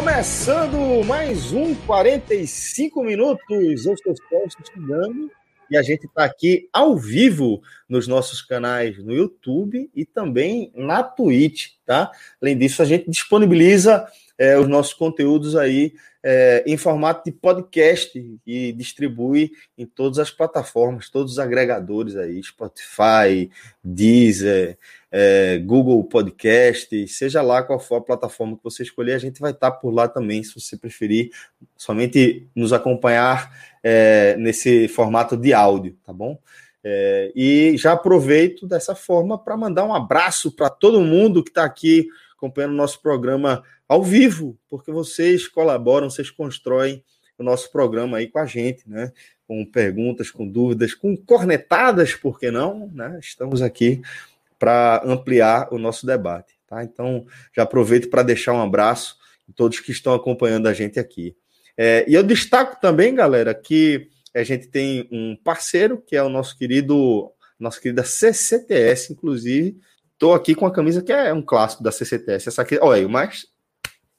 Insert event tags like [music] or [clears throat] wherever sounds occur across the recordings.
Começando mais um 45 minutos. Eu sou Celso chegando e a gente está aqui ao vivo nos nossos canais no YouTube e também na Twitch, tá? Além disso, a gente disponibiliza é, os nossos conteúdos aí é, em formato de podcast e distribui em todas as plataformas, todos os agregadores aí, Spotify, Deezer, é, Google Podcast, seja lá qual for a plataforma que você escolher, a gente vai estar por lá também, se você preferir, somente nos acompanhar é, nesse formato de áudio, tá bom? É, e já aproveito dessa forma para mandar um abraço para todo mundo que está aqui acompanhando o nosso programa ao vivo, porque vocês colaboram, vocês constroem o nosso programa aí com a gente, né? Com perguntas, com dúvidas, com cornetadas, por que não? Né? Estamos aqui para ampliar o nosso debate, tá? Então, já aproveito para deixar um abraço a todos que estão acompanhando a gente aqui. É, e eu destaco também, galera, que a gente tem um parceiro que é o nosso querido, nossa querida CCTS, inclusive. Estou aqui com a camisa que é um clássico da CCTS. Essa aqui, olha aí, mas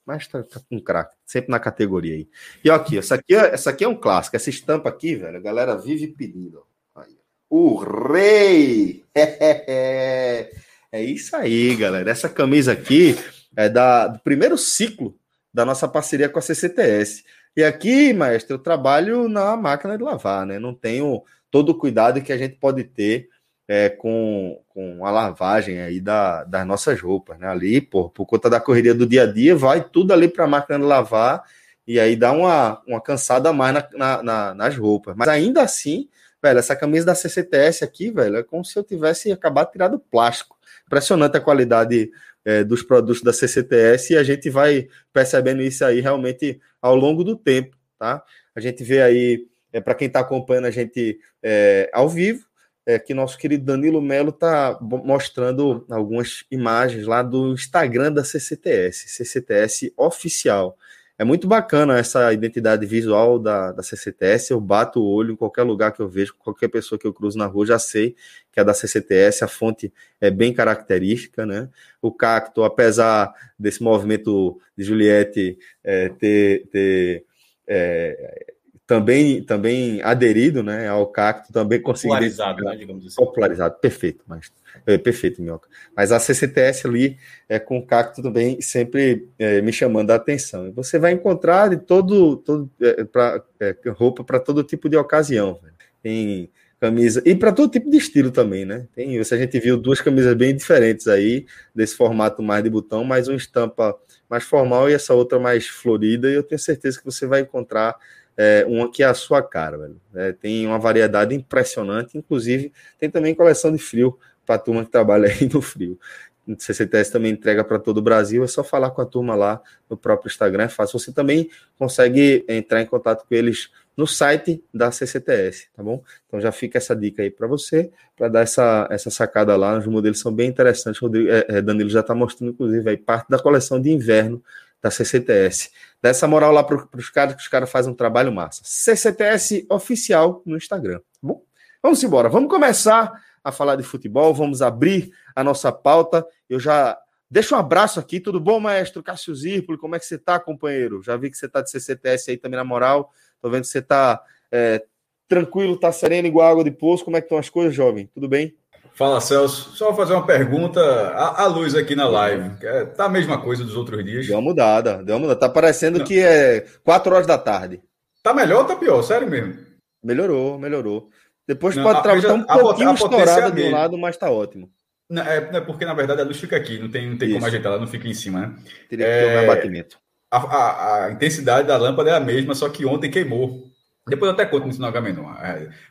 mas tá, tá um craque, sempre na categoria aí. E ó, aqui, essa aqui, essa aqui é um clássico. Essa estampa aqui, velho, a galera vive pedindo. Aí. O rei! [laughs] É isso aí, galera. Essa camisa aqui é da, do primeiro ciclo da nossa parceria com a CCTS. E aqui, maestro, eu trabalho na máquina de lavar, né? Não tenho todo o cuidado que a gente pode ter é, com, com a lavagem aí da, das nossas roupas, né? Ali, por, por conta da correria do dia a dia, vai tudo ali para a máquina de lavar e aí dá uma, uma cansada a mais na, na, na, nas roupas. Mas ainda assim, velho, essa camisa da CCTS aqui, velho, é como se eu tivesse acabado de tirar do plástico. Impressionante a qualidade é, dos produtos da CCTS e a gente vai percebendo isso aí realmente ao longo do tempo, tá? A gente vê aí, é, para quem está acompanhando a gente é, ao vivo, é, que nosso querido Danilo Melo está mostrando algumas imagens lá do Instagram da CCTS, CCTS oficial. É muito bacana essa identidade visual da, da CCTS. Eu bato o olho em qualquer lugar que eu vejo, qualquer pessoa que eu cruzo na rua, já sei que é da CCTS. A fonte é bem característica, né? O cacto, apesar desse movimento de Juliette é, ter, ter é, também, também aderido né, ao cacto, também conseguiu. Popularizado, né, digamos assim. Popularizado, perfeito, mas é, perfeito, Minhoca. Mas a CCTS ali é, com o cacto também sempre é, me chamando a atenção. E você vai encontrar de todo, todo é, pra, é, roupa para todo tipo de ocasião. Tem camisa e para todo tipo de estilo também, né? Tem, a gente viu duas camisas bem diferentes aí desse formato mais de botão, mais uma estampa mais formal e essa outra mais florida. E eu tenho certeza que você vai encontrar é, uma que é a sua cara, velho. É, tem uma variedade impressionante, inclusive tem também coleção de frio para a turma que trabalha [laughs] aí no frio. O CCTS também entrega para todo o Brasil, é só falar com a turma lá no próprio Instagram, é fácil. Você também consegue entrar em contato com eles no site da CCTS, tá bom? Então já fica essa dica aí para você, para dar essa, essa sacada lá. Os modelos são bem interessantes. Rodrigo, é, é Danilo já está mostrando, inclusive, aí parte da coleção de inverno da CCTS. Dá essa moral lá para os caras, que os caras fazem um trabalho massa. CCTS oficial no Instagram. Tá bom, vamos embora. Vamos começar a falar de futebol. Vamos abrir a nossa pauta. Eu já deixo um abraço aqui. Tudo bom, maestro Cássio Zirpoli? Como é que você está, companheiro? Já vi que você está de CCTS aí também na moral. Tô vendo que você está é, tranquilo, tá sereno, igual água de poço. Como é que estão as coisas, jovem? Tudo bem? Fala, Celso. Só vou fazer uma pergunta. A, a luz aqui na live, é, tá a mesma coisa dos outros dias? Deu uma mudada, deu uma mudada. Tá parecendo Não. que é 4 horas da tarde. Tá melhor ou tá pior? Sério mesmo? Melhorou, melhorou. Depois não, pode estar um pouquinho estourada é de um lado, mas está ótimo. Não, é, é, porque, na verdade, a luz fica aqui, não tem, não tem como ajeitar, ela não fica em cima, né? Teria que ter um é, abatimento. A, a, a, intensidade da lâmpada é a mesma, só que ontem queimou. Depois eu até conto nisso no H-menor.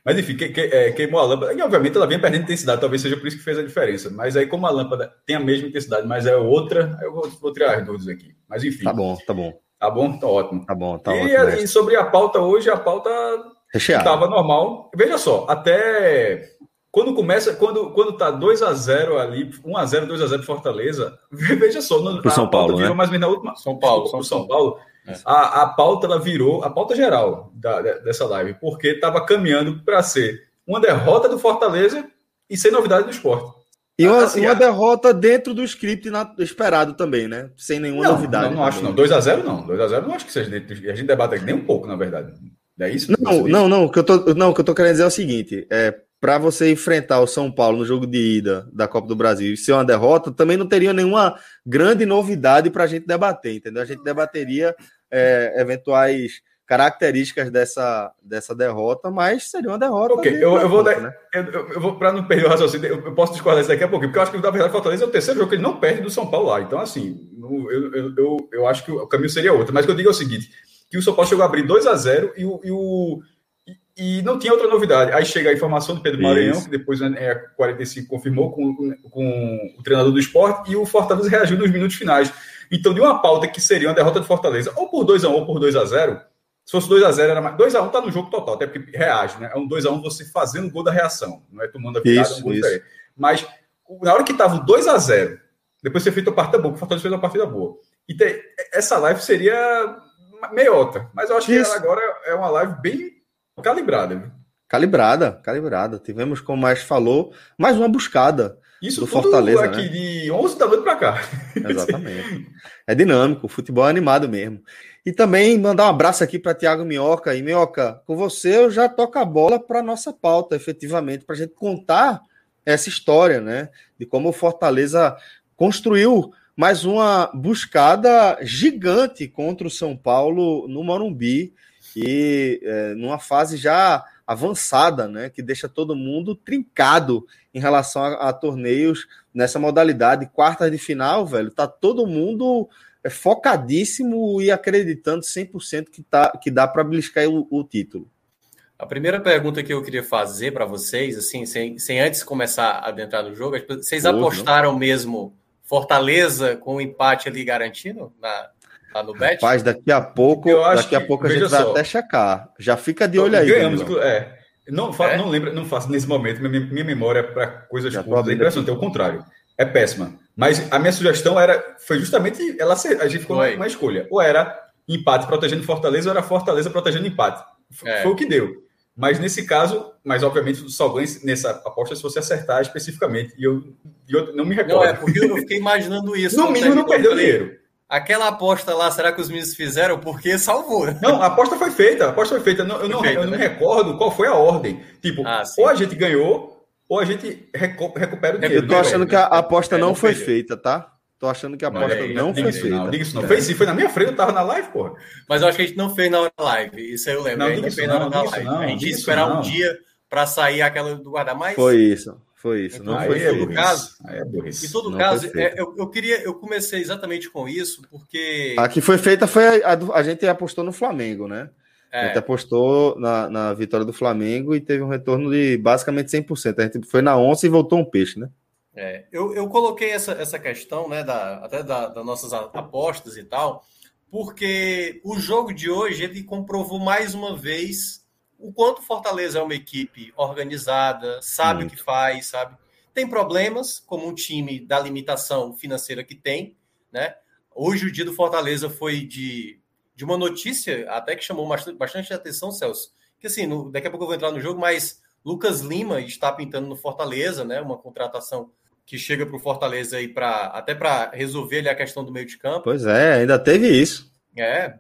Mas enfim, que, que, é, queimou a lâmpada. E obviamente ela vinha perdendo intensidade, talvez seja por isso que fez a diferença. Mas aí, como a lâmpada tem a mesma intensidade, mas é outra, eu vou, vou tirar as dúvidas aqui. Mas enfim. Tá bom, tá bom. Tá bom? Tá ótimo. Tá bom, tá e, ótimo. E sobre a pauta hoje, a pauta estava normal. Veja só, até quando começa, quando, quando tá 2 a 0 ali, 1 a 0 2 a 0 Fortaleza, [laughs] veja só, no, Pro São Paulo, né? mais ou menos na última, São Paulo, São, São Paulo, é. a, a pauta ela virou, a pauta geral da, dessa live, porque estava caminhando para ser uma derrota do Fortaleza e sem novidade do esporte. E uma, assim, uma derrota dentro do script esperado também, né? Sem nenhuma não, novidade. Não, não acho não. 2x0 não. 2x0 não acho que seja dentro. A gente debate aqui nem um pouco, na verdade. É isso? Não, não, não. O que eu tô, não, o que eu tô querendo dizer é o seguinte: é, para você enfrentar o São Paulo no jogo de ida da Copa do Brasil e ser uma derrota, também não teria nenhuma grande novidade para a gente debater, entendeu? A gente debateria é, eventuais características dessa, dessa derrota, mas seria uma derrota. Ok, eu, eu, vou, né? eu, eu, vou para não perder o raciocínio, eu, posso discordar isso daqui a pouco, porque eu acho que na verdade Fortaleza é o terceiro jogo que ele não perde do São Paulo lá. Então, assim, eu, eu, eu, acho que o caminho seria outro. Mas o que eu digo é o seguinte: que o São Paulo chegou a abrir 2 a 0 e o, e o e não tinha outra novidade. Aí chega a informação do Pedro Maranhão, que depois né, é, 45 confirmou com, com, o treinador do esporte, e o Fortaleza reagiu nos minutos finais. Então, de uma pauta que seria uma derrota do Fortaleza, ou por 2x1 ou por 2x0, se fosse 2x0, era mais. 2x1 tá no jogo total, até porque reage, né? É um 2x1 você fazendo o gol da reação, não é tomando a virada, isso, um gol isso. Mas na hora que tava o 2x0, depois você fez a partida boa, o Fortaleza fez uma partida boa. E te, essa live seria meiota, mas eu acho que agora é uma live bem Calibrada. Calibrada, calibrada. Tivemos, como mais falou, mais uma buscada. Isso do Fortaleza aqui né? de 11 da noite para cá. Exatamente. é dinâmico, o futebol é animado mesmo. E também mandar um abraço aqui para Tiago Minhoca. E Minhoca, com você eu já toco a bola para nossa pauta, efetivamente, para a gente contar essa história, né? De como o Fortaleza construiu mais uma buscada gigante contra o São Paulo no Morumbi e é, numa fase já avançada, né, que deixa todo mundo trincado em relação a, a, torneios nessa modalidade. Quartas de final, velho, tá todo mundo é, focadíssimo e acreditando 100% que, tá, que dá para beliscar o, o, título. A primeira pergunta que eu queria fazer para vocês, assim, sem, sem antes começar a adentrar no jogo, é, vocês apostaram não. mesmo Fortaleza com o um empate ali garantido na, Tá no bet? Rapaz, daqui a pouco, eu acho daqui a pouco a gente vai até checar. Já fica de olho aí. Ganhamos, é. Não, é? não lembro, não faço nesse momento, minha, minha memória para coisas curtas é impressionante, é o contrário. É péssima. Mas a minha sugestão era, foi justamente, ela a gente ficou uma escolha. Ou era empate protegendo Fortaleza, ou era Fortaleza protegendo empate. É. Foi o que deu. Mas nesse caso, mas obviamente só ganha nessa aposta se você acertar especificamente. E eu, eu não me recordo. Não, é porque eu fiquei [laughs] imaginando isso. no mínimo não perdeu dinheiro. Aquela aposta lá, será que os meninos fizeram? Porque salvou. Não, a aposta foi feita. A aposta foi feita. Não, eu, não, feita, eu né? não me recordo qual foi a ordem. Tipo, ah, ou a gente ganhou, ou a gente recupera o dinheiro. Eu tô achando que a aposta é, não, foi feita, tá? Tô achando que a aposta não, não, não foi feita. Não, diga isso não. É. Fez sim, foi na minha frente, eu tava na live, porra. Mas eu acho que a gente não fez na hora da live. Isso aí eu lembro. Não, a gente fez na hora da live. a gente ia esperar um dia para sair aquela do guarda-mais. Foi isso. Foi isso, não foi é burrice. caso. É burrice. Em todo não caso, é, eu, eu, queria, eu comecei exatamente com isso, porque. A que foi feita foi a, a, a gente apostou no Flamengo, né? É. A gente apostou na, na vitória do Flamengo e teve um retorno de basicamente 100%. A gente foi na onça e voltou um peixe, né? É, eu, eu coloquei essa, essa questão, né, da, até da, das nossas apostas e tal, porque o jogo de hoje ele comprovou mais uma vez o quanto Fortaleza é uma equipe organizada, sabe Muito. o que faz, sabe? Tem problemas, como um time da limitação financeira que tem, né? Hoje o dia do Fortaleza foi de, de uma notícia até que chamou bastante, bastante atenção, Celso. Que assim, no, daqui a pouco eu vou entrar no jogo, mas Lucas Lima está pintando no Fortaleza, né? Uma contratação que chega para o Fortaleza aí para até para resolver ali a questão do meio de campo. Pois é, ainda teve isso. É,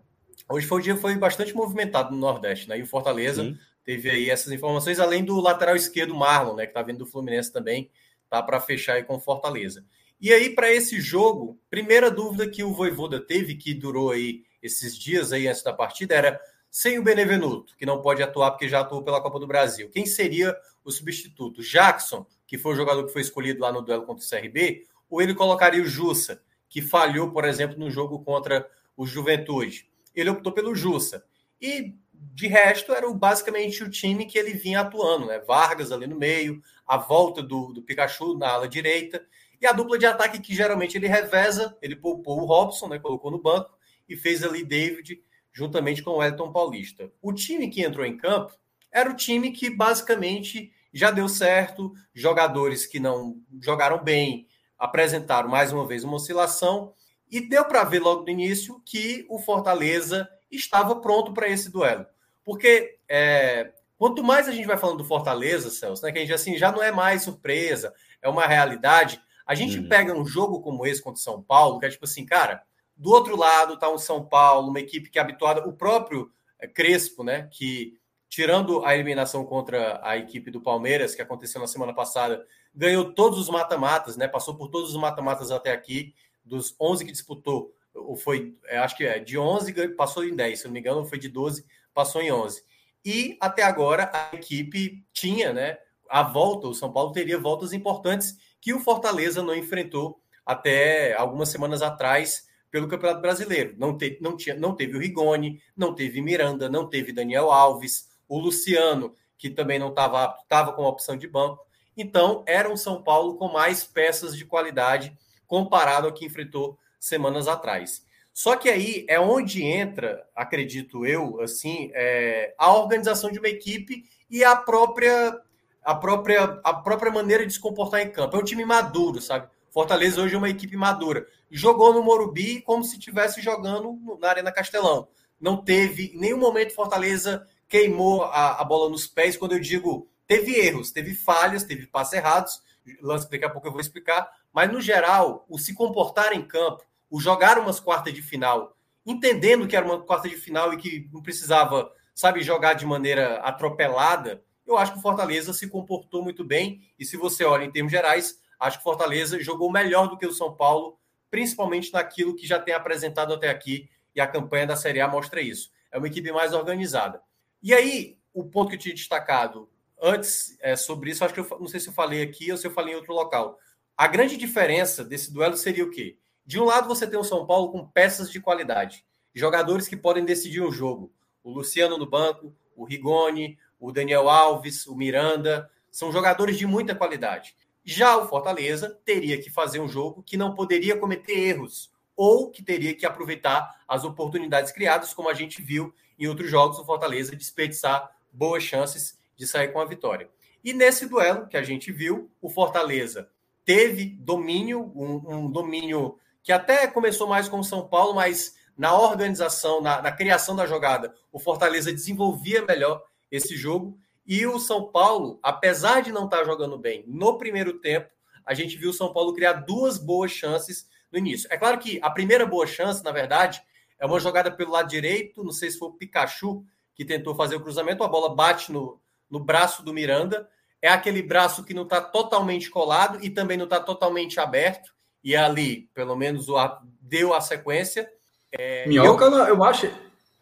Hoje foi um dia foi bastante movimentado no Nordeste, né? E o Fortaleza Sim. teve aí essas informações, além do lateral esquerdo Marlon, né? Que tá vindo do Fluminense também, tá para fechar aí com o Fortaleza. E aí, para esse jogo, primeira dúvida que o Voivoda teve, que durou aí esses dias aí antes da partida, era sem o Benevenuto, que não pode atuar porque já atuou pela Copa do Brasil, quem seria o substituto? Jackson, que foi o jogador que foi escolhido lá no duelo contra o CRB, ou ele colocaria o Jussa, que falhou, por exemplo, no jogo contra o Juventude? Ele optou pelo Jussa. E de resto, era basicamente o time que ele vinha atuando, né? Vargas ali no meio, a volta do, do Pikachu na ala direita, e a dupla de ataque que geralmente ele reveza, ele poupou o Robson, né? Colocou no banco e fez ali David juntamente com o Wellington Paulista. O time que entrou em campo era o time que basicamente já deu certo, jogadores que não jogaram bem apresentaram mais uma vez uma oscilação e deu para ver logo no início que o Fortaleza estava pronto para esse duelo. Porque é, quanto mais a gente vai falando do Fortaleza, Celso, né, que a gente assim já não é mais surpresa, é uma realidade. A gente uhum. pega um jogo como esse contra o São Paulo, que é tipo assim, cara, do outro lado está um São Paulo, uma equipe que é habituada, o próprio é, Crespo, né? Que tirando a eliminação contra a equipe do Palmeiras, que aconteceu na semana passada, ganhou todos os mata-matas, né? Passou por todos os mata-matas até aqui, dos 11 que disputou, ou foi, é, acho que é, de 11 passou em 10, se não me engano, foi de 12, passou em 11. E até agora a equipe tinha, né? A volta, o São Paulo teria voltas importantes que o Fortaleza não enfrentou até algumas semanas atrás pelo Campeonato Brasileiro. Não, te, não, tinha, não teve o Rigoni, não teve Miranda, não teve Daniel Alves, o Luciano, que também não estava estava com opção de banco. Então, era um São Paulo com mais peças de qualidade comparado ao que enfrentou semanas atrás. Só que aí é onde entra, acredito eu, assim, é, a organização de uma equipe e a própria a própria a própria maneira de se comportar em campo. É um time maduro, sabe? Fortaleza hoje é uma equipe madura. Jogou no Morumbi como se estivesse jogando na Arena Castelão. Não teve, nenhum momento Fortaleza queimou a, a, bola nos pés. Quando eu digo teve erros, teve falhas, teve passos errados, lance que daqui a pouco eu vou explicar. Mas no geral, o se comportar em campo, o jogar umas quartas de final, entendendo que era uma quarta de final e que não precisava, sabe, jogar de maneira atropelada, eu acho que o Fortaleza se comportou muito bem. E se você olha em termos gerais, Acho que Fortaleza jogou melhor do que o São Paulo, principalmente naquilo que já tem apresentado até aqui, e a campanha da Série A mostra isso. É uma equipe mais organizada. E aí, o ponto que eu tinha destacado antes é, sobre isso, acho que eu não sei se eu falei aqui ou se eu falei em outro local. A grande diferença desse duelo seria o quê? De um lado, você tem o São Paulo com peças de qualidade, jogadores que podem decidir um jogo. O Luciano no banco, o Rigoni, o Daniel Alves, o Miranda, são jogadores de muita qualidade. Já o Fortaleza teria que fazer um jogo que não poderia cometer erros ou que teria que aproveitar as oportunidades criadas, como a gente viu em outros jogos, o Fortaleza desperdiçar boas chances de sair com a vitória. E nesse duelo que a gente viu, o Fortaleza teve domínio, um, um domínio que até começou mais com o São Paulo, mas na organização, na, na criação da jogada, o Fortaleza desenvolvia melhor esse jogo e o São Paulo, apesar de não estar jogando bem no primeiro tempo, a gente viu o São Paulo criar duas boas chances no início. É claro que a primeira boa chance, na verdade, é uma jogada pelo lado direito, não sei se foi o Pikachu que tentou fazer o cruzamento, a bola bate no, no braço do Miranda. É aquele braço que não está totalmente colado e também não está totalmente aberto. E ali, pelo menos, o, deu a sequência. É, Minhoca, eu, eu acho,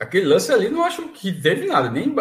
Aquele lance ali não acho que teve nada, nem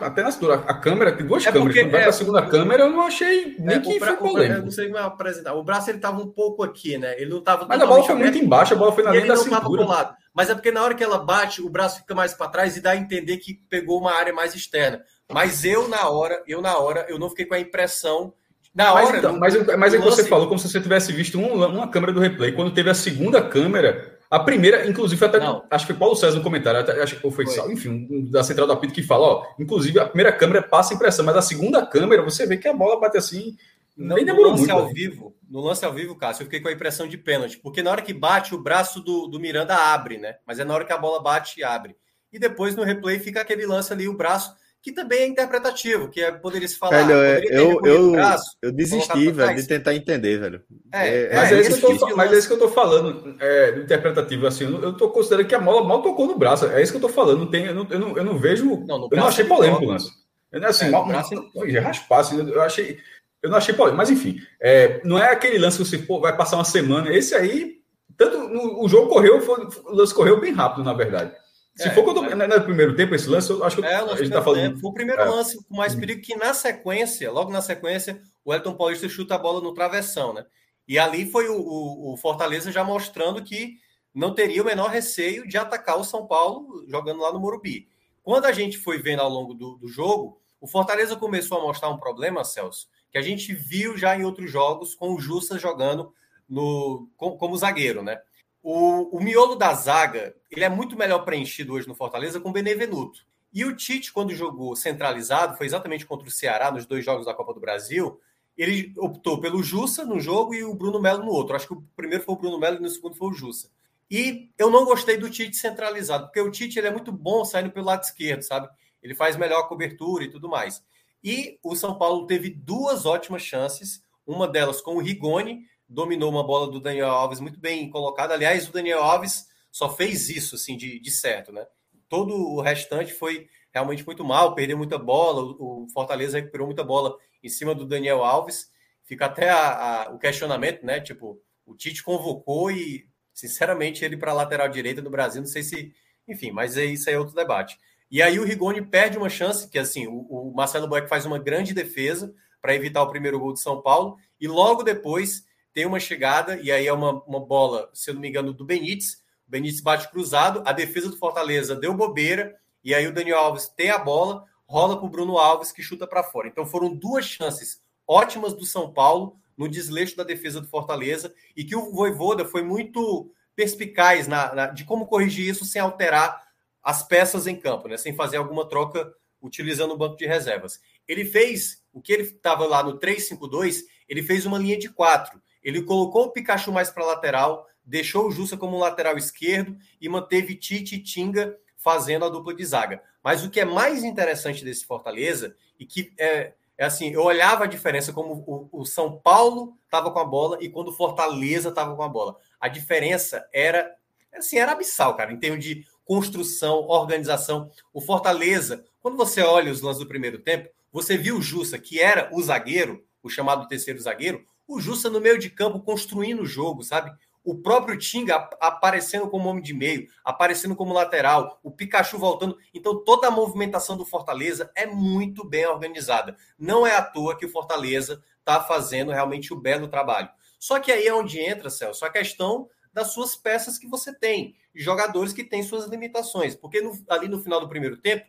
apenas a câmera, tem duas é câmeras. É, a segunda câmera, eu não achei nem é, que foi polêmico. Não sei como apresentar. O braço ele estava um pouco aqui, né? Ele não estava. Mas a bola foi muito embaixo, a bola foi na linha da cintura. Mas é porque na hora que ela bate, o braço fica mais para trás e dá a entender que pegou uma área mais externa. Mas eu na hora, eu na hora, eu não fiquei com a impressão na hora, mas, então, mas, mas é que você falou como se você tivesse visto uma, uma câmera do replay. Quando teve a segunda câmera, a primeira, inclusive, até não. acho que foi Paulo César no comentário, até, acho que foi, foi. enfim, um, da central do apito que fala, ó, inclusive a primeira câmera passa impressão, mas a segunda câmera você vê que a bola bate assim, não, nem demorou no lance muito. ao vivo, no lance ao vivo, Cássio, eu fiquei com a impressão de pênalti, porque na hora que bate o braço do, do Miranda abre, né? Mas é na hora que a bola bate abre. E depois no replay fica aquele lance ali o braço que também é interpretativo, que é, poderia se falar. Velho, é, eu, eu, braço, eu desisti, velho, de tentar entender, velho. É, é, é mas, é, isso que eu tô, mas é isso que eu tô falando, é, interpretativo, assim, eu, tô considerando que a mola mal tocou no braço, é isso que eu tô falando, não tem, eu, não, eu, não, eu não vejo, não, eu não achei polêmico o lance. Assim, é, mal, braço... não, não, raspar, assim, eu achei, eu não achei polêmico, mas enfim, é, não é aquele lance que você pô, vai passar uma semana, esse aí, tanto no, o jogo correu, foi, o lance correu bem rápido, na verdade. Se é, for quando, é, no primeiro tempo esse lance, eu acho que é, a gente tá falando. Foi o primeiro é. lance com mais perigo que na sequência, logo na sequência, o Elton Paulista chuta a bola no travessão, né? E ali foi o, o, o, Fortaleza já mostrando que não teria o menor receio de atacar o São Paulo jogando lá no Morumbi. Quando a gente foi vendo ao longo do, do jogo, o Fortaleza começou a mostrar um problema, Celso, que a gente viu já em outros jogos com o Justa jogando no, como, como zagueiro, né? O, o miolo da zaga ele é muito melhor preenchido hoje no Fortaleza com o Benevenuto. E o Tite, quando jogou centralizado, foi exatamente contra o Ceará nos dois jogos da Copa do Brasil. Ele optou pelo Jussa no jogo e o Bruno Melo no outro. Acho que o primeiro foi o Bruno Melo e no segundo foi o Jussa. E eu não gostei do Tite centralizado, porque o Tite ele é muito bom saindo pelo lado esquerdo, sabe? Ele faz melhor a cobertura e tudo mais. E o São Paulo teve duas ótimas chances, uma delas com o Rigoni, dominou uma bola do Daniel Alves muito bem colocada. Aliás, o Daniel Alves só fez isso, assim, de, de certo, né? Todo o restante foi realmente muito mal, perdeu muita bola, o Fortaleza recuperou muita bola em cima do Daniel Alves. Fica até a, a, o questionamento, né? Tipo, o Tite convocou e, sinceramente, ele para a lateral direita do Brasil, não sei se. Enfim, mas é, isso aí é outro debate. E aí o Rigoni perde uma chance, que assim, o, o Marcelo Boeck faz uma grande defesa para evitar o primeiro gol de São Paulo, e logo depois tem uma chegada, e aí é uma, uma bola, se eu não me engano, do Benítez. O Benítez bate cruzado, a defesa do Fortaleza deu bobeira, e aí o Daniel Alves tem a bola, rola para o Bruno Alves, que chuta para fora. Então foram duas chances ótimas do São Paulo no desleixo da defesa do Fortaleza, e que o Voivoda foi muito perspicaz na, na, de como corrigir isso sem alterar as peças em campo, né? sem fazer alguma troca utilizando o banco de reservas. Ele fez o que ele estava lá no 3-5-2, ele fez uma linha de quatro. Ele colocou o Pikachu mais para lateral, deixou o Jussa como lateral esquerdo e manteve Tite e Tinga fazendo a dupla de zaga. Mas o que é mais interessante desse Fortaleza, e que é, é assim, eu olhava a diferença como o, o São Paulo estava com a bola e quando o Fortaleza estava com a bola. A diferença era assim, era abissal, cara, em termos de construção, organização. O Fortaleza, quando você olha os lances do primeiro tempo, você viu o Jussa, que era o zagueiro, o chamado terceiro zagueiro, o Justa no meio de campo construindo o jogo, sabe? O próprio Tinga aparecendo como homem de meio, aparecendo como lateral, o Pikachu voltando. Então, toda a movimentação do Fortaleza é muito bem organizada. Não é à toa que o Fortaleza está fazendo realmente o um belo trabalho. Só que aí é onde entra, Celso, a questão das suas peças que você tem, jogadores que têm suas limitações. Porque no, ali no final do primeiro tempo,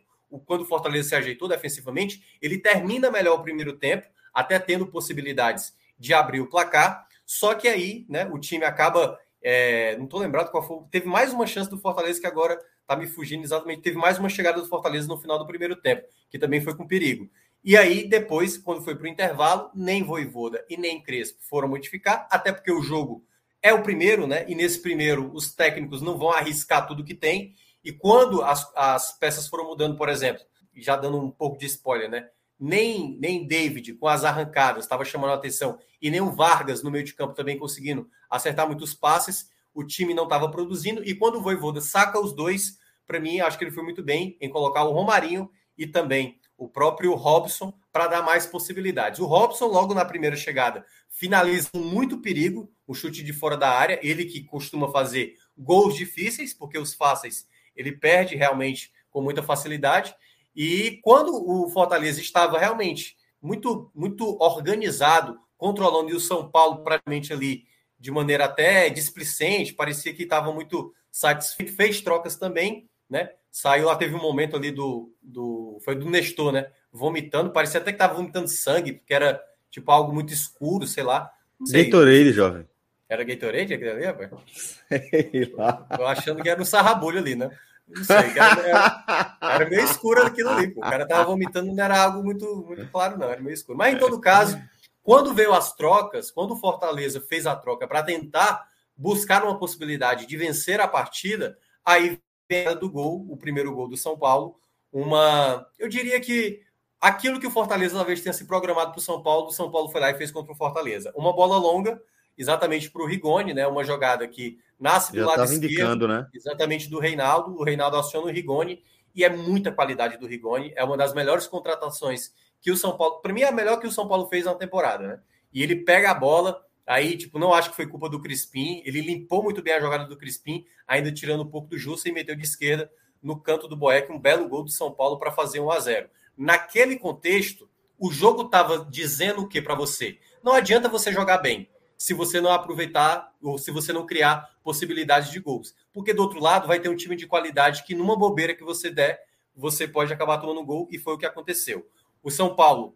quando o Fortaleza se ajeitou defensivamente, ele termina melhor o primeiro tempo, até tendo possibilidades de abrir o placar. Só que aí, né, o time acaba. É, não estou lembrado qual foi. Teve mais uma chance do Fortaleza que agora está me fugindo exatamente. Teve mais uma chegada do Fortaleza no final do primeiro tempo, que também foi com perigo. E aí, depois, quando foi para o intervalo, nem Voivoda e nem Crespo foram modificar, até porque o jogo é o primeiro, né? E nesse primeiro, os técnicos não vão arriscar tudo que tem. E quando as, as peças foram mudando, por exemplo, já dando um pouco de spoiler, né? Nem, nem David com as arrancadas estava chamando a atenção e nem o Vargas no meio de campo também conseguindo acertar muitos passes, o time não estava produzindo. E quando o Voivoda saca os dois, para mim, acho que ele foi muito bem em colocar o Romarinho e também o próprio Robson para dar mais possibilidades. O Robson, logo na primeira chegada, finaliza com muito perigo o chute de fora da área. Ele que costuma fazer gols difíceis, porque os fáceis ele perde realmente com muita facilidade. E quando o Fortaleza estava realmente muito, muito organizado, controlando e o São Paulo praticamente ali de maneira até displicente, parecia que estava muito satisfeito, fez trocas também, né? Saiu lá, teve um momento ali do, do foi do Nestor, né? Vomitando, parecia até que estava vomitando sangue, porque era tipo algo muito escuro, sei lá. Sei. Gatorade, jovem. Era Gatorade aquele ali, rapaz? [laughs] Sei lá. Tô achando que era um sarrabulho ali, né? Não sei, era, era, meio escuro aquilo ali. Pô. O cara tava vomitando, não era algo muito, muito claro, não, era meio escuro. Mas em todo caso, quando veio as trocas, quando o Fortaleza fez a troca para tentar buscar uma possibilidade de vencer a partida, aí veio do gol, o primeiro gol do São Paulo, uma. Eu diria que aquilo que o Fortaleza talvez tenha se programado para o São Paulo, o São Paulo foi lá e fez contra o Fortaleza. Uma bola longa, exatamente para o Rigoni, né? Uma jogada que nasce do Já lado esquerdo, né? exatamente do Reinaldo. O Reinaldo aciona o Rigoni e é muita qualidade do Rigoni. É uma das melhores contratações que o São Paulo, para mim é a melhor que o São Paulo fez na temporada, né? E ele pega a bola, aí tipo não acho que foi culpa do Crispim. Ele limpou muito bem a jogada do Crispim, ainda tirando um pouco do Justa e meteu de esquerda no canto do Boeck, um belo gol do São Paulo para fazer 1 a 0 Naquele contexto, o jogo estava dizendo o que para você? Não adianta você jogar bem se você não aproveitar ou se você não criar possibilidades de gols. Porque do outro lado vai ter um time de qualidade que numa bobeira que você der, você pode acabar tomando gol e foi o que aconteceu. O São Paulo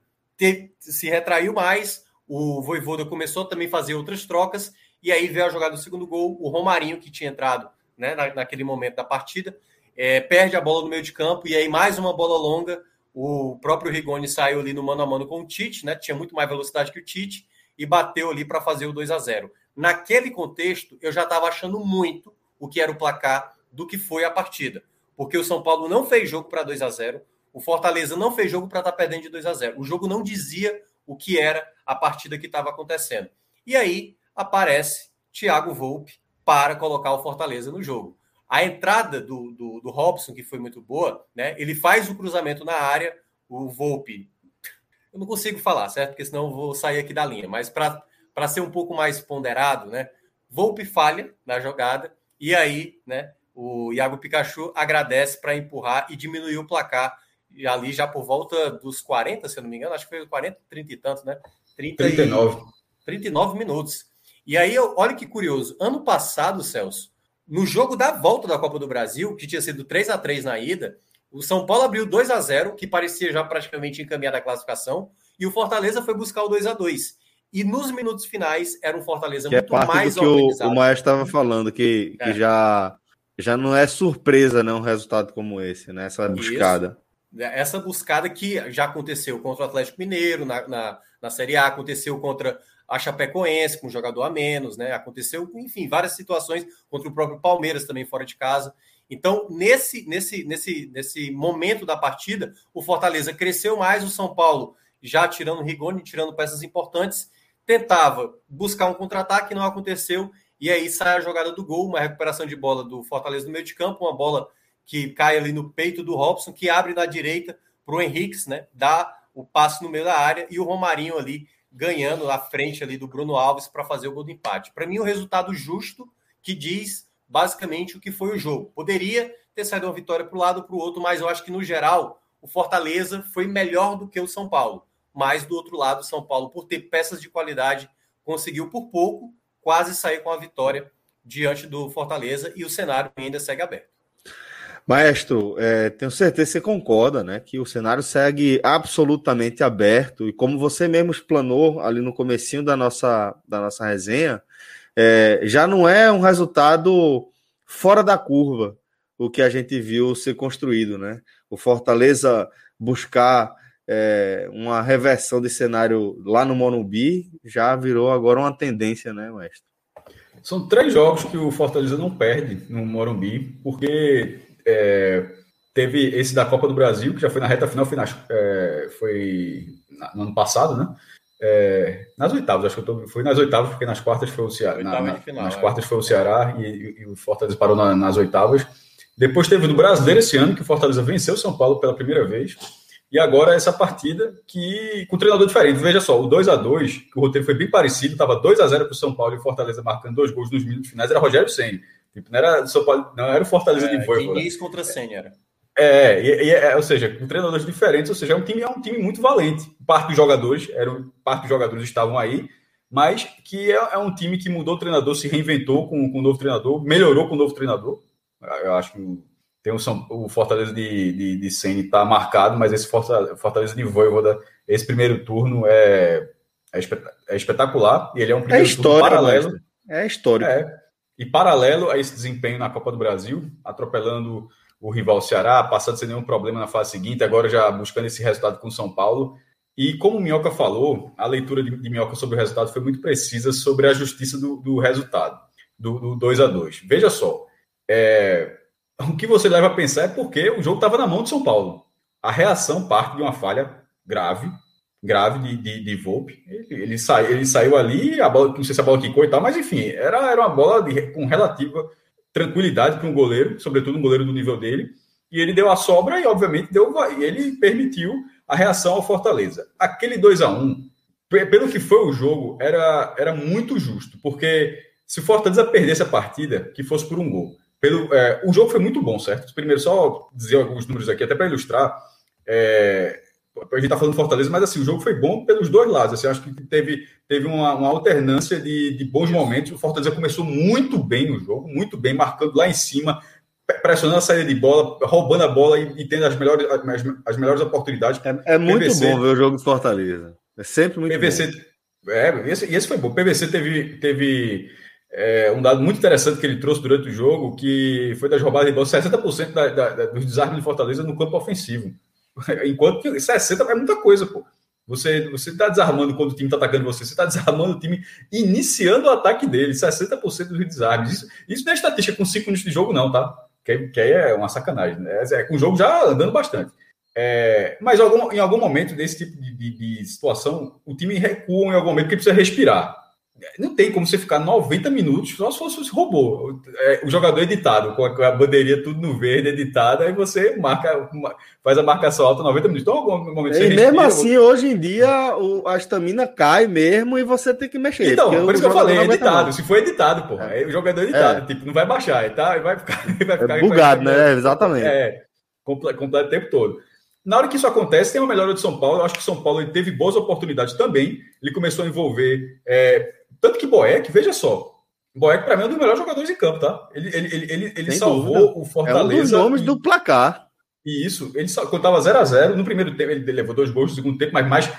se retraiu mais, o Voivoda começou também a fazer outras trocas e aí veio a jogada do segundo gol, o Romarinho que tinha entrado né, na, naquele momento da partida, é, perde a bola no meio de campo e aí mais uma bola longa, o próprio Rigoni saiu ali no mano a mano com o Tite, né, tinha muito mais velocidade que o Tite e bateu ali para fazer o 2 a 0. Naquele contexto, eu já estava achando muito o que era o placar do que foi a partida. Porque o São Paulo não fez jogo para 2 a 0 o Fortaleza não fez jogo para estar tá perdendo de 2 a 0 O jogo não dizia o que era a partida que estava acontecendo. E aí aparece Thiago Volpe para colocar o Fortaleza no jogo. A entrada do, do, do Robson, que foi muito boa, né? Ele faz o cruzamento na área, o Volpe eu não consigo falar, certo? Porque senão eu vou sair aqui da linha. Mas para ser um pouco mais ponderado, né? Volpe falha na jogada e aí, né? O Iago Pikachu agradece para empurrar e diminuir o placar e ali já por volta dos 40, se eu não me engano, acho que foi 40, 30 e tanto, né? 30 39. E, 39 minutos. E aí, olha que curioso. Ano passado, Celso, no jogo da volta da Copa do Brasil, que tinha sido 3 a 3 na ida, o São Paulo abriu 2 a 0 que parecia já praticamente encaminhada a classificação, e o Fortaleza foi buscar o 2 a 2 E nos minutos finais era um Fortaleza que é muito é parte mais do que organizado. O, o Maestro estava falando, que, é. que já, já não é surpresa né, um resultado como esse, né? Essa buscada. Isso. Essa buscada que já aconteceu contra o Atlético Mineiro na, na, na Série A, aconteceu contra a Chapecoense, com um jogador a menos, né? Aconteceu, enfim, várias situações contra o próprio Palmeiras também fora de casa. Então, nesse, nesse, nesse, nesse momento da partida, o Fortaleza cresceu mais, o São Paulo, já tirando Rigoni, tirando peças importantes, tentava buscar um contra-ataque, não aconteceu, e aí sai a jogada do gol, uma recuperação de bola do Fortaleza no meio de campo, uma bola que cai ali no peito do Robson, que abre na direita para o Henriques, né? Dá o passe no meio da área e o Romarinho ali ganhando à frente ali do Bruno Alves para fazer o gol do empate. Para mim, o um resultado justo que diz basicamente o que foi o jogo. Poderia ter saído uma vitória para um lado ou para o outro, mas eu acho que no geral o Fortaleza foi melhor do que o São Paulo. Mas do outro lado, o São Paulo, por ter peças de qualidade, conseguiu por pouco quase sair com a vitória diante do Fortaleza e o cenário ainda segue aberto. Maestro, é, tenho certeza que você concorda, né? Que o cenário segue absolutamente aberto e como você mesmo explanou ali no comecinho da nossa, da nossa resenha, é, já não é um resultado fora da curva o que a gente viu ser construído, né? O Fortaleza buscar é, uma reversão de cenário lá no Morumbi já virou agora uma tendência, né, mestre? São três jogos que o Fortaleza não perde no Morumbi, porque é, teve esse da Copa do Brasil, que já foi na reta final, foi, na, é, foi no ano passado, né? É, nas oitavas, acho que eu tô, foi nas oitavas, porque nas quartas foi o Ceará. Na, na, final, nas é. quartas foi o Ceará e, e, e o Fortaleza parou na, nas oitavas. Depois teve no Brasileiro esse ano, que o Fortaleza venceu o São Paulo pela primeira vez. E agora essa partida que com um treinador diferente. Veja só, o 2 a 2 que o roteiro foi bem parecido, estava 2 a 0 para o São Paulo e o Fortaleza marcando dois gols nos minutos finais, era Rogério Senna. Tipo, não era São Paulo, não era o Fortaleza é, de Voivoda. Diniz contra Senna era. É, e, é, ou seja, com treinadores diferentes, ou seja, é um time, é um time muito valente. Parte dos jogadores, eram, parte dos jogadores estavam aí, mas que é, é um time que mudou o treinador, se reinventou com, com o novo treinador, melhorou com o novo treinador. Eu acho que tem o, São, o Fortaleza de, de, de Sene está marcado, mas esse Fortaleza, de Voivoda, esse primeiro turno é, é, é espetacular. E ele é um primeiro é história, paralelo. É histórico. É, e paralelo a esse desempenho na Copa do Brasil, atropelando o rival Ceará, passando sem nenhum problema na fase seguinte, agora já buscando esse resultado com o São Paulo. E como o Minhoca falou, a leitura de, de Minhoca sobre o resultado foi muito precisa sobre a justiça do, do resultado, do, do 2 a 2 Veja só, é, o que você leva a pensar é porque o jogo estava na mão de São Paulo. A reação parte de uma falha grave, grave de, de, de Volpe. Ele, ele, sai, ele saiu ali, a bola, não sei se a bola quicou e tal, mas enfim, era, era uma bola de, com relativa tranquilidade para um goleiro, sobretudo um goleiro do nível dele, e ele deu a sobra e, obviamente, deu, ele permitiu a reação ao Fortaleza. Aquele 2 a 1 pelo que foi o jogo, era, era muito justo, porque se o Fortaleza perdesse a partida, que fosse por um gol, pelo, é, o jogo foi muito bom, certo? Primeiro, só dizer alguns números aqui, até para ilustrar. É, a gente está falando Fortaleza, mas assim, o jogo foi bom pelos dois lados. Assim, acho que teve, teve uma, uma alternância de, de, bons momentos. O Fortaleza começou muito bem no jogo, muito bem, marcando lá em cima, pressionando a saída de bola, roubando a bola e, e tendo as melhores, as, as melhores oportunidades. É, é muito PVC, bom ver o jogo do Fortaleza. É sempre muito PVC, bom. É, esse, esse foi bom. O PVC teve, teve é, um dado muito interessante que ele trouxe durante o jogo, que foi das roubadas de bola, 60% da, da, da, dos desarmes de Fortaleza no campo ofensivo. [laughs] Enquanto que 60 é muita coisa, pô. Você você está desarmando quando o time está atacando você, você está desarmando o time iniciando o ataque dele, 60% dos desarmes. Isso, isso não é estatística com 5 minutos de jogo, não, tá? Que, que aí é uma sacanagem. Né? É, com o jogo já andando bastante. É, mas algum, em algum momento desse tipo de, de, de, situação, o time recua em algum momento porque precisa respirar. Não tem como você ficar 90 minutos só se fosse robô. É, o jogador editado, com a, com a, bandeirinha tudo no verde, editada, aí você marca, faz a marcação alta 90 minutos. Então, algum momento E mesmo assim, hoje em dia, o, a estamina cai mesmo e você tem que mexer. Então, por isso que eu falei, é editado. Se for editado, pô, é. o jogador é editado. É. Tipo, não vai baixar, tá? vai ficar. [laughs] Vai ficar é bugado, vai né? Exatamente. É, completo o tempo todo. Na hora que isso acontece, tem uma melhora de São Paulo. Eu acho que São Paulo teve boas oportunidades também. Ele começou a envolver é, tanto que Boeck, veja só, Boeck, para mim, é um dos melhores jogadores em campo, tá? Ele, ele, ele, ele, ele salvou dúvida. o Fortaleza. É um dos nomes e, do placar. E isso, ele quando estava 0x0, no primeiro tempo, ele levou dois gols no segundo tempo, mas mais.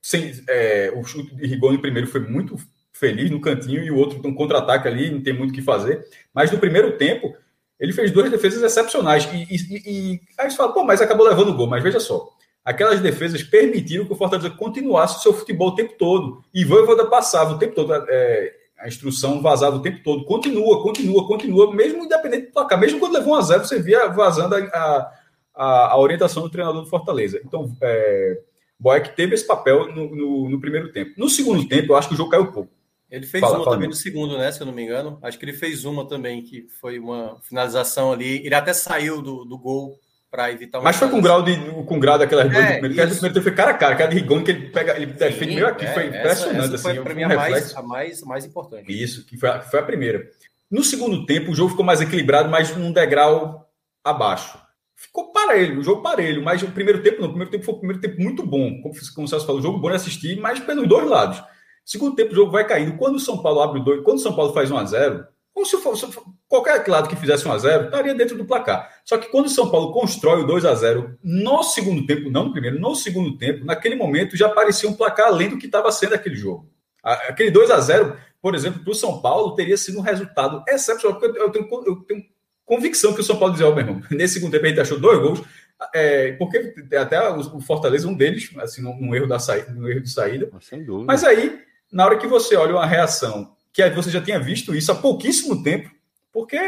Sem, é, o chute de Rigoni primeiro foi muito feliz no cantinho e o outro um contra-ataque ali, não tem muito o que fazer. Mas no primeiro tempo, ele fez duas defesas excepcionais. E, e, e aí você fala, pô, mas acabou levando o gol. Mas veja só, aquelas defesas permitiram que o Fortaleza continuasse o seu futebol o tempo todo. E Voivoda passava o tempo todo, é, a instrução vazava o tempo todo. Continua, continua, continua, mesmo independente do placar. Mesmo quando levou um a zero, você via vazando a, a, a orientação do treinador do Fortaleza. Então, é, Boeck teve esse papel no, no, no, primeiro tempo. No segundo tempo, eu acho que o jogo caiu pouco. Ele fez fala, uma fala também no segundo, né? Se eu não me engano. Acho que ele fez uma também, que foi uma finalização ali. Ele até saiu do, do gol para evitar Mas foi com grau de com grau daquelas duas é, primeiro, que primeiro foi cara a cara, cara de Rigoni que ele pega, ele defende meio aqui, é, foi impressionante essa, essa foi, assim, para mim um a mais, a mais mais importante. Isso, que foi a, foi a primeira. No segundo tempo, o jogo ficou mais equilibrado, mas num degrau abaixo. Ficou parelho, o jogo parelho, mas o primeiro tempo não, o primeiro tempo foi primeiro tempo muito bom, como, como o Celso falou, o jogo bom de assistir, mas pelos dois lados. Segundo tempo, o jogo vai caindo. Quando o São Paulo abre o dois, quando o São Paulo faz 1 a 0 como se fosse qualquer lado que fizesse 1 a 0 estaria dentro do placar. Só que quando o São Paulo constrói o 2 a 0 no segundo tempo, não no primeiro, no segundo tempo, naquele momento já parecia um placar além do que estava sendo aquele jogo. Aquele 2 a 0 por exemplo, para o São Paulo, teria sido um resultado excepcional, porque eu tenho, eu tenho convicção que o São Paulo dizia, ó, oh, meu irmão, [laughs] nesse segundo tempo a gente achou dois gols, é, porque até o Fortaleza, um deles, assim, num, erro, da saída, num erro de saída. Mas aí, na hora que você olha uma reação que você já tinha visto isso há pouquíssimo tempo, porque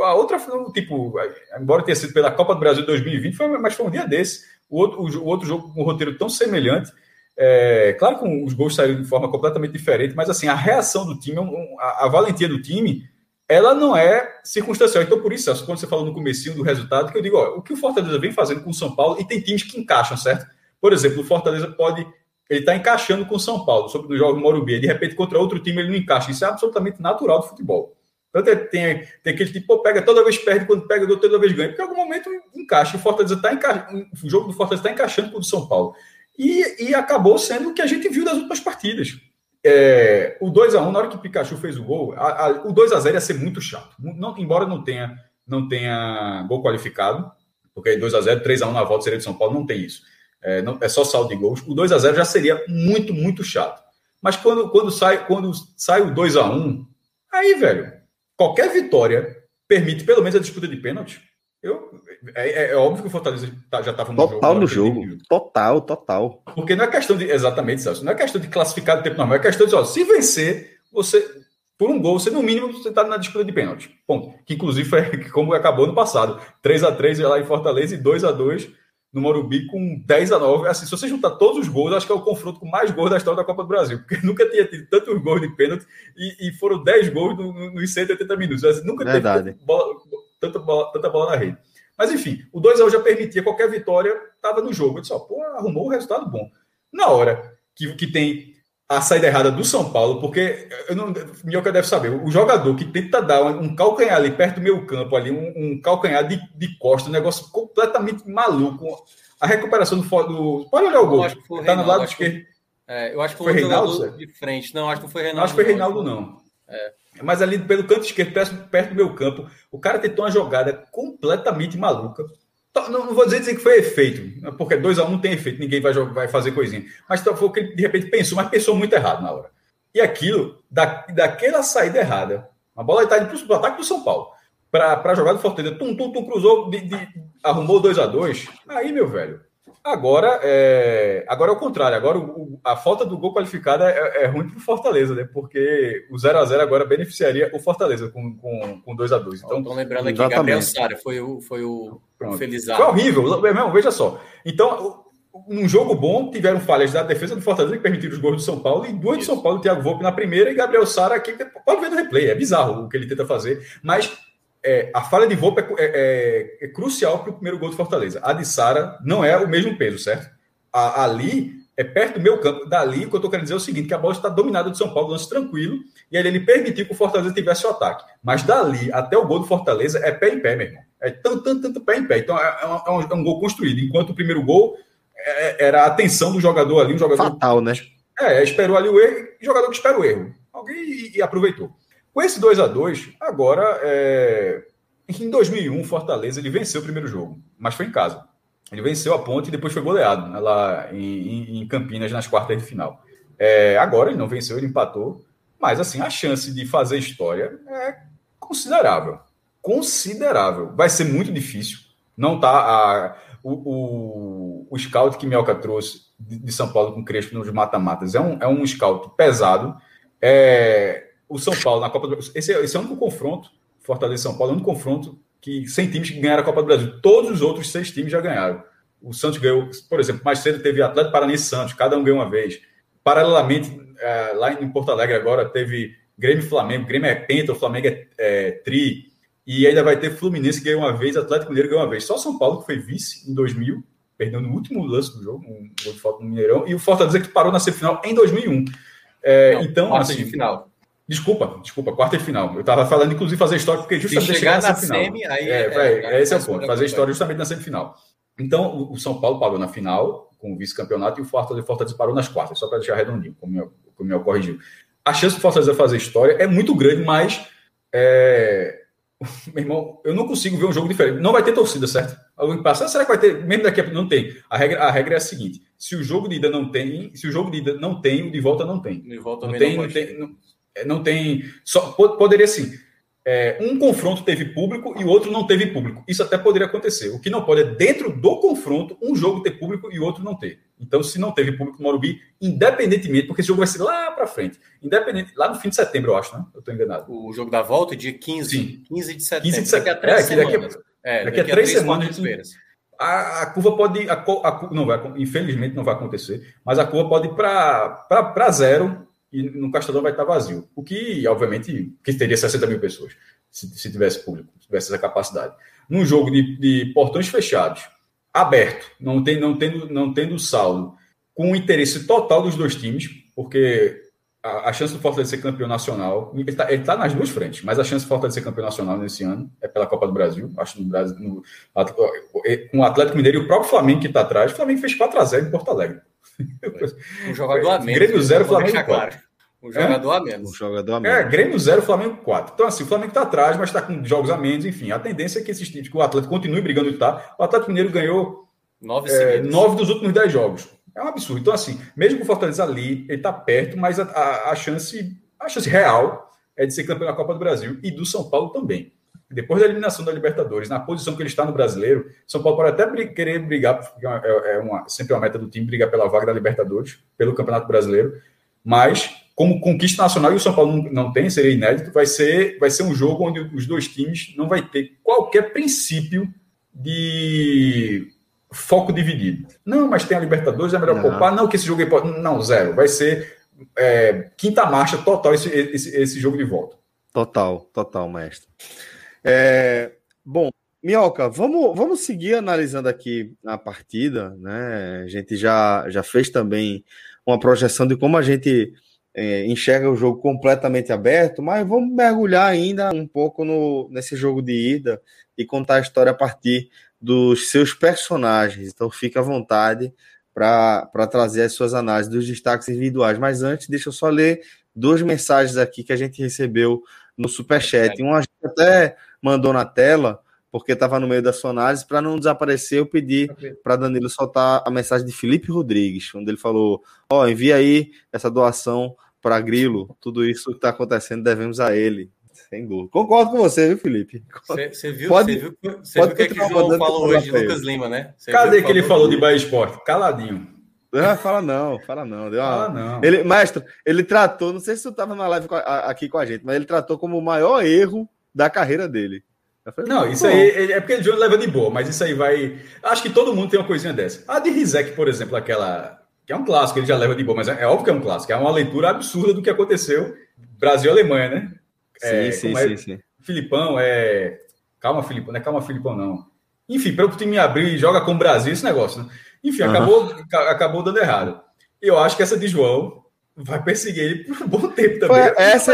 a outra, tipo, embora tenha sido pela Copa do Brasil de 2020, foi, mas foi um dia desse. O outro, o, o outro jogo com um roteiro tão semelhante. É, claro que os gols saíram de forma completamente diferente, mas assim, a reação do time, a, a valentia do time, ela não é circunstancial. Então, por isso, quando você falou no começo do resultado, que eu digo, ó, o que o Fortaleza vem fazendo com o São Paulo, e tem times que encaixam, certo? Por exemplo, o Fortaleza pode ele está encaixando com o São Paulo, sobre o jogo do Morumbi. De repente, contra outro time, ele não encaixa. Isso é absolutamente natural do futebol. Então, tem, tem aquele tipo, pô, pega toda vez perde, quando pega, toda vez ganha. Porque em algum momento encaixa. O Fortaleza está encaixando, o jogo do Fortaleza está encaixando com o do São Paulo. E, e acabou sendo o que a gente viu das últimas partidas. É, o 2 a 1 na hora que Pikachu fez o gol, a, a, o 2 a 0 ia ser muito chato. Não, embora não tenha, não tenha gol qualificado, porque 2 a 0 3 a 1 na volta seria de São Paulo, não tem isso é, não, é só saldo de gols, o 2 a 0 já seria muito, muito chato. Mas quando, quando, sai, quando sai o 2 a 1 aí, velho, qualquer vitória permite pelo menos a disputa de pênalti. Eu, é, é, é óbvio que o Fortaleza tá, já estava no total jogo. no jogo. Total, total. Porque não é questão de. Exatamente, Celso. Não é questão de classificar de tempo normal. É questão de, ó, se vencer, você. Por um gol, você no mínimo você está na disputa de pênalti. Ponto. Que inclusive foi [laughs] como acabou no passado. 3 a 3 lá em Fortaleza e 2 a 2 no Morumbi com 10 a 9. Assim, se você juntar todos os gols, acho que é o confronto com mais gols da história da Copa do Brasil, porque [laughs] nunca tinha tido tantos gols de pênalti e, e foram 10 gols no, no, nos 180 minutos. Assim, nunca Verdade. teve bola, tanta, bola, tanta bola na rede. Mas enfim, o 2 a 1 já permitia qualquer vitória, estava no jogo. Eu disse, ó, pô, arrumou um resultado bom. Na hora que, que tem a saída errada do São Paulo, porque eu não, Minhoca deve saber, o jogador que tenta dar um calcanhar ali perto do meio campo, ali, um, um calcanhar de, de costa, um negócio completamente maluco. A recuperação do, do pode olhar o gol. Está no lado esquerdo. É, eu acho que foi, foi Reinaldo de frente. Não, acho que não foi Reinaldo. Acho que foi Reinaldo, não. É. Mas ali pelo canto esquerdo, perto, perto do meu campo, o cara tentou uma jogada completamente maluca. Não, não vou dizer, dizer que foi efeito, porque 2x1 um não tem efeito, ninguém vai, jogar, vai fazer coisinha. Mas foi o que ele de repente pensou, mas pensou muito errado na hora. E aquilo, da, daquela saída errada, a bola está indo para o ataque do São Paulo, para jogar do Fortaleza, tum, tum, tum, cruzou, de, de, arrumou 2 a 2 Aí, meu velho, Agora é, agora é o contrário. Agora o, a falta do gol qualificado é, é ruim para o Fortaleza, né? Porque o 0 a 0 agora beneficiaria o Fortaleza com, com, com 2 a 2 Então, Estão lembrando aqui, exatamente. Gabriel Sara foi o, foi o, o Felizardo. Foi horrível, mesmo, veja só. Então, num jogo bom, tiveram falhas da defesa do Fortaleza que permitiram os gols do São Paulo, e duas do São Paulo, Thiago Volpe na primeira e Gabriel Sara aqui. Pode ver no replay, é bizarro o que ele tenta fazer, mas é, a falha de Volpe é, é, é, é crucial para o primeiro gol do Fortaleza. A de Sara não é o mesmo peso, certo? A, ali é perto do meu campo. Dali, o que eu estou querendo dizer é o seguinte: que a bola está dominada do São Paulo, lance tranquilo, e aí ele permitiu que o Fortaleza tivesse o ataque. Mas dali até o gol do Fortaleza é pé em pé, meu irmão. É tanto, tanto, tanto pé em pé. Então é, é um, é um, gol construído. Enquanto o primeiro gol era a atenção do jogador ali, um jogador. Fatal, né? É, esperou ali o erro, jogador que espera o erro. Alguém e, e aproveitou. Com esse 2 a 2 agora, é... em 2001, Fortaleza ele venceu o primeiro jogo, mas foi em casa. Ele venceu a ponte e depois foi goleado né, lá em, em, Campinas nas quartas de final. É... agora ele não venceu, ele empatou, mas assim, a chance de fazer história é considerável. Considerável. Vai ser muito difícil. Não tá a, o, o, o scout que Melca trouxe de, de São Paulo com Crespo nos mata-matas é um, é um scout pesado. É, o São Paulo na Copa do Brasil. Esse, é, esse é o único confronto, Fortaleza São Paulo, é o único confronto que sem times que ganharam a Copa do Brasil. Todos os outros seis times já ganharam. O Santos ganhou, por exemplo, mais cedo teve Atlético Paranaense Santos, cada um ganhou uma vez. Paralelamente, é, lá em Porto Alegre agora teve Grêmio e Flamengo. Grêmio é penta, o Flamengo é, é tri. E ainda vai ter Fluminense que ganhou uma vez, Atlético Mineiro ganhou uma vez. Só São Paulo que foi vice em 2000, perdeu no último lance do jogo, um gol de falta no Mineirão. E o Fortaleza que parou na semifinal em 2001. É, Não, então, assim, final. Desculpa, desculpa, quarta de final. Eu estava falando, inclusive, fazer história, porque justamente Se chegar na semi, aí é, é, é, esse é o ponto, fazer história justamente na semifinal. Então, o São Paulo parou na final, com o vice-campeonato, e o Fortaleza, Fortaleza parou nas quartas, só para deixar redondinho, como o meu corrigiu. A chance do Fortaleza fazer história é muito grande, mas é... [laughs] meu irmão, eu não consigo ver um jogo diferente. Não vai ter torcida, certo? Alguém passa, será que vai ter? Mesmo daqui a pouco não tem. A regra, a regra é a seguinte: se o jogo de ida não tem, se o jogo de ida não tem, o de volta não tem. De volta não tem, não, tem, não, é, não tem. Só poderia sim. É, um confronto teve público e o outro não teve público. Isso até poderia acontecer. O que não pode é, dentro do confronto, um jogo ter público e o outro não ter. Então, se não teve público no Morumbi, independentemente, porque esse jogo vai ser lá para frente, independente, lá no fim de setembro, eu acho, né? Eu estou enganado. O jogo da volta, dia 15, Sim. 15 de setembro. 15 de setembro. Daqui a três é, semanas. Daqui a, é, daqui a três, três semanas. A, a, curva pode. A, a, não vai, infelizmente não vai acontecer, mas a curva pode ir para zero e no Castelão vai estar vazio. O que, obviamente, que teria 60 mil pessoas, se, se tivesse público, se tivesse essa capacidade. Num jogo de, de portões fechados, aberto, não, tem, não, tendo, não tendo saldo, com o interesse total dos dois times, porque a, a chance do Fortaleza ser campeão nacional, ele está tá nas duas frentes, mas a chance do Fortaleza ser campeão nacional nesse ano é pela Copa do Brasil, acho no Brasil, no, com o Atlético Mineiro e o próprio Flamengo que está atrás, o Flamengo fez 4x0 em Porto Alegre. [laughs] Um jogador a menos. Grêmio 0, Flamengo 4. Claro. Um jogador é? a menos. Um jogador a é, menos. É, Grêmio 0, Flamengo 4. Então, assim, o Flamengo está atrás, mas está com jogos a menos, enfim. A tendência é que, esses, que o Atlético continue brigando e tá. O Atlético Mineiro ganhou nove, é, nove dos últimos dez jogos. É um absurdo. Então, assim, mesmo com o Fortaleza ali, ele está perto, mas a, a, a, chance, a chance real é de ser campeão da Copa do Brasil e do São Paulo também. Depois da eliminação da Libertadores, na posição que ele está no brasileiro, São Paulo pode até querer brigar, porque é, é uma, sempre uma meta do time brigar pela vaga da Libertadores, pelo Campeonato Brasileiro, mas como conquista nacional e o São Paulo não, não tem, seria inédito, vai ser, vai ser um jogo onde os dois times não vai ter qualquer princípio de foco dividido. Não, mas tem a Libertadores, é melhor não. poupar. Não, que esse jogo aí pode. Não, zero. Vai ser é, quinta marcha total esse, esse, esse jogo de volta. Total, total, mestre. É, bom, Minhoca, vamos, vamos seguir analisando aqui a partida, né? A gente já, já fez também uma projeção de como a gente é, enxerga o jogo completamente aberto, mas vamos mergulhar ainda um pouco no, nesse jogo de ida e contar a história a partir dos seus personagens. Então fique à vontade para trazer as suas análises dos destaques individuais. Mas antes, deixa eu só ler duas mensagens aqui que a gente recebeu no Superchat. Um a gente até mandou na tela, porque estava no meio da sua análise, para não desaparecer, eu pedi para Danilo soltar a mensagem de Felipe Rodrigues, onde ele falou: Ó, oh, envia aí essa doação para Grilo, tudo isso que está acontecendo devemos a ele. Sem dúvida. Concordo com você, viu, Felipe? Você viu, pode, viu, você viu o que, é que o João falou hoje, Lucas Lima, né? Cê Cadê que ele falou de Bahia Esporte? Caladinho. Ah, fala não, fala não. Deu uma... Fala não. Ele, mestre, ele tratou, não sei se tu estava na live aqui com a gente, mas ele tratou como o maior erro da carreira dele. Falei, não, isso aí é porque o Johnny leva de boa, mas isso aí vai. Acho que todo mundo tem uma coisinha dessa. A de Rizek, por exemplo, aquela. Que é um clássico, ele já leva de boa, mas é, é óbvio que é um clássico. É uma leitura absurda do que aconteceu Brasil e Alemanha, né? É, sim, sim, é, sim, sim. Filipão é. Calma, Filipão, não é calma, Filipão, não. Enfim, para o time abrir e joga com o Brasil, esse negócio, né? Enfim, uhum. acabou, acabou dando errado. Eu acho que essa de João vai perseguir ele por um bom tempo também. Foi essa,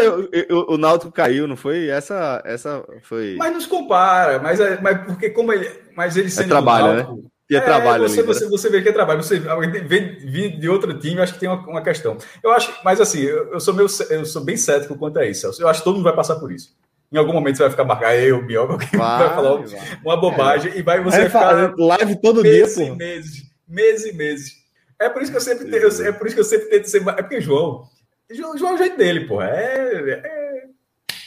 o, o Náutico caiu, não foi? Essa, essa foi. Mas nos compara, mas, é, mas porque como ele, mas ele é sendo é trabalho, Náutico, né? E é, é trabalho. Você, ali, você, né? você vê que é trabalho. Você vê de outro time, acho que tem uma, uma questão. Eu acho, mas assim, eu, eu, sou meio, eu sou bem cético quanto a isso. Eu acho que todo mundo vai passar por isso. Em algum momento você vai ficar marcado, eu, Biel, [laughs] alguém vai, vai falar vai. uma bobagem é. e vai você vai ficar live todo meses dia, meses, meses e meses. É por isso que eu sempre tenho, é por isso que eu sempre tento ser. É porque João, João, João é o jeito dele, pô. É, é,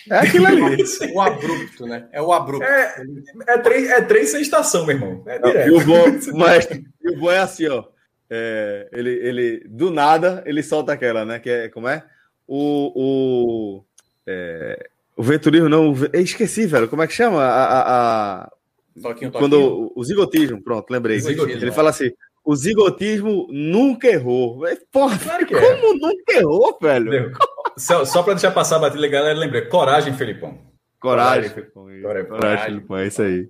é aquilo ali. [laughs] o abrupto, né? É o abrupto. É, é, trem, é trem sem estação, meu irmão. É direto. E o bom, [laughs] mas, e o bom é assim, ó. É, ele, ele, do nada, ele solta aquela, né? Que é, como é? O, o, é, o Venturismo, não. O, esqueci, velho. Como é que chama? A, a, a toquinho, toquinho. Quando, o zigotismo, pronto, lembrei. Zigotismo, ele fala assim: o zigotismo nunca errou. Porra, claro que é. como é. nunca errou, velho? Só, só para deixar passar a batida legal, lembrei. Coragem, Felipão. Coragem, Coragem, Felipão. Coragem, Coragem, Felipão, é isso aí.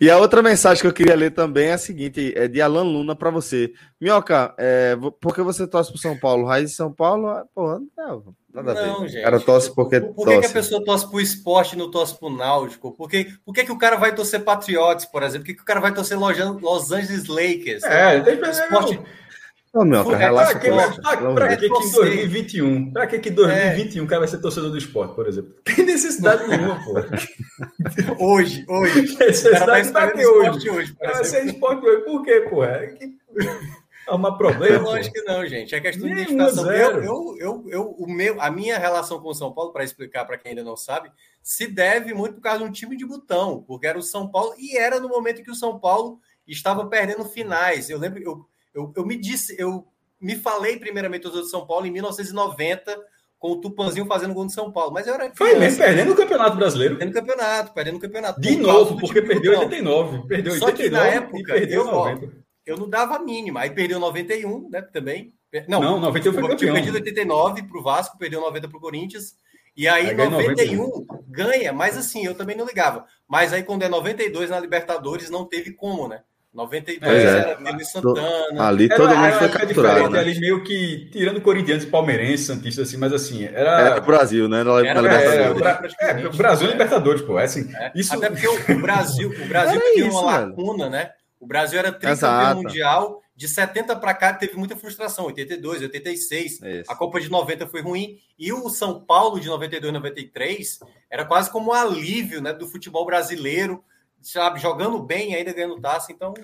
E a outra mensagem que eu queria ler também é a seguinte: é de Alan Luna para você. Minhoca, é, por que você torce pro São Paulo? Raiz de São Paulo? Ah, porra, não, nada não, a ver. Gente, o cara torce porque. Por, por que, que, a pessoa torce pro esporte e não torce pro Náutico? Por que, por que, que o cara vai torcer Patriots, por exemplo? Por que, que o cara vai torcer Los Angeles Lakers? É, tem esporte. Ô, meu, cara, relaxa pra, que, pra, pra que, que em 2021? Pra que que em 2021 o cara vai ser torcedor do esporte, por exemplo? Tem necessidade nenhuma, pô. [laughs] hoje, hoje. Necessidade pra que hoje? hoje vai ser esporte hoje. Por quê, pô? É que... Arrumar problema. Lógico que não, gente. É questão de identificação. Eu, eu, eu, eu, o meu, a minha relação com o São Paulo, para explicar para quem ainda não sabe, se deve muito por causa de um time de botão, porque era o São Paulo, e era no momento que o São Paulo estava perdendo finais. Eu lembro, eu, eu, eu me disse, eu me falei primeiramente do São Paulo em 1990, com o Tupanzinho fazendo gol de São Paulo. Mas eu era. Foi mesmo, perdendo o Campeonato Brasileiro. Perdendo o campeonato, perdendo o campeonato. De novo, porque perdeu 89. Perdeu 89. Só que na época, eu, 90. eu não dava a mínima. Aí perdeu 91, né? Também. Não, não 91 foi campeão. Perdido 89 para o Vasco, perdeu 90 para o Corinthians. E aí, aí 91 91 ganha, mas assim, eu também não ligava. Mas aí, quando é 92 na Libertadores, não teve como, né? 92 é, era Santana. Ali todo era, mundo foi capturado. Né? Ali meio que, tirando Corinthians e Palmeirense, Santista, assim, mas assim, era. Era Brasil, né? Na, era, na Libertadores. Era, é, o Brasil é Libertadores, pô. É assim, é. Isso... Até porque o Brasil, o Brasil tinha isso, uma lacuna, né? O Brasil era tricampeão mundial. De 70 para cá teve muita frustração, 82, 86. Isso. A Copa de 90 foi ruim. E o São Paulo de 92, 93 era quase como um alívio né, do futebol brasileiro sabe, jogando bem, ainda ganhando taça, então.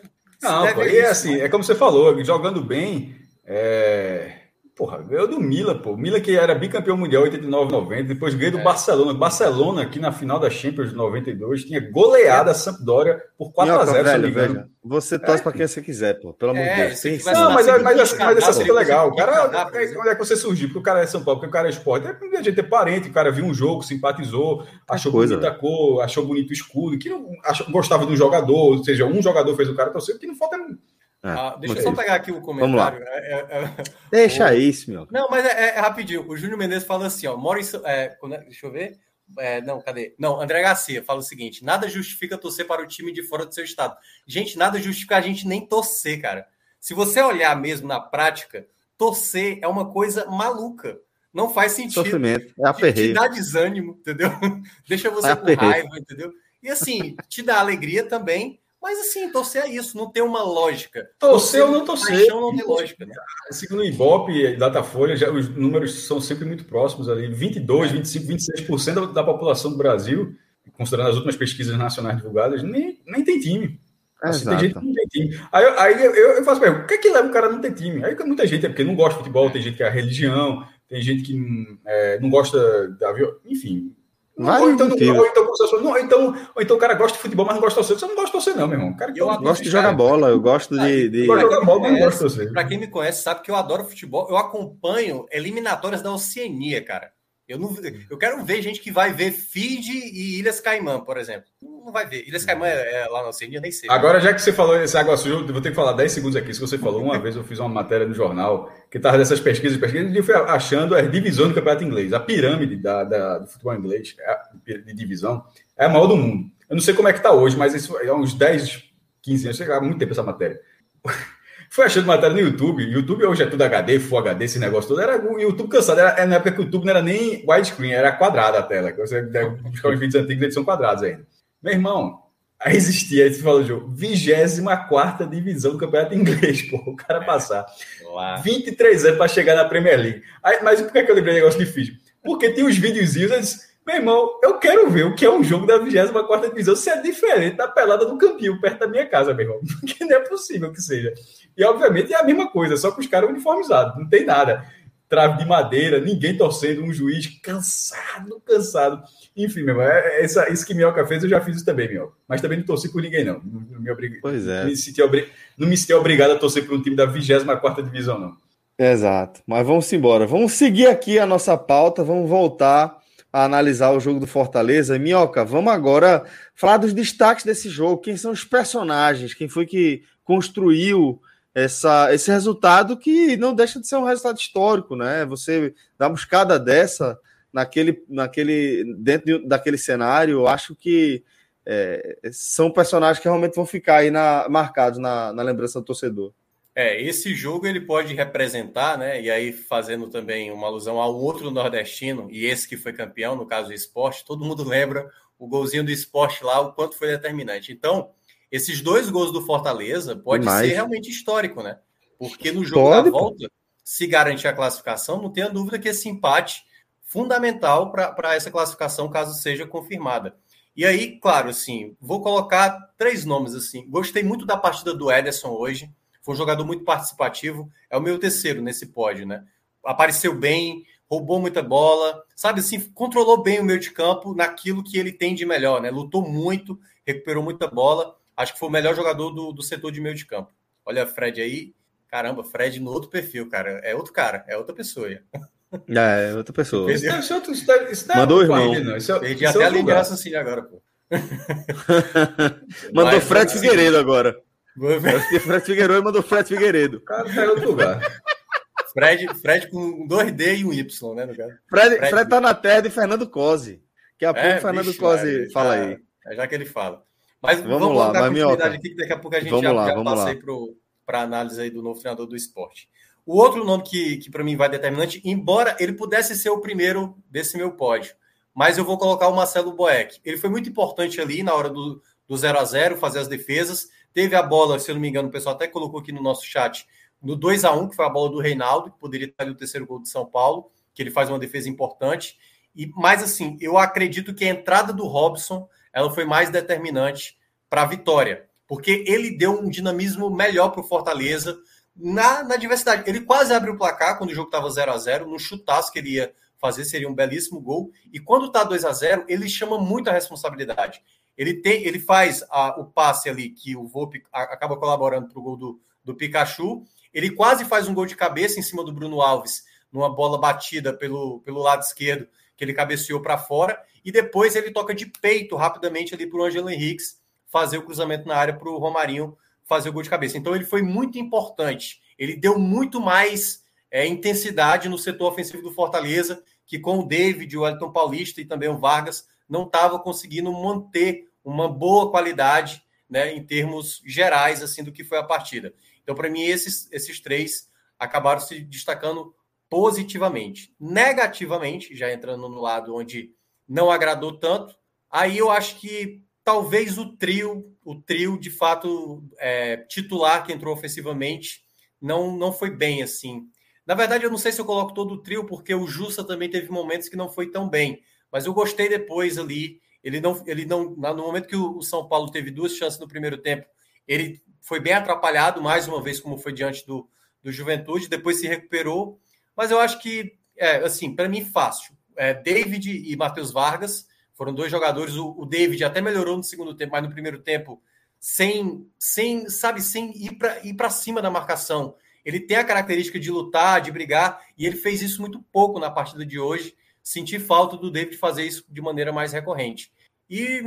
Não, pô, e é assim, é como você falou, jogando bem. É... Porra, ganhou do Mila, pô. Mila que era bicampeão mundial 89, 90, depois ganhou do é. Barcelona. Barcelona, aqui na final da Champions de 92, tinha goleada a Sampdoria por 4x0, velho, veja, Você torce é. para quem você quiser, pô. Pelo amor de é, Deus. Sim, não, mas, mas, mas, mas essa fica legal. O cara, onde é que você surgiu? Porque o cara é São Paulo, porque o cara é esporte. É a gente é parente, o cara viu um jogo, simpatizou, achou coisa, bonita a cor, achou bonito o escudo, que não achou, gostava de um jogador, ou seja, um jogador fez o cara torcer, que não falta é, ah, deixa eu só pegar aqui o comentário. É, é, é, deixa o... isso, meu. Não, mas é, é, rapidinho. O Júnior Mendes fala assim, ó. Mora deixa eu ver. não, cadê? Não, André Garcia fala o seguinte: nada justifica torcer para o time de fora do seu estado. Gente, nada justifica a gente nem torcer, cara. Se você olhar mesmo na prática, torcer é uma coisa maluca. não faz sentido. Sofrimento, é aperreio. Te dá desânimo, entendeu? [laughs] Deixa você é com raiva, entendeu? E assim, te dá alegria também, mas assim, torcer é isso, não tem uma lógica. Torcer ou não torcer. Paixão não tem lógica, né? Segundo o Ibope e Datafolha, já, os números são sempre muito próximos ali. 22, 25, 26% da, da população do Brasil, considerando as últimas pesquisas nacionais divulgadas, nem, nem tem time. Assim, tem gente que não tem time. Aí, aí eu, eu, faço pergunta, o que é que leva o cara a não ter time? Aí muita gente é porque não gosta de futebol, tem gente que é religião, tem gente que é, não gosta da enfim. Vai, ou, então, não, ou, então, não, então, ou então o cara gosta de futebol, mas não gosta de torcer. Você não gosta de torcer, não, meu irmão. Cara, eu gosto de jogar bola, eu gosto de. de... Eu jogar bola, não gosto de torcer. Pra quem me conhece, sabe que eu adoro futebol. Eu acompanho eliminatórias da Oceania, cara. Eu, não, eu quero ver gente que vai ver Fiji e Ilhas Caimã, por exemplo. Não vai ver. Ilhas Caimã é, é lá na Oceania, nem sei. Agora, já que você falou esse água suja, eu vou ter que falar 10 segundos aqui. Se você falou, uma vez eu fiz uma matéria no jornal que estava dessas pesquisas, pesquisas, e fui achando as divisões do campeonato inglês. A pirâmide da, da, do futebol inglês, é de divisão, é a maior do mundo. Eu não sei como é que está hoje, mas isso é uns 10, 15 anos, chegava muito tempo essa matéria. Foi achando matéria no YouTube. YouTube hoje é tudo HD, Full HD, esse negócio todo. Era o YouTube cansado. Era, na época que o YouTube não era nem widescreen, era quadrada a tela. Você deve buscar os vídeos antigos, eles são quadrados ainda. Meu irmão, aí existia, aí você falou, João, 24 divisão do campeonato inglês, [laughs] pô, o cara passar. Lá. 23 anos para chegar na Premier League. Aí, mas por que, que eu lembrei do negócio Fiz? Porque tem os videozinhos, meu irmão, eu quero ver o que é um jogo da 24 divisão se é diferente da pelada do campinho perto da minha casa, meu irmão. [laughs] Porque não é possível que seja. E, obviamente, é a mesma coisa, só que os caras uniformizados, não tem nada. Trave de madeira, ninguém torcendo, um juiz cansado, cansado. Enfim, meu irmão, é, é essa, isso que Minhoca fez, eu já fiz isso também, Minhoca. Mas também não torci por ninguém, não. Não, me, obrig... pois é. me senti obrig... não me senti obrigado a torcer por um time da 24 divisão, não. Exato. Mas vamos embora. Vamos seguir aqui a nossa pauta, vamos voltar a analisar o jogo do Fortaleza. Minhoca, vamos agora falar dos destaques desse jogo. Quem são os personagens? Quem foi que construiu essa, esse resultado que não deixa de ser um resultado histórico, né? Você dá uma buscada dessa naquele, naquele dentro daquele cenário, acho que é, são personagens que realmente vão ficar aí na, marcados na, na lembrança do torcedor. É, esse jogo ele pode representar, né? E aí fazendo também uma alusão ao outro nordestino, e esse que foi campeão, no caso do esporte, todo mundo lembra o golzinho do esporte lá, o quanto foi determinante. Então, esses dois gols do Fortaleza pode Demais. ser realmente histórico, né? Porque no jogo pode, da volta, se garantir a classificação, não tenha dúvida que esse empate fundamental para essa classificação, caso seja confirmada. E aí, claro, assim, vou colocar três nomes assim. Gostei muito da partida do Ederson hoje foi um jogador muito participativo. É o meu terceiro nesse pódio, né? Apareceu bem, roubou muita bola, sabe assim, controlou bem o meio de campo naquilo que ele tem de melhor, né? Lutou muito, recuperou muita bola. Acho que foi o melhor jogador do, do setor de meio de campo. Olha, Fred aí. Caramba, Fred no outro perfil, cara. É outro cara, é outra pessoa. É, é outra pessoa. Isso, isso, isso, isso Mandou o irmão. Não. Isso, Perdi até é a linha de raciocínio agora, pô. [laughs] Mandou Mas, Fred Figueiredo agora. Fred Figueiredo mandou Fred Figueiredo. Cara, é outro lugar. Fred, Fred com 2D e um Y, né? No caso. Fred, Fred, Fred tá na terra de Fernando Cose. Que a pouco é, Fernando bicho, Cose fala aí. É já que ele fala. Mas vamos, vamos lá, dar continuidade aqui, que daqui a pouco a gente vamos já, lá, já passa aí para análise aí do novo treinador do esporte. O outro nome que, que para mim vai determinante, embora ele pudesse ser o primeiro desse meu pódio, mas eu vou colocar o Marcelo Boeck. Ele foi muito importante ali na hora do, do 0 a 0 fazer as defesas, Teve a bola, se eu não me engano, o pessoal até colocou aqui no nosso chat, no 2 a 1 que foi a bola do Reinaldo, que poderia estar ali o terceiro gol de São Paulo, que ele faz uma defesa importante. E mais assim, eu acredito que a entrada do Robson ela foi mais determinante para a vitória, porque ele deu um dinamismo melhor para o Fortaleza na, na diversidade. Ele quase abriu o placar quando o jogo estava 0 a 0 no chutaço que ele ia fazer, seria um belíssimo gol. E quando está 2 a 0 ele chama muito a responsabilidade. Ele tem, ele faz a, o passe ali que o Volpe acaba colaborando para o gol do, do Pikachu. Ele quase faz um gol de cabeça em cima do Bruno Alves, numa bola batida pelo, pelo lado esquerdo, que ele cabeceou para fora. E depois ele toca de peito rapidamente ali para o Angelo Henriques fazer o cruzamento na área para o Romarinho fazer o gol de cabeça. Então ele foi muito importante. Ele deu muito mais é, intensidade no setor ofensivo do Fortaleza, que com o David, o Wellington Paulista e também o Vargas não estava conseguindo manter uma boa qualidade, né, em termos gerais, assim, do que foi a partida. Então, para mim, esses, esses três acabaram se destacando positivamente. Negativamente, já entrando no lado onde não agradou tanto, aí eu acho que talvez o trio, o trio de fato é, titular que entrou ofensivamente, não, não foi bem assim. Na verdade, eu não sei se eu coloco todo o trio, porque o Justa também teve momentos que não foi tão bem. Mas eu gostei depois ali. Ele não, ele não, no momento que o São Paulo teve duas chances no primeiro tempo, ele foi bem atrapalhado mais uma vez, como foi diante do, do Juventude. Depois se recuperou. Mas eu acho que, é, assim, para mim, fácil. É, David e Matheus Vargas foram dois jogadores. O, o David até melhorou no segundo tempo, mas no primeiro tempo, sem, sem sabe, sem ir para cima da marcação. Ele tem a característica de lutar, de brigar, e ele fez isso muito pouco na partida de hoje. Senti falta do David fazer isso de maneira mais recorrente. E,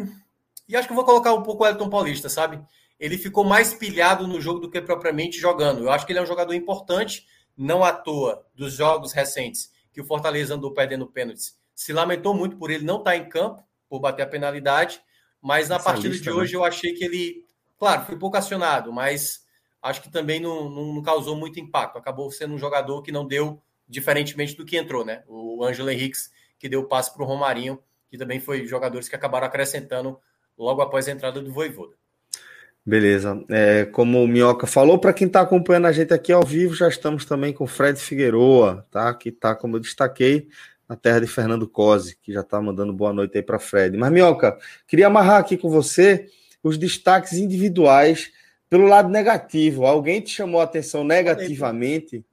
e acho que vou colocar um pouco o Elton Paulista, sabe? Ele ficou mais pilhado no jogo do que propriamente jogando. Eu acho que ele é um jogador importante, não à toa, dos jogos recentes, que o Fortaleza andou perdendo pênaltis. Se lamentou muito por ele não estar em campo, por bater a penalidade, mas na Essa partida lista, de hoje né? eu achei que ele, claro, foi pouco acionado, mas acho que também não, não, não, causou muito impacto. Acabou sendo um jogador que não deu, diferentemente do que entrou, né? O Ângelo Henriques, que deu o passe para o Romarinho, que também foi jogadores que acabaram acrescentando logo após a entrada do Voivoda. Beleza. É, como o Minhoca falou, para quem está acompanhando a gente aqui ao vivo, já estamos também com o Fred Figueroa, tá? Que está, como eu destaquei, na terra de Fernando Cosi, que já está mandando boa noite aí para Fred. Mas, Minhoca, queria amarrar aqui com você os destaques individuais pelo lado negativo, alguém te chamou a atenção negativamente?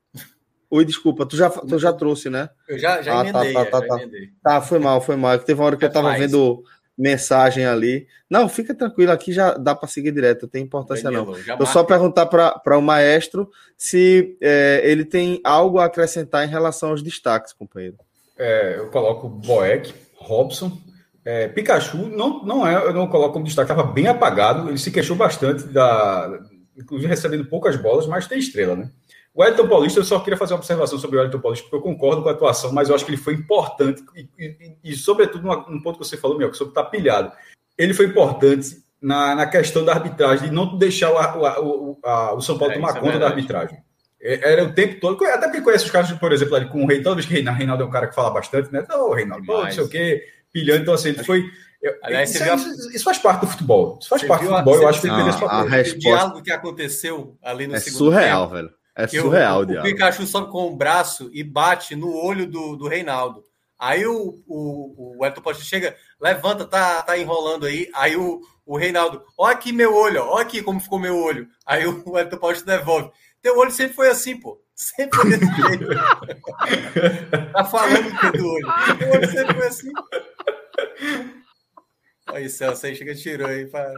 Oi, desculpa, tu já, tu já trouxe, né? Eu já, já ah, tá, emendei, tá, tá, tá, tá. tá, foi mal, foi mal. Teve uma hora que eu tava vendo mensagem ali. Não, fica tranquilo, aqui já dá para seguir direto, não tem importância Danilo, não. Eu só perguntar para o maestro se é, ele tem algo a acrescentar em relação aos destaques, companheiro. É, eu coloco Boeck, Robson, é, Pikachu não, não é, eu não coloco como destaque, estava bem apagado, ele se queixou bastante, da, inclusive recebendo poucas bolas, mas tem estrela, né? O Elton Paulista, eu só queria fazer uma observação sobre o Elton Paulista, porque eu concordo com a atuação, mas eu acho que ele foi importante, e, e, e sobretudo, num ponto que você falou, meu, sobre estar tá pilhado. Ele foi importante na, na questão da arbitragem, de não deixar o, o, a, o São Paulo é, tomar é conta é da arbitragem. É, era o tempo todo, até porque conhece os caras, por exemplo, ali com o Reinaldo, toda vez que o Reinaldo é um cara que fala bastante, né? Não, Reinaldo, não sei o quê pilhando. Então, assim, ele foi. Aliás, isso, viu... isso, faz parte do futebol. Isso faz parte do futebol. Eu acho que ele teve esse papel. O diálogo que aconteceu ali no é segundo surreal, tempo, velho. É surreal, o, o Pikachu sobe com o braço e bate no olho do, do Reinaldo. Aí o, o, o Elton Poste chega, levanta, tá, tá enrolando aí. Aí o, o Reinaldo, ó aqui meu olho, ó aqui como ficou meu olho. Aí o, [laughs] Elton Poste devolve. Teu olho sempre foi assim, pô. Sempre foi desse [laughs] jeito. tá falando que do olho. Teu olho sempre foi assim. Aí, Celso, aí chega tirou aí para.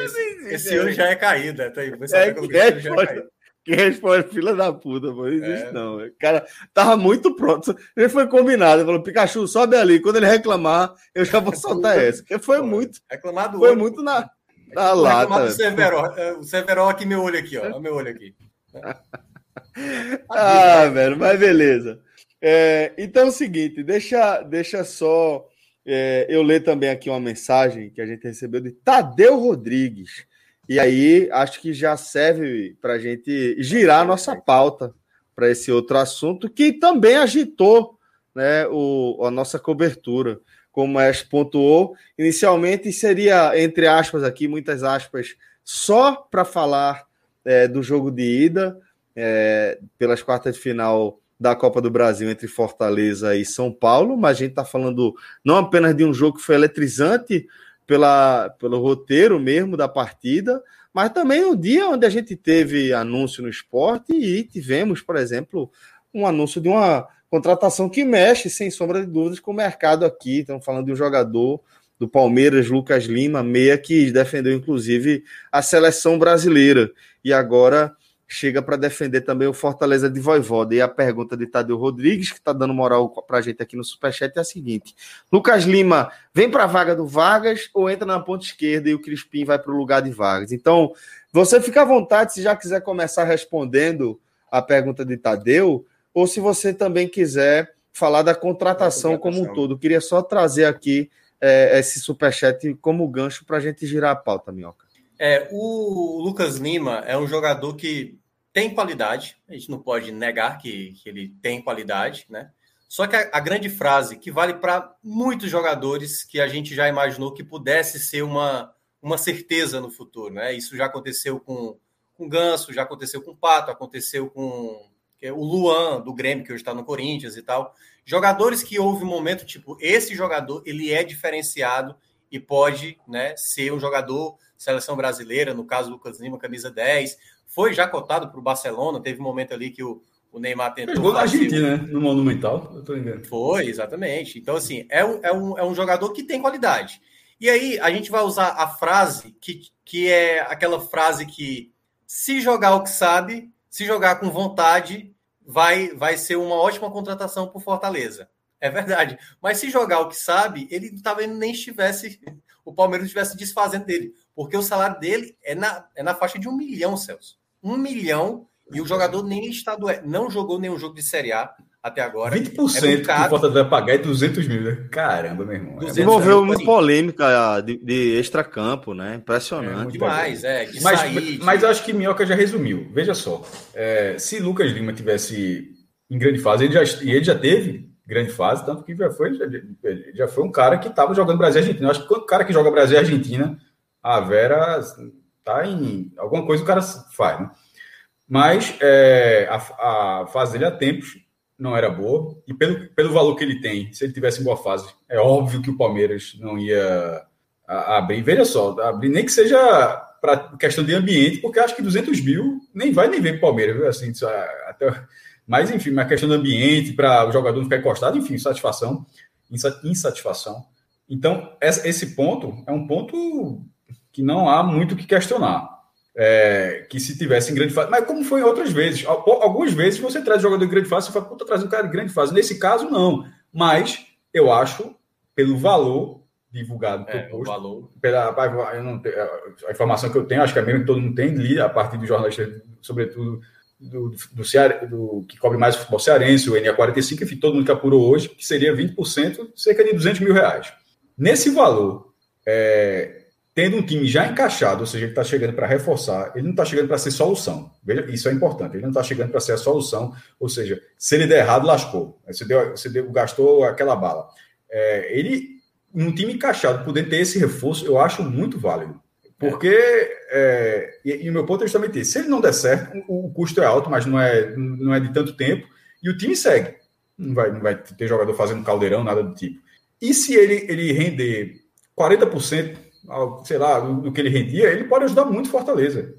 Esse, esse olho já é caído, tá aí. Você é, que responde, que responde, fila da puta, pô. Não existe, é. não. O cara tava muito pronto. Ele foi combinado. Ele falou: Pikachu, sobe ali. Quando ele reclamar, eu já vou soltar essa. Porque foi muito. Reclamado Foi olho, muito na, na lata. Severo, é, o Severo, aqui meu olho aqui, ó. Olha meu olho aqui. [laughs] ah, velho, mas beleza. É, então é o seguinte, deixa, deixa só é, eu ler também aqui uma mensagem que a gente recebeu de Tadeu Rodrigues. E aí acho que já serve para a gente girar a nossa pauta para esse outro assunto que também agitou né, o, a nossa cobertura. Como a pontuou, inicialmente seria, entre aspas, aqui, muitas aspas, só para falar é, do jogo de ida é, pelas quartas de final da Copa do Brasil entre Fortaleza e São Paulo, mas a gente está falando não apenas de um jogo que foi eletrizante pela, pelo roteiro mesmo da partida, mas também um dia onde a gente teve anúncio no esporte e tivemos, por exemplo, um anúncio de uma contratação que mexe, sem sombra de dúvidas, com o mercado aqui. Estamos falando de um jogador do Palmeiras, Lucas Lima, meia, que defendeu inclusive a seleção brasileira. E agora chega para defender também o Fortaleza de Voivoda. E a pergunta de Tadeu Rodrigues, que está dando moral para a gente aqui no Superchat, é a seguinte: Lucas Lima vem para a vaga do Vargas ou entra na ponta esquerda e o Crispim vai para o lugar de Vargas? Então, você fica à vontade se já quiser começar respondendo a pergunta de Tadeu, ou se você também quiser falar da contratação, como um todo. Eu queria só trazer aqui é, esse superchat como gancho para a gente girar a pauta, Minhoca. É, o Lucas Lima é um jogador que tem qualidade, a gente não pode negar que, que ele tem qualidade, né? Só que a, a grande frase que vale para muitos jogadores que a gente já imaginou que pudesse ser uma, uma certeza no futuro, né? Isso já aconteceu com com Ganso, já aconteceu com o Pato, aconteceu com é o Luan do Grêmio que hoje está no Corinthians e tal. Jogadores que houve um momento tipo esse jogador ele é diferenciado e pode, né, ser um jogador seleção brasileira, no caso Lucas Lima, camisa 10, foi já cotado para o Barcelona, teve um momento ali que o, o Neymar tentou. Jogou na Argentina, né? No Monumental, eu tô ligado. Foi, exatamente. Então, assim, é um, é, um, é um jogador que tem qualidade. E aí, a gente vai usar a frase que, que é aquela frase que se jogar o que sabe, se jogar com vontade, vai, vai ser uma ótima contratação para Fortaleza. É verdade. Mas se jogar o que sabe, ele talvez nem estivesse, o Palmeiras estivesse desfazendo dele. Porque o salário dele é na, é na faixa de um milhão, Celso. Um milhão e o jogador nem estadual, não jogou nenhum jogo de Série A até agora. 20% é que o Fortaleza vai pagar é 200 mil, né? Caramba, meu irmão. Desenvolveu é uma polêmica de, de extracampo, né? Impressionante. É demais, é. De mas, sair, mas de... eu acho que Minhoca já resumiu. Veja só, é, se Lucas Lima tivesse em grande fase, ele já, e ele já teve grande fase, tanto que já foi, já, já foi um cara que estava jogando Brasil e Argentina. Eu acho que o cara que joga Brasil e Argentina, a Vera tá em alguma coisa o cara faz, né? Mas é, a, a fase dele há tempos não era boa. E pelo, pelo valor que ele tem, se ele tivesse em boa fase, é óbvio que o Palmeiras não ia a, abrir. Veja só, abrir nem que seja para questão de ambiente, porque acho que 200 mil nem vai nem ver para o Palmeiras, viu? Assim, até, mas enfim, uma questão de ambiente, para o jogador não ficar encostado, enfim, satisfação, insatisfação. Então, esse ponto é um ponto que não há muito o que questionar é, que se tivesse em grande fase. Mas como foi em outras vezes. Algumas vezes você traz jogador em grande fase, você fala, puta, trazendo um cara de grande fase. Nesse caso, não. Mas eu acho, pelo valor divulgado, é, proposto, o valor. Pela, a informação que eu tenho, acho que é mesmo que todo mundo tem, li a partir do jornalista, sobretudo do, do, Ceará, do que cobre mais o futebol cearense, o NA45, enfim, todo mundo que apurou hoje, que seria 20%, cerca de 200 mil reais. Nesse valor, é, tendo um time já encaixado, ou seja, ele está chegando para reforçar, ele não está chegando para ser solução. Veja, isso é importante. Ele não está chegando para ser a solução, ou seja, se ele der errado, lascou. Você, deu, você deu, gastou aquela bala. É, ele, num time encaixado, poder ter esse reforço, eu acho muito válido. Porque, é, e, e, o meu ponto é justamente esse: se ele não der certo, o, o, custo é alto, mas não é, não é de tanto tempo, e o time segue. Não vai, não vai ter jogador fazendo caldeirão, nada do tipo. E se ele, ele render 40%, sei lá, do, que ele rendia, ele pode ajudar muito Fortaleza.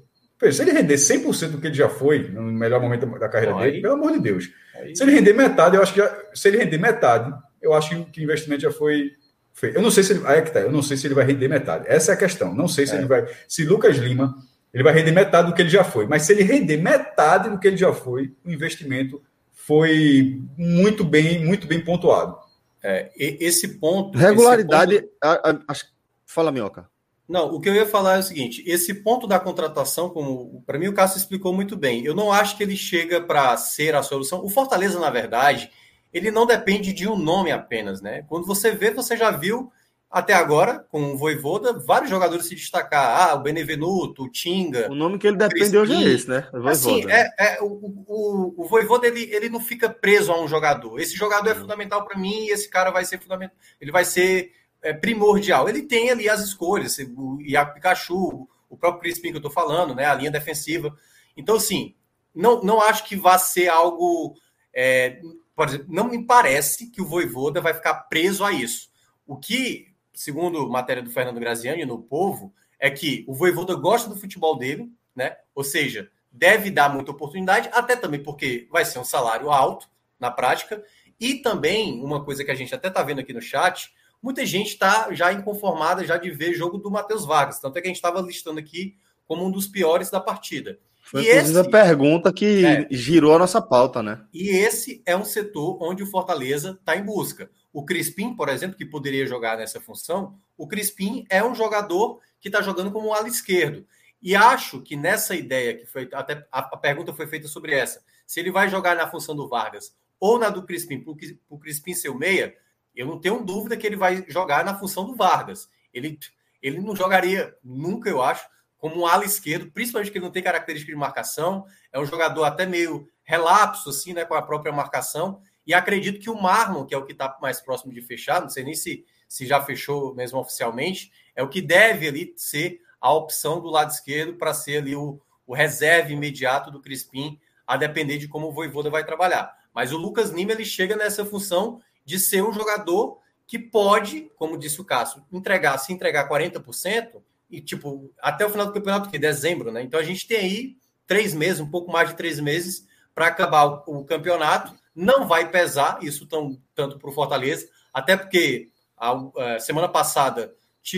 Se ele render 100% do que ele já foi, no melhor momento da carreira dele, pelo amor de Deus. Aí. Se ele render metade, eu acho que já, se ele render metade, eu acho que o investimento já foi feito. Eu não sei se ele, aí é que tá, eu não sei se ele vai render metade. Essa é a questão. Não sei se é. ele vai, se Lucas Lima, ele vai render metade do que ele já foi, mas se ele render metade do que ele já foi, o investimento foi muito bem, muito bem pontuado. É, esse ponto. Regularidade, esse ponto... acho Fala, Minhoca. Não, o que eu ia falar é o seguinte: esse ponto da contratação, como para mim o Cássio explicou muito bem, eu não acho que ele chega para ser a solução. O Fortaleza, na verdade, ele não depende de um nome apenas, né? Quando você vê, você já viu até agora, com o Voivoda, vários jogadores se destacar. Ah, o Benevenuto, o Tinga. O nome que ele depende hoje é esse, né? O assim, é, é, o, o, o Voivoda, ele, ele não fica preso a um jogador. Esse jogador é fundamental para mim e esse cara vai ser fundamental. Ele vai ser é, primordial. Ele tem ali as escolhas, o Iago Pikachu, o próprio Crispim que eu estou falando, né, a linha defensiva. Então, assim, não, não acho que vá ser algo. É, por exemplo, não me parece que o Voivoda vai ficar preso a isso. O que, segundo matéria do Fernando Graziani no Povo, é que o Voivoda gosta do futebol dele, né? Ou seja, deve dar muita oportunidade, até também porque vai ser um salário alto na prática. E também, uma coisa que a gente até está vendo aqui no chat, muita gente está já inconformada já de ver jogo do Matheus Vargas. Tanto é que a gente estava listando aqui como um dos piores da partida. Foi e esse, a pergunta que é, girou a nossa pauta, né? E esse é um setor onde o Fortaleza está em busca. O Crispim, por exemplo, que poderia jogar nessa função, o Crispim é um jogador que está jogando como ala esquerdo. E acho que nessa ideia que foi até a, a, pergunta foi feita sobre essa, se ele vai jogar na função do Vargas ou na do Crispim, para o Crispim ser o meia, eu não tenho dúvida que ele vai jogar na função do Vargas. Ele, ele não jogaria nunca, eu acho, como um ala esquerdo, principalmente que ele não tem característica de marcação, é um jogador até meio relapso, assim, né, com a própria marcação, e acredito que o Marlon, que é o que está mais próximo de fechar, não sei nem se, se já fechou mesmo oficialmente, é o que deve ali ser a opção do lado esquerdo para ser ali o, o reserva imediato do Crispim, a depender de como o Voivoda vai trabalhar. Mas o Lucas Lima ele chega nessa função de ser um jogador que pode, como disse o Cássio, entregar, se entregar 40%, e tipo, até o final do campeonato, que é dezembro, né? Então a gente tem aí três meses, um pouco mais de três meses, para acabar o, o, campeonato. Não vai pesar isso tão, tanto para o Fortaleza, até porque a, a semana passada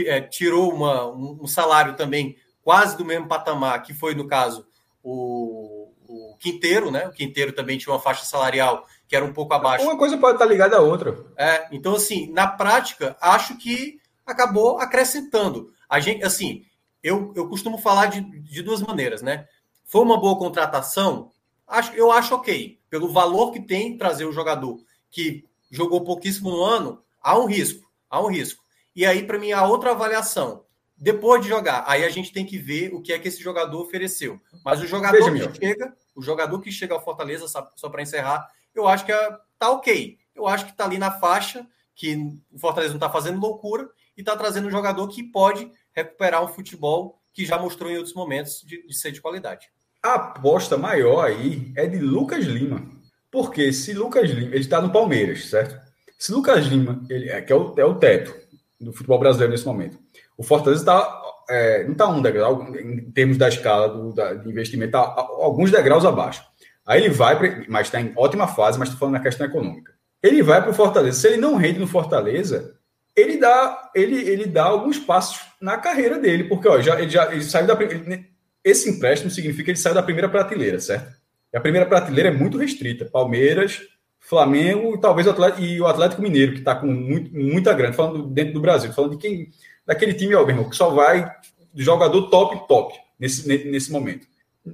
é, tirou uma, um, um, salário também quase do mesmo patamar, que foi, no caso, o, o Quinteiro, né? O Quinteiro também tinha uma faixa salarial que era um pouco abaixo. Uma coisa pode estar ligada à outra. É, então, assim, na prática, acho que acabou acrescentando. A gente, assim, eu, eu costumo falar de, de duas maneiras, né? Foi uma boa contratação? Acho, eu acho ok. Pelo valor que tem trazer o jogador que jogou pouquíssimo no ano, há um risco. Há um risco. E aí, para mim, a outra avaliação. Depois de jogar, aí a gente tem que ver o que é que esse jogador ofereceu. Mas o jogador Veja, que chega, o jogador que chega ao Fortaleza, só para encerrar, eu acho que é, tá ok. Eu acho que tá ali na faixa, que o Fortaleza não está fazendo loucura e está trazendo um jogador que pode recuperar um futebol que já mostrou em outros momentos de, de ser de qualidade. A aposta maior aí é de Lucas Lima. Porque se Lucas Lima, ele está no Palmeiras, certo? Se Lucas Lima, ele é, que é o, é o teto do futebol brasileiro nesse momento. O Fortaleza está é, não está um degrau, em termos da escala do, da, de investimento, está alguns degraus abaixo. Aí ele vai, pra, mas está em ótima fase, mas estou falando na questão econômica. Ele vai para o Fortaleza. Se ele não rende no Fortaleza, ele dá, ele, ele dá alguns passos na carreira dele, porque ó, já, ele já ele saiu da ele, esse empréstimo significa que ele saiu da primeira prateleira, certo? E a primeira prateleira é muito restrita. Palmeiras, Flamengo talvez o Atlético, e o Atlético Mineiro, que está com muito, muita grande, falando dentro do Brasil, falando de quem. Daquele time, ó, meu irmão, que só vai jogador top, top nesse, nesse momento.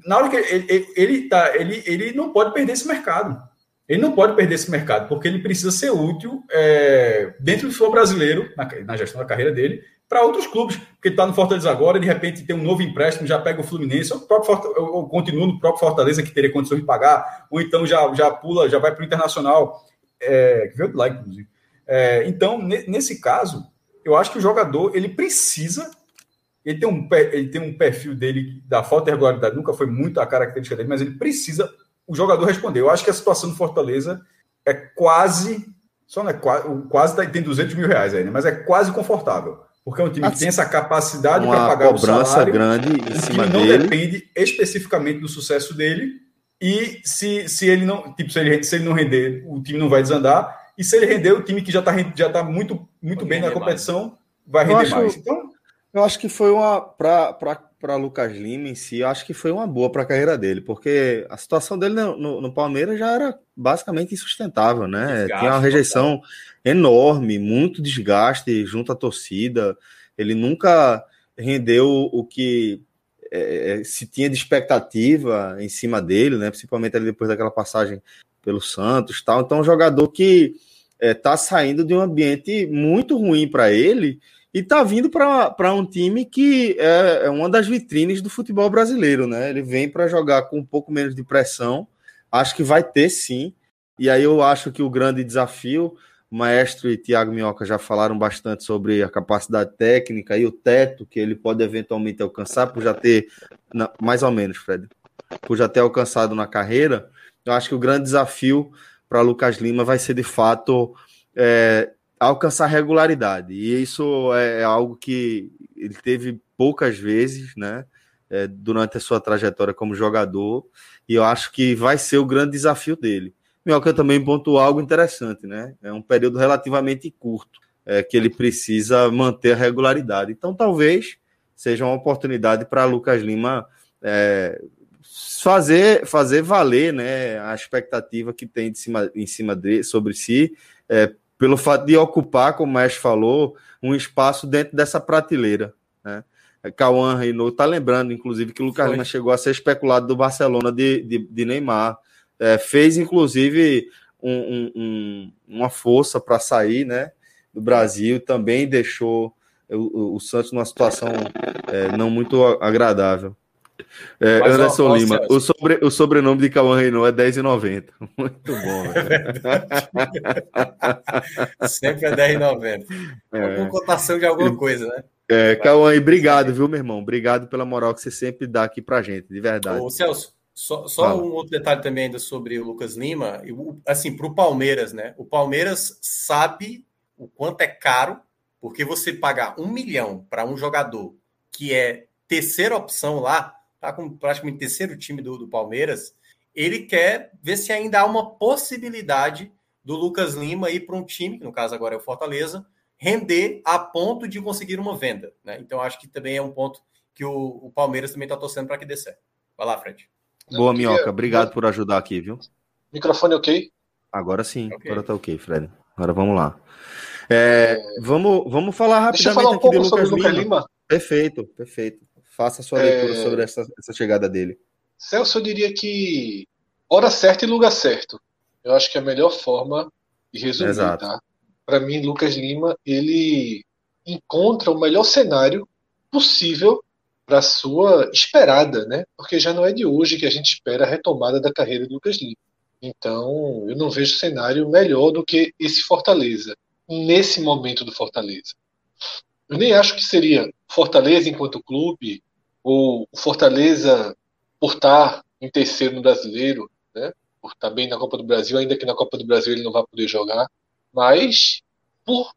Na hora que ele, ele, ele, tá, ele, ele não pode perder esse mercado. Ele não pode perder esse mercado, porque ele precisa ser útil é, dentro do futebol brasileiro, na, na, gestão da carreira dele, para outros clubes. Porque ele está no Fortaleza agora, de repente tem um novo empréstimo, já pega o Fluminense, ou, próprio ou, continua no próprio Fortaleza, que teria condições de pagar, ou então já, já pula, já vai para o Internacional, é, que veio do lá, inclusive. É, então, nesse caso, eu acho que o jogador ele precisa. Ele tem, um, ele tem um perfil dele da falta de regularidade, nunca foi muito a característica dele, mas ele precisa o jogador respondeu. Eu acho que a situação do Fortaleza é quase. Só não é quase. Quase tá, tem 200 mil reais aí, né? Mas é quase confortável. Porque é um time que tem essa capacidade para pagar cobrança o salário. grande em cima não dele. depende especificamente do sucesso dele. E se, se ele não. Tipo, se ele, se ele não render, o time não vai desandar. E se ele render, o time que já está já tá muito, muito bem na competição mais. vai render acho, mais. Então, eu acho que foi uma. Para Lucas Lima em si, acho que foi uma boa para a carreira dele, porque a situação dele no, no, no Palmeiras já era basicamente insustentável, né? Desgaste, Tinha uma rejeição total. enorme, muito desgaste junto à torcida. Ele nunca rendeu o que é, é se tinha de expectativa em cima dele, né? Principalmente ali depois daquela passagem pelo Santos, tal. Então, um jogador que está é, saindo de um ambiente muito ruim para ele e tá vindo para um time que é, é, uma das vitrines do futebol brasileiro, né? Ele vem para jogar com um pouco menos de pressão. Acho que vai ter sim. E aí eu acho que o grande desafio, o Maestro e Thiago Minhoca já falaram bastante sobre a capacidade técnica e o teto que ele pode eventualmente alcançar, por já ter, mais ou menos, Fred, por já ter alcançado na carreira. Eu acho que o grande desafio para Lucas Lima vai ser de fato é, alcançar regularidade. E isso é, é algo que ele teve poucas vezes, né? É, durante a sua trajetória como jogador, e eu acho que vai ser o grande desafio dele. Minhoca também pontuou algo interessante, né? É um período relativamente curto é, que ele precisa manter a regularidade. Então, talvez seja uma oportunidade para Lucas Lima é, fazer, fazer valer né, a expectativa que tem de cima, em cima de, sobre si, é, pelo fato de ocupar, como o Mestre falou, um espaço dentro dessa prateleira. Né? Cauã Renault está lembrando, inclusive, que o Lucas Lima chegou a ser especulado do Barcelona de, de, de Neymar. É, fez, inclusive, um, um, um, uma força para sair né, do Brasil, também deixou o, o Santos numa situação é, não muito agradável. É, Mas, Anderson ó, Lima, o, sobre, o sobrenome de Cauã Renault é 10,90. [laughs] Muito bom. É [laughs] Sempre é 10,90. É. Com cotação de alguma coisa, né? É, Cauã, obrigado, viu, meu irmão? Obrigado pela moral que você sempre dá aqui pra gente, de verdade. Ô, Celso, só, só um outro detalhe também ainda sobre o Lucas Lima. Assim, para o Palmeiras, né? O Palmeiras sabe o quanto é caro, porque você pagar um milhão para um jogador que é terceira opção lá, tá com praticamente terceiro time do, do Palmeiras, ele quer ver se ainda há uma possibilidade do Lucas Lima ir para um time, que no caso agora é o Fortaleza, render a ponto de conseguir uma venda. Né? Então, acho que também é um ponto que o, o Palmeiras também está torcendo para que dê certo. Vai lá, Fred. Boa, Minhoca. Obrigado por ajudar aqui, viu? Microfone ok? Agora sim, okay. agora tá ok, Fred. Agora vamos lá. É, é... Vamos, vamos falar rapidamente falar um aqui de Lucas, Lucas Lima. Lima. Perfeito, perfeito. Faça a sua é... leitura sobre essa, essa chegada dele. Celso, eu diria que hora certa e lugar certo. Eu acho que é a melhor forma de resumir, Exato. tá? Para mim, Lucas Lima, ele encontra o melhor cenário possível para sua esperada, né? Porque já não é de hoje que a gente espera a retomada da carreira do Lucas Lima. Então, eu não vejo cenário melhor do que esse Fortaleza, nesse momento do Fortaleza. Eu nem acho que seria Fortaleza enquanto clube, ou Fortaleza por estar em terceiro no brasileiro, né? por estar bem na Copa do Brasil, ainda que na Copa do Brasil ele não vai poder jogar, mas por,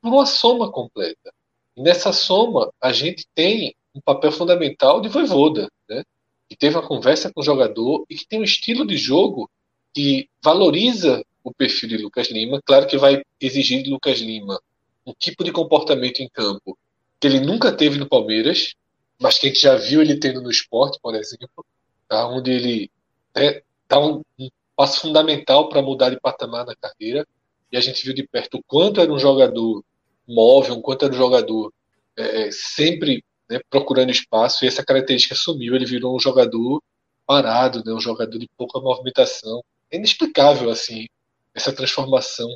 por uma soma completa. E nessa soma, a gente tem um papel fundamental de Voivoda, né? que teve uma conversa com o jogador e que tem um estilo de jogo que valoriza o perfil de Lucas Lima. Claro que vai exigir de Lucas Lima um tipo de comportamento em campo que ele nunca teve no Palmeiras, mas que a gente já viu ele tendo no esporte, por exemplo, tá? onde ele né, dá um, um passo fundamental para mudar de patamar na carreira. E a gente viu de perto o quanto era um jogador móvel, o quanto era um jogador é, sempre né, procurando espaço, e essa característica sumiu, ele virou um jogador parado, né, um jogador de pouca movimentação. É inexplicável, assim, essa transformação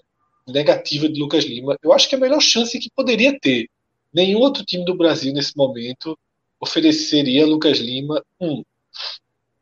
negativa de Lucas Lima. Eu acho que é a melhor chance que poderia ter. Nenhum outro time do Brasil, nesse momento, ofereceria a Lucas Lima, um,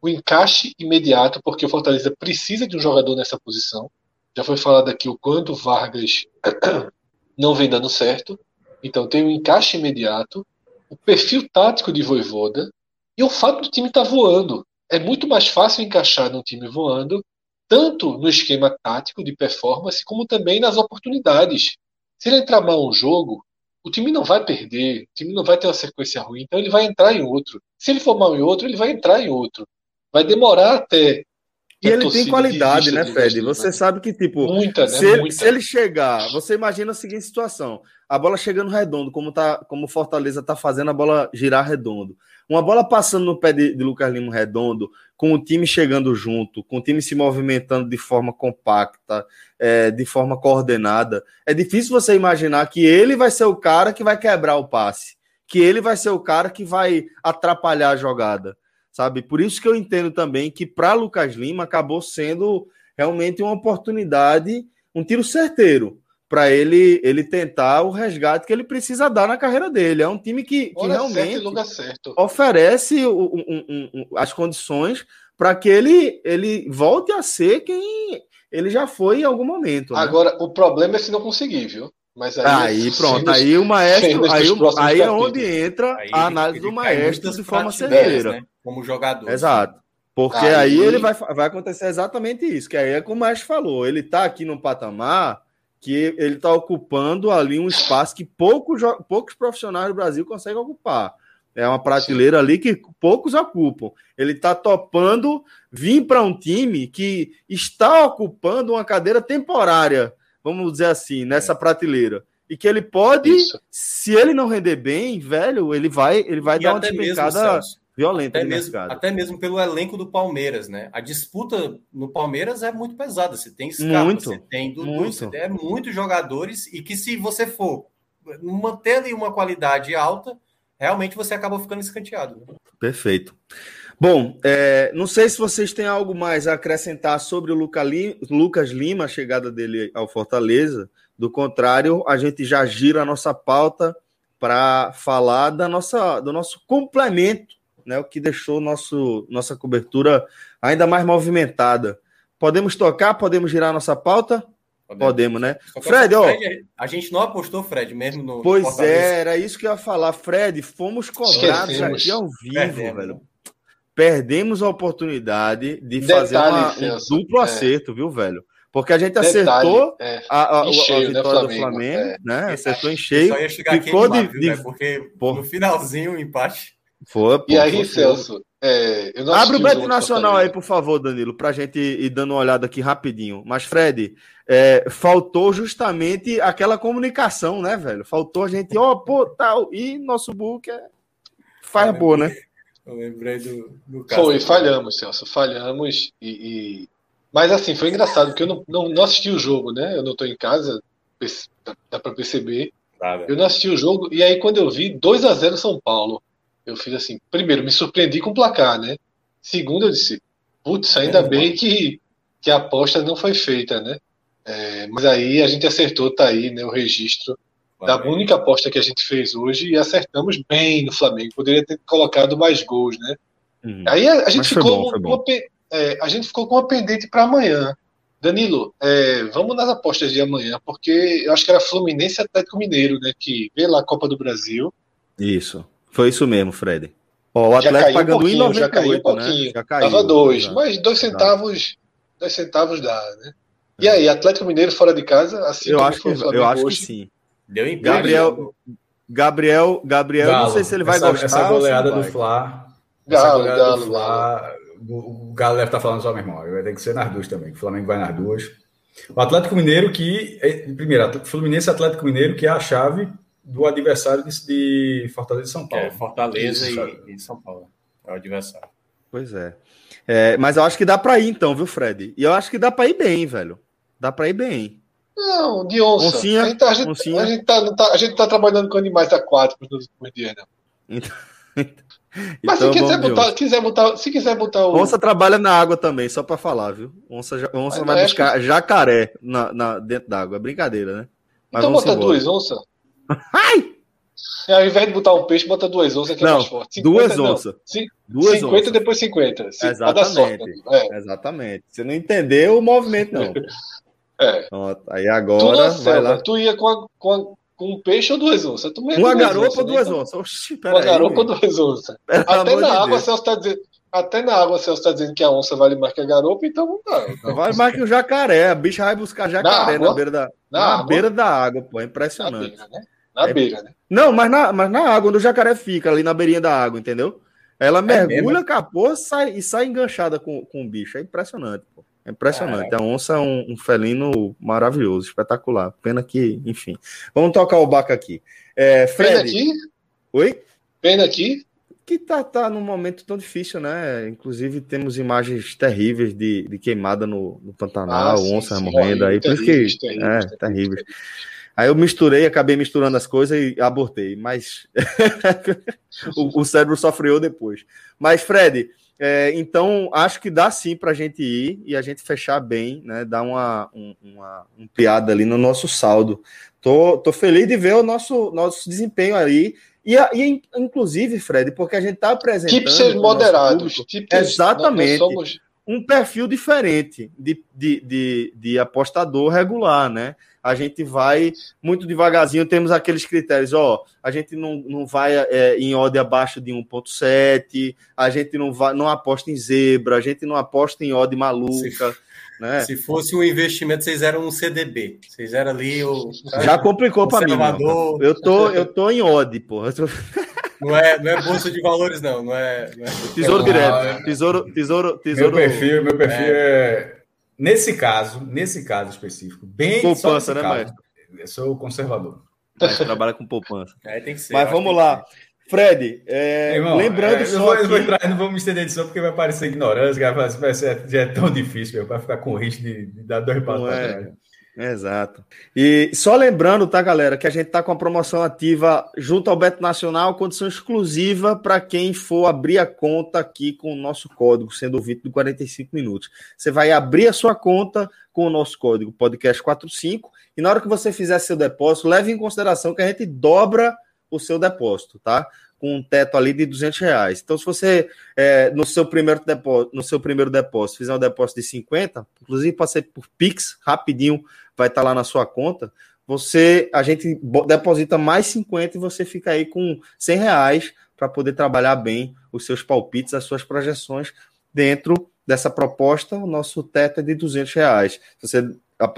o encaixe imediato, porque o Fortaleza precisa de um jogador nessa posição. Já foi falado aqui o quanto Vargas [clears throat] não vem dando certo. Então tem um encaixe imediato o perfil tático de Voivoda e o fato do time estar tá voando. É muito mais fácil encaixar num time voando, tanto no esquema tático de performance, como também nas oportunidades. Se ele entrar mal um jogo, o time não vai perder, o time não vai ter uma sequência ruim, então ele vai entrar em outro. Se ele for mal em outro, ele vai entrar em outro. Vai demorar até e ele tem qualidade, né, Fred? Você né? sabe que, tipo, Muita, né? se, ele, se, ele, chegar, você imagina a seguinte situação: a bola chegando redondo, como, tá, como o Fortaleza tá fazendo a bola girar redondo. Uma bola passando no pé de, de Lucas Lima redondo, com o time chegando junto, com o time se movimentando de forma compacta, é, de forma coordenada. É difícil você imaginar que ele vai ser o cara que vai quebrar o passe, que ele vai ser o cara que vai atrapalhar a jogada sabe? Por isso que eu entendo também que para Lucas Lima acabou sendo realmente uma oportunidade, um tiro certeiro para ele ele tentar o resgate que ele precisa dar na carreira dele. É um time que, que realmente oferece um, um, um, as condições para que ele, ele volte a ser quem ele já foi em algum momento. Né? Agora, o problema é se não conseguir, viu? Mas aí, aí pronto, aí o maestro, aí, aí é onde entra aí, a análise do maestro de forma certeira. Né? Como jogador. Exato. Porque aí... aí, ele vai, vai acontecer exatamente isso, que aí é como o maestro falou, ele tá aqui no patamar que ele tá ocupando ali um espaço que poucos, poucos profissionais do Brasil conseguem ocupar. É uma prateleira Sim. ali que poucos ocupam. Ele está topando vir para um time que está ocupando uma cadeira temporária vamos dizer assim, nessa é. prateleira. E que ele pode, Isso. se ele não render bem, velho, ele vai, ele vai e dar uma despencada violenta até mesmo, mercado. Até mesmo pelo elenco do Palmeiras, né? A disputa no Palmeiras é muito pesada. Você tem Scarpa, muito, você tem Dudu, muito. você tem muitos jogadores e que se você for manter ali uma qualidade alta, realmente você acaba ficando escanteado. Né? Perfeito. Bom, é, não sei se vocês têm algo mais a acrescentar sobre o Luca Lima, Lucas Lima, a chegada dele ao Fortaleza. Do contrário, a gente já gira a nossa pauta para falar da nossa, do nosso complemento, né? O que deixou nosso, nossa cobertura ainda mais movimentada. Podemos tocar? Podemos girar nossa pauta? Podemos, Podemos né? Fred, ó. Fred, a gente não apostou, Fred, mesmo no. Pois é, era isso que eu ia falar. Fred, fomos cobrados aqui ao vivo, Perdemos. velho. Perdemos a oportunidade de Detalhe, fazer uma, um duplo é. acerto, viu, velho? Porque a gente Detalhe, acertou é. a, a, cheio, a, né, vitória né, do Flamengo, é. né? Acertou em cheio. Só ia chegar ficou aqui de, de... Né? Porque Porra. no finalzinho o empate. Foi, pô, e aí, foi, Celso, é, Abre o Bet Nacional aí, por favor, Danilo, para a gente ir dando uma olhada aqui rapidinho. Mas, Fred, é, faltou justamente aquela comunicação, né, velho? Faltou a gente, ó, oh, pô, tal. E nosso book é... faz boa, né? Eu lembrei do, do caso. Foi, falhamos, Celso, falhamos. E, e, Mas assim, foi engraçado, porque eu não, não, não assisti o jogo, né? Eu não estou em casa, dá para perceber. Nada. Eu não assisti o jogo, e aí quando eu vi 2 a 0 São Paulo eu fiz assim, primeiro, me surpreendi com o placar, né? Segundo, eu disse, putz, ainda é bem que, que a aposta não foi feita, né? É, mas aí a gente acertou, tá aí, né? O registro da única aposta que a gente fez hoje e acertamos bem no Flamengo. Poderia ter colocado mais gols, né? Uhum. Aí a, a gente ficou bom, uma, é, a gente ficou com uma pendente para amanhã. Danilo, é, vamos nas apostas de amanhã, porque eu acho que era Fluminense Atlético Mineiro, né? Que vê lá a Copa do Brasil. Isso. Foi isso mesmo, Fred. Ó, o Atlético pagando um 1,98, já caiu um pouquinho. Né? Já caiu, Tava dois, já. mas dois centavos, dois centavos dá, né? E aí, Atlético Mineiro fora de casa, assim eu acho que eu acho que sim. Deu empate. Gabriel, Gabriel, Gabriel, Galo. não sei se ele vai essa, gostar. Essa goleada do Fla. Galo, Galo, do Fla, o Galo deve estar falando só, meu irmão. Vai ter que ser nas duas também. O Flamengo vai nas duas. O Atlético Mineiro, que. É, primeiro, Fluminense Atlético Mineiro, que é a chave do adversário de, de Fortaleza e São Paulo. É, Fortaleza e, e, São Paulo. É o adversário. Pois é. é. Mas eu acho que dá para ir então, viu, Fred? E eu acho que dá para ir bem, velho. Dá para ir bem. Não, de onça. Oncinha, a, gente tá, a, gente, oncinha. a, gente tá, tá, a gente tá trabalhando com animais aquáticos nos últimos dias, né? Então, [laughs] Mas então, se quiser botar, quiser botar, se quiser botar o... Onça trabalha na água também, só para falar, viu? Onça, onça vai buscar que... jacaré na, na, dentro d'água. É brincadeira, né? Mas então bota duas onças. Ai! É, ao invés de botar um peixe, bota duas onças que é não, é mais forte. 50, duas onças. Não, duas 50 onças. depois 50. Exatamente. É. Exatamente. Você não entendeu o movimento, não. [laughs] É. Pronto, aí agora. Tu, vai lá. tu ia com, a, com, a, com um peixe ou duas onças? Tu uma garopa ou duas onças? Oxi, uma aí, garopa ou duas onças. Até na água, Celso está dizendo. Até na água, Celso está dizendo que a onça vale mais que a garopa, então não dá. Então. Vale mais que o jacaré. A bicha vai buscar jacaré na, na beira da, na, na beira da água, pô. É impressionante. Na beira, né? Na é, beira, né? Não, mas na, mas na água, onde o jacaré fica, ali na beirinha da água, entendeu? Ela é mergulha, é capô sai, e sai enganchada com, com o bicho. É impressionante, pô. É impressionante. A onça é um, um, felino maravilhoso, espetacular. Pena que, enfim. Vamos tocar o baca aqui. É, Fred... Pena aqui? Oi? Pena aqui? Que tá, tá num momento tão difícil, né? Inclusive, temos imagens terríveis de, de queimada no, no Pantanal, ah, onça sim, morrendo aí. Por isso que. Terríveis, é, terríveis. Aí eu misturei, acabei misturando as coisas e abortei, mas [laughs] o, o, cérebro sofreu depois. Mas, Fred, é, então acho que dá sim para a gente ir e a gente fechar bem, né? Dar uma, um, uma um piada ali no nosso saldo. Tô, tô feliz de ver o nosso, nosso desempenho ali. E, e inclusive, Fred, porque a gente está apresentando. Tipos moderados. Tipos, exatamente. Somos... Um perfil diferente de, de, de, de apostador regular, né? a gente vai muito devagarzinho, temos aqueles critérios, ó, a gente não, não vai é, em odd abaixo de 1.7, a gente não vai, não aposta em zebra, a gente não aposta em odd maluca. Se, né? se fosse um investimento, vocês eram um CDB, vocês eram ali o... Já complicou para mim. Eu tô, eu tô em odd, porra. Não é, não é bolsa de valores, não. Não é, não é... Tesouro direto. Tesouro, tesouro, tesouro. Meu perfil, meu perfil é, é Nesse caso, nesse caso específico, bem poupança, né, caso, Eu sou conservador. Mas trabalha com poupança. É, tem que ser, Mas vamos lá. Fred, é, Irmão, lembrando é, só. Não vou, que... vou entrar, não vou me estender disso, porque vai parecer ignorância, vai, ser, já é tão difícil, vai ficar com risco de, de dar dois passos é. Exato. E só lembrando, tá, galera, que a gente tá com a promoção ativa junto ao Beto Nacional, condição exclusiva para quem for abrir a conta aqui com o nosso código, sendo ouvido de 45 minutos. Você vai abrir a sua conta com o nosso código podcast45 e na hora que você fizer seu depósito, leve em consideração que a gente dobra o seu depósito, tá? Com um teto ali de 200 reais. Então, se você, é, no, seu primeiro depósito, no seu primeiro depósito, fizer um depósito de 50, inclusive ser por Pix, rapidinho, vai estar tá lá na sua conta, você, a gente deposita mais 50 e você fica aí com 100 reais para poder trabalhar bem os seus palpites, as suas projeções dentro dessa proposta. O nosso teto é de 200 reais. Se você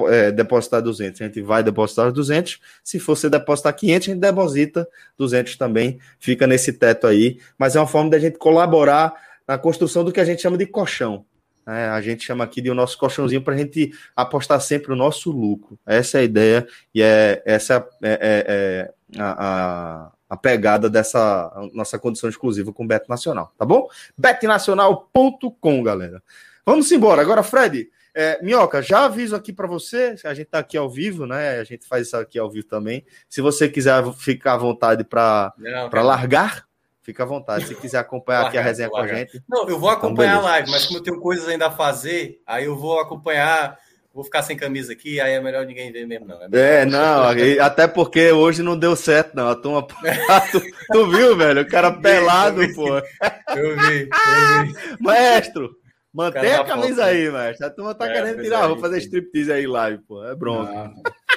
é, depositar 200, a gente vai depositar 200. Se você depositar 500, a gente deposita 200 também. Fica nesse teto aí. Mas é uma forma da gente colaborar na construção do que a gente chama de colchão. É, a gente chama aqui de o nosso colchãozinho para a gente apostar sempre o nosso lucro. Essa é a ideia e é essa é, é, é a, a, a, pegada dessa nossa condição exclusiva com o Bet Nacional, tá bom? betnacional.com, galera. Vamos embora. Agora, Fred, é, Minhoca, já aviso aqui para você, a gente está aqui ao vivo, né? A gente faz isso aqui ao vivo também. Se você quiser ficar à vontade para largar, fica à vontade. Se quiser acompanhar largar, aqui a resenha largar. com a gente. Não, eu vou acompanhar então, a live, mas como eu tenho coisas ainda a fazer, aí eu vou acompanhar. Vou ficar sem camisa aqui, aí é melhor ninguém ver mesmo, não. É, é não, [laughs] até porque hoje não deu certo, não. A turma. [laughs] tu, tu viu, velho? O cara pelado, pô. Eu vi, eu vi. [laughs] Maestro, Mantém a camisa foto, aí, mestre. A turma tá é, querendo tirar. Vou fazer striptease aí live, pô. É bronca.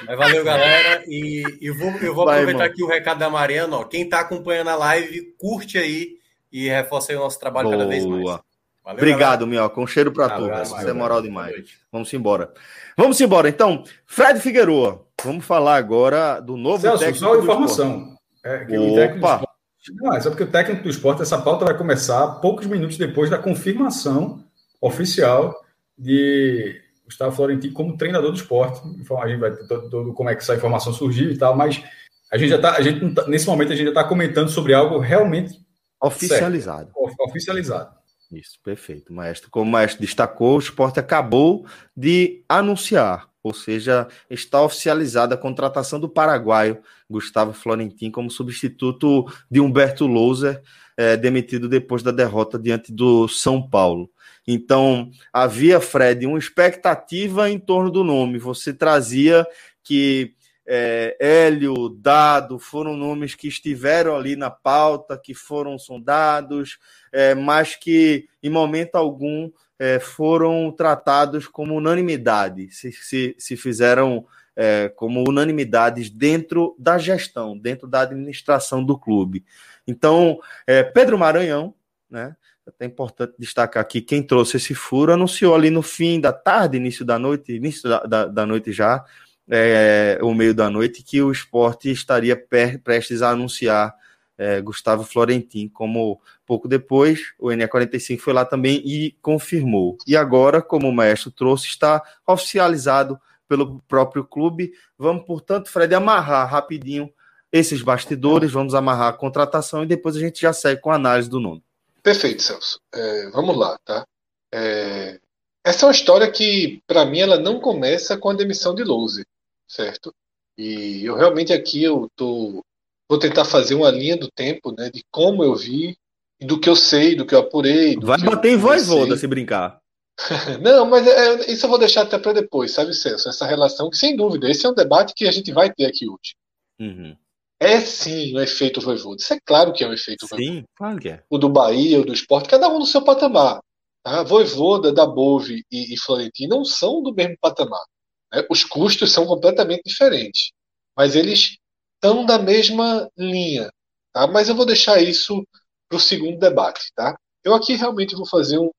Mas valeu, galera. E eu vou, eu vou Vai, aproveitar irmão. aqui o recado da Mariana. Ó. Quem tá acompanhando a live, curte aí e reforça aí o nosso trabalho Boa. cada vez mais. Valeu, Obrigado, Minhoca. Um cheiro para tu. Isso é moral demais. Vamos embora. Vamos embora. Então, Fred Figueroa. Vamos falar agora do novo Celso, técnico. Só informação. É, que o técnico não, é só porque o técnico do esporte, essa pauta vai começar poucos minutos depois da confirmação oficial de Gustavo Florentino como treinador do esporte. A gente vai todo, todo como é que essa informação surgiu e tal, mas a gente já está, a gente tá, nesse momento a gente já está comentando sobre algo realmente oficializado. Certo, oficializado. Isso, perfeito, maestro. Como o maestro destacou, o esporte acabou de anunciar, ou seja, está oficializada a contratação do paraguaio Gustavo Florentin como substituto de Humberto Louser, é, demitido depois da derrota diante do São Paulo. Então, havia, Fred, uma expectativa em torno do nome. Você trazia que é, Hélio, Dado foram nomes que estiveram ali na pauta, que foram sondados, é, mas que em momento algum é, foram tratados como unanimidade, se, se, se fizeram é, como unanimidades dentro da gestão, dentro da administração do clube. Então, é, Pedro Maranhão, né? É importante destacar aqui quem trouxe esse furo anunciou ali no fim da tarde, início da noite, início da, da, da noite já, é, o meio da noite, que o esporte estaria per, prestes a anunciar é, Gustavo Florentin, como pouco depois o NE45 foi lá também e confirmou. E agora, como o maestro trouxe, está oficializado pelo próprio clube. Vamos, portanto, Fred, amarrar rapidinho esses bastidores, vamos amarrar a contratação e depois a gente já segue com a análise do nome. Perfeito, Celso. É, vamos lá, tá? É, essa é uma história que, para mim, ela não começa com a demissão de Louser, certo? E eu realmente aqui eu tô, vou tentar fazer uma linha do tempo, né, de como eu vi, do que eu sei, do que eu apurei. Vai bater em voz voda se brincar. [laughs] não, mas é, isso eu vou deixar até para depois, sabe, Celso? Essa relação que, sem dúvida, esse é um debate que a gente vai ter aqui hoje. Uhum. É sim o efeito Voivoda. Isso é claro que é um efeito sim, Voivoda. Sim, claro que é. O do Bahia, o do esporte, cada um no seu patamar. Tá? Voivoda, da Bove e, e Florentino não são do mesmo patamar. Né? Os custos são completamente diferentes. Mas eles estão da mesma linha. Tá? Mas eu vou deixar isso para o segundo debate. Tá? Eu aqui realmente vou fazer um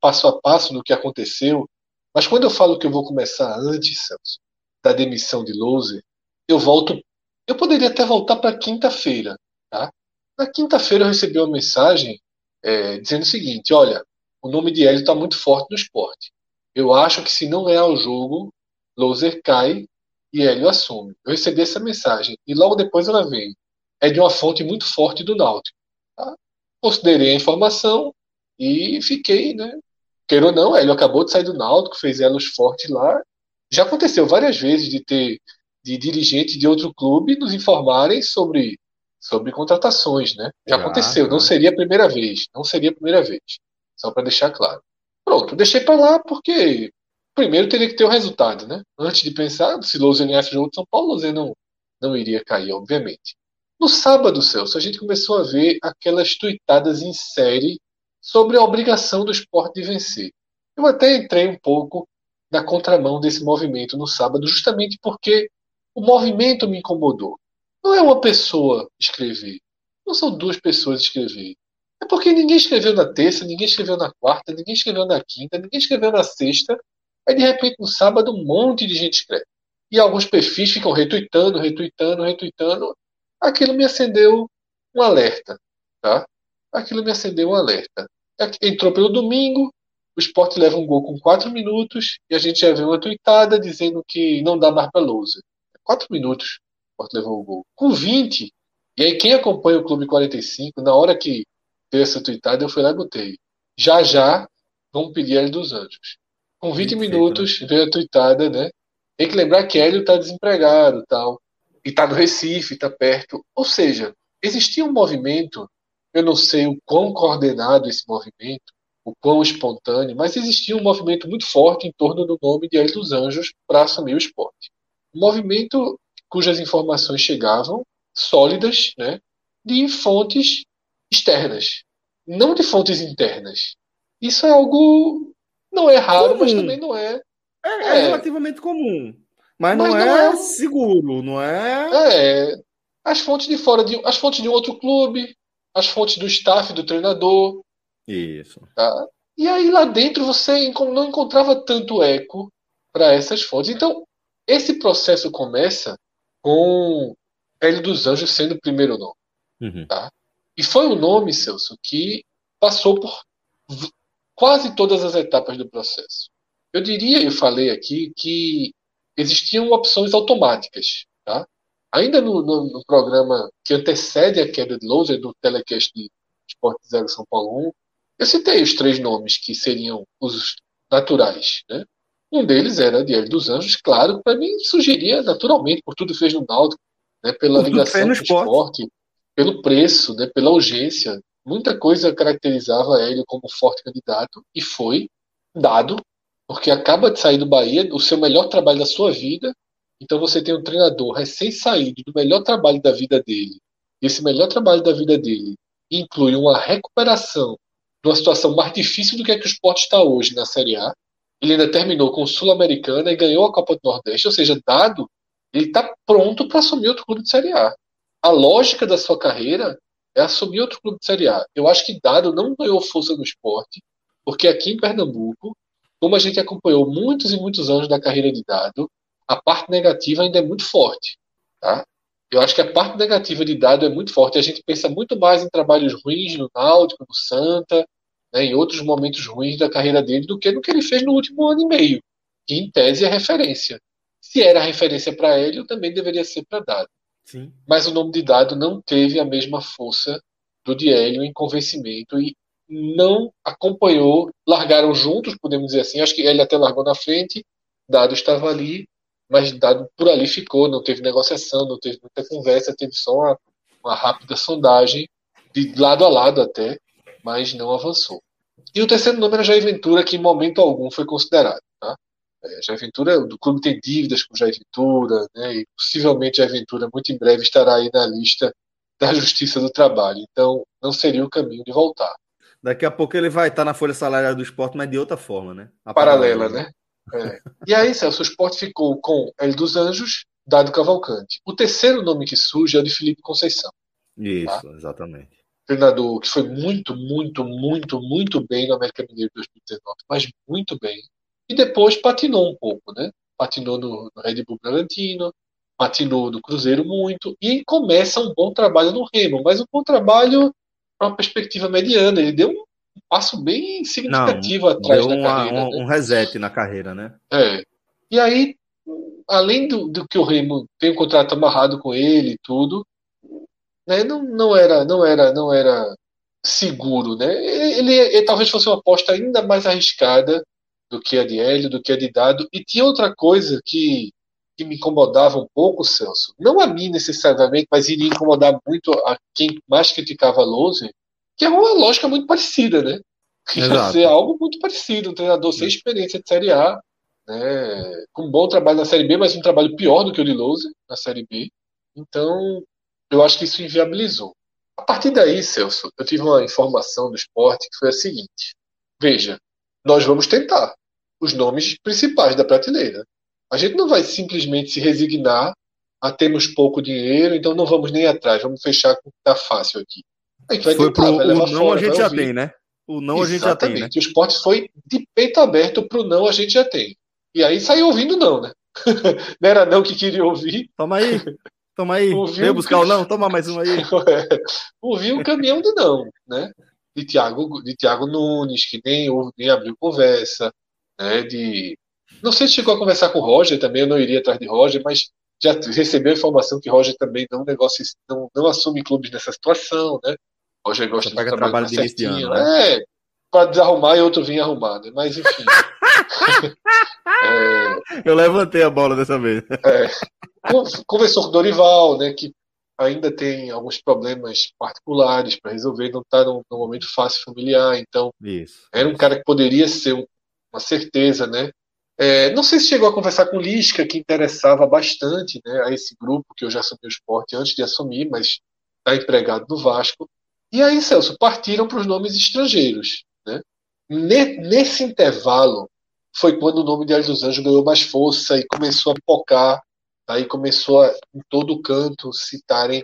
passo a passo do que aconteceu. Mas quando eu falo que eu vou começar antes, Celso, da demissão de Louser, eu volto eu poderia até voltar para quinta-feira. Tá? Na quinta-feira eu recebi uma mensagem é, dizendo o seguinte: olha, o nome de Hélio está muito forte no esporte. Eu acho que se não ganhar o jogo, Loser cai e Hélio assume. Eu recebi essa mensagem e logo depois ela veio. É de uma fonte muito forte do Náutico. Tá? Considerei a informação e fiquei, né? Queira ou não, Hélio acabou de sair do Náutico, fez elos fortes lá. Já aconteceu várias vezes de ter de dirigentes de outro clube nos informarem sobre, sobre contratações, né? Já, aconteceu, não seria a primeira vez, não seria a primeira vez, só para deixar claro. Pronto, deixei para lá porque primeiro teria que ter o resultado, né? Antes de pensar se Lousa ganhasse o jogo de São Paulo, Lousa não, não iria cair, obviamente. No sábado, Celso, a gente começou a ver aquelas tuitadas em série sobre a obrigação do esporte de vencer. Eu até entrei um pouco na contramão desse movimento no sábado, justamente porque o movimento me incomodou. Não é uma pessoa escrever. Não são duas pessoas escrever. É porque ninguém escreveu na terça, ninguém escreveu na quarta, ninguém escreveu na quinta, ninguém escreveu na sexta. Aí, de repente, no sábado, um monte de gente escreve. E alguns perfis ficam retuitando, retuitando, retuitando. Aquilo me acendeu um alerta, tá? Aquilo me acendeu um alerta. É entrou pelo domingo, o esporte leva um gol com 4 minutos e a gente já vê uma tweetada dizendo que não dá mais para loser. Quatro minutos, o Porto levou o gol. Com 20. E aí, quem acompanha o Clube 45, na hora que veio essa tweetada, eu fui lá e botei. Já já, vamos pedir Hélio dos Anjos. Com 20 minutos, né? veio a tweetada, né? Tem que lembrar que Hélio tá desempregado tal. E tá no Recife, tá perto. Ou seja, existia um movimento, eu não sei o quão coordenado esse movimento, o quão espontâneo, mas existia um movimento muito forte em torno do nome de Hélio dos Anjos para assumir o esporte. Um movimento cujas informações chegavam sólidas, né, de fontes externas, não de fontes internas. Isso é algo não é raro, comum. mas também não é. É, é, é relativamente comum. Mas, mas não, não, é, é seguro, não é? É. As fontes de fora, de, as fontes de um outro clube, as fontes do staff do treinador. Isso. Tá? E aí lá dentro você não encontrava tanto eco para essas fontes. Então, esse processo começa com Hélio dos Anjos sendo o primeiro nome. Uhum. Tá? E foi o nome, Celso, que passou por quase todas as etapas do processo. Eu diria, eu falei aqui, que existiam opções automáticas. Tá? Ainda no, no, no programa que antecede a queda de Loser, do telecast de Esporte Zero São Paulo 1, eu citei os três nomes que seriam os naturais. Né? Um deles era Diário dos Anjos, claro, para mim sugeria naturalmente, por tudo que fez no Náutico, né, pela ligação com o esporte, pelo preço, né, pela urgência. Muita coisa caracterizava ele como forte candidato e foi dado, porque acaba de sair do Bahia, o seu melhor trabalho da sua vida. Então você tem um treinador recém-saído do melhor trabalho da vida dele. E esse melhor trabalho da vida dele inclui uma recuperação de uma situação mais difícil do que a que o esporte está hoje na Série A ele ainda terminou com o Sul-Americana e ganhou a Copa do Nordeste, ou seja, dado, ele está pronto para assumir outro clube de Série A. A lógica da sua carreira é assumir outro clube de Série A. Eu acho que Dado não ganhou força no esporte, porque aqui em Pernambuco, como a gente acompanhou muitos e muitos anos da carreira de Dado, a parte negativa ainda é muito forte. Tá? Eu acho que a parte negativa de Dado é muito forte. A gente pensa muito mais em trabalhos ruins no Náutico, no Santa, né, em outros momentos ruins da carreira dele do que no que ele fez no último ano e meio, que em tese é referência. Se era referência para ele, também deveria ser para Dado. Sim. Mas o nome de Dado não teve a mesma força do Diélio em convencimento e não acompanhou, largaram juntos, podemos dizer assim. Acho que ele até largou na frente, Dado estava ali, mas Dado por ali ficou, não teve negociação, não teve muita conversa, teve só uma, uma rápida sondagem, de lado a lado até, mas não avançou. E o terceiro nome era Jair Ventura, que em momento algum foi considerado. Tá? É, Jair Ventura, do clube tem dívidas com Jair Ventura, né, e possivelmente Jair Ventura muito em breve estará aí na lista da Justiça do Trabalho. Então, não seria o caminho de voltar. Daqui a pouco ele vai estar na folha salarial do esporte, mas de outra forma, né? A paralela, paralela, né? É. E aí, Celso, o esporte ficou com El dos Anjos, Dado Cavalcante. O terceiro nome que surge é o de Felipe Conceição. Isso, tá? exatamente treinador que foi muito, muito, muito, muito bem no América Mineiro 2019, mas muito bem. E depois patinou um pouco, né? Patinou no, no Red Bull Bragantino, patinou no Cruzeiro muito, e começa um bom trabalho no Remo, mas um bom trabalho para uma perspectiva mediana. Ele deu um passo bem significativo Não, atrás da uma, carreira. Um, né? um reset na carreira, né? É. E aí, além do, do que o Remo tem um contrato amarrado com ele e tudo, né, não, não era não era não era seguro, né? Ele, ele, talvez fosse uma aposta ainda mais arriscada do que a de Hélio, do que a de Dado. E tinha outra coisa que, que me incomodava um pouco, Celso. Não a mim necessariamente, mas iria incomodar muito a quem mais criticava a Lose, que é uma lógica muito parecida, né? Ia ser algo muito parecido, um treinador sem experiência de Série A, né? com um bom trabalho na Série B, mas um trabalho pior do que o de Lose na Série B. Então, eu acho que isso inviabilizou. A partir daí, Celso, eu tive uma informação do esporte que foi a seguinte: veja, nós vamos tentar os nomes principais da prateleira. A gente não vai simplesmente se resignar a termos pouco dinheiro, então não vamos nem atrás, vamos fechar com o que está fácil aqui. A gente vai foi tentar, pro, vai levar o não fora, a gente já tem, né? O não Exatamente. a gente já tem. Né? O esporte foi de peito aberto para o não a gente já tem. E aí saiu ouvindo não, né? [laughs] não era não que queria ouvir. Toma aí. [laughs] Toma aí. Veio buscar o não? Toma mais um aí. [laughs] É, ouvi um caminhão do não, né? De Thiago, de Thiago Nunes, que nem, nem abriu conversa, né? De. Não sei se chegou a conversar com o Roger também, eu não iria atrás de Roger, mas já recebeu a informação que Roger também não negocia, não, não assume clubes nessa situação, né? Roger gosta de trabalhar trabalho de certinho, né? É, para desarrumar e outro vir arrumar, né? Mas enfim. [laughs] [laughs] é... Eu levantei a bola dessa vez. É... Conversou com Dorival, né? Que ainda tem alguns problemas particulares para resolver, não está num, num, momento fácil familiar, então isso, era um isso. cara que poderia ser uma certeza, né? É, não sei se chegou a conversar com o Lisca, que interessava bastante né, a esse grupo, que eu já assumi o esporte antes de assumir, mas está empregado no Vasco. E aí, Celso, partiram para os nomes estrangeiros. Né? Nesse intervalo foi quando o nome de Hélio dos Anjos ganhou mais força e começou a pocar, aí começou a, em todo canto citarem,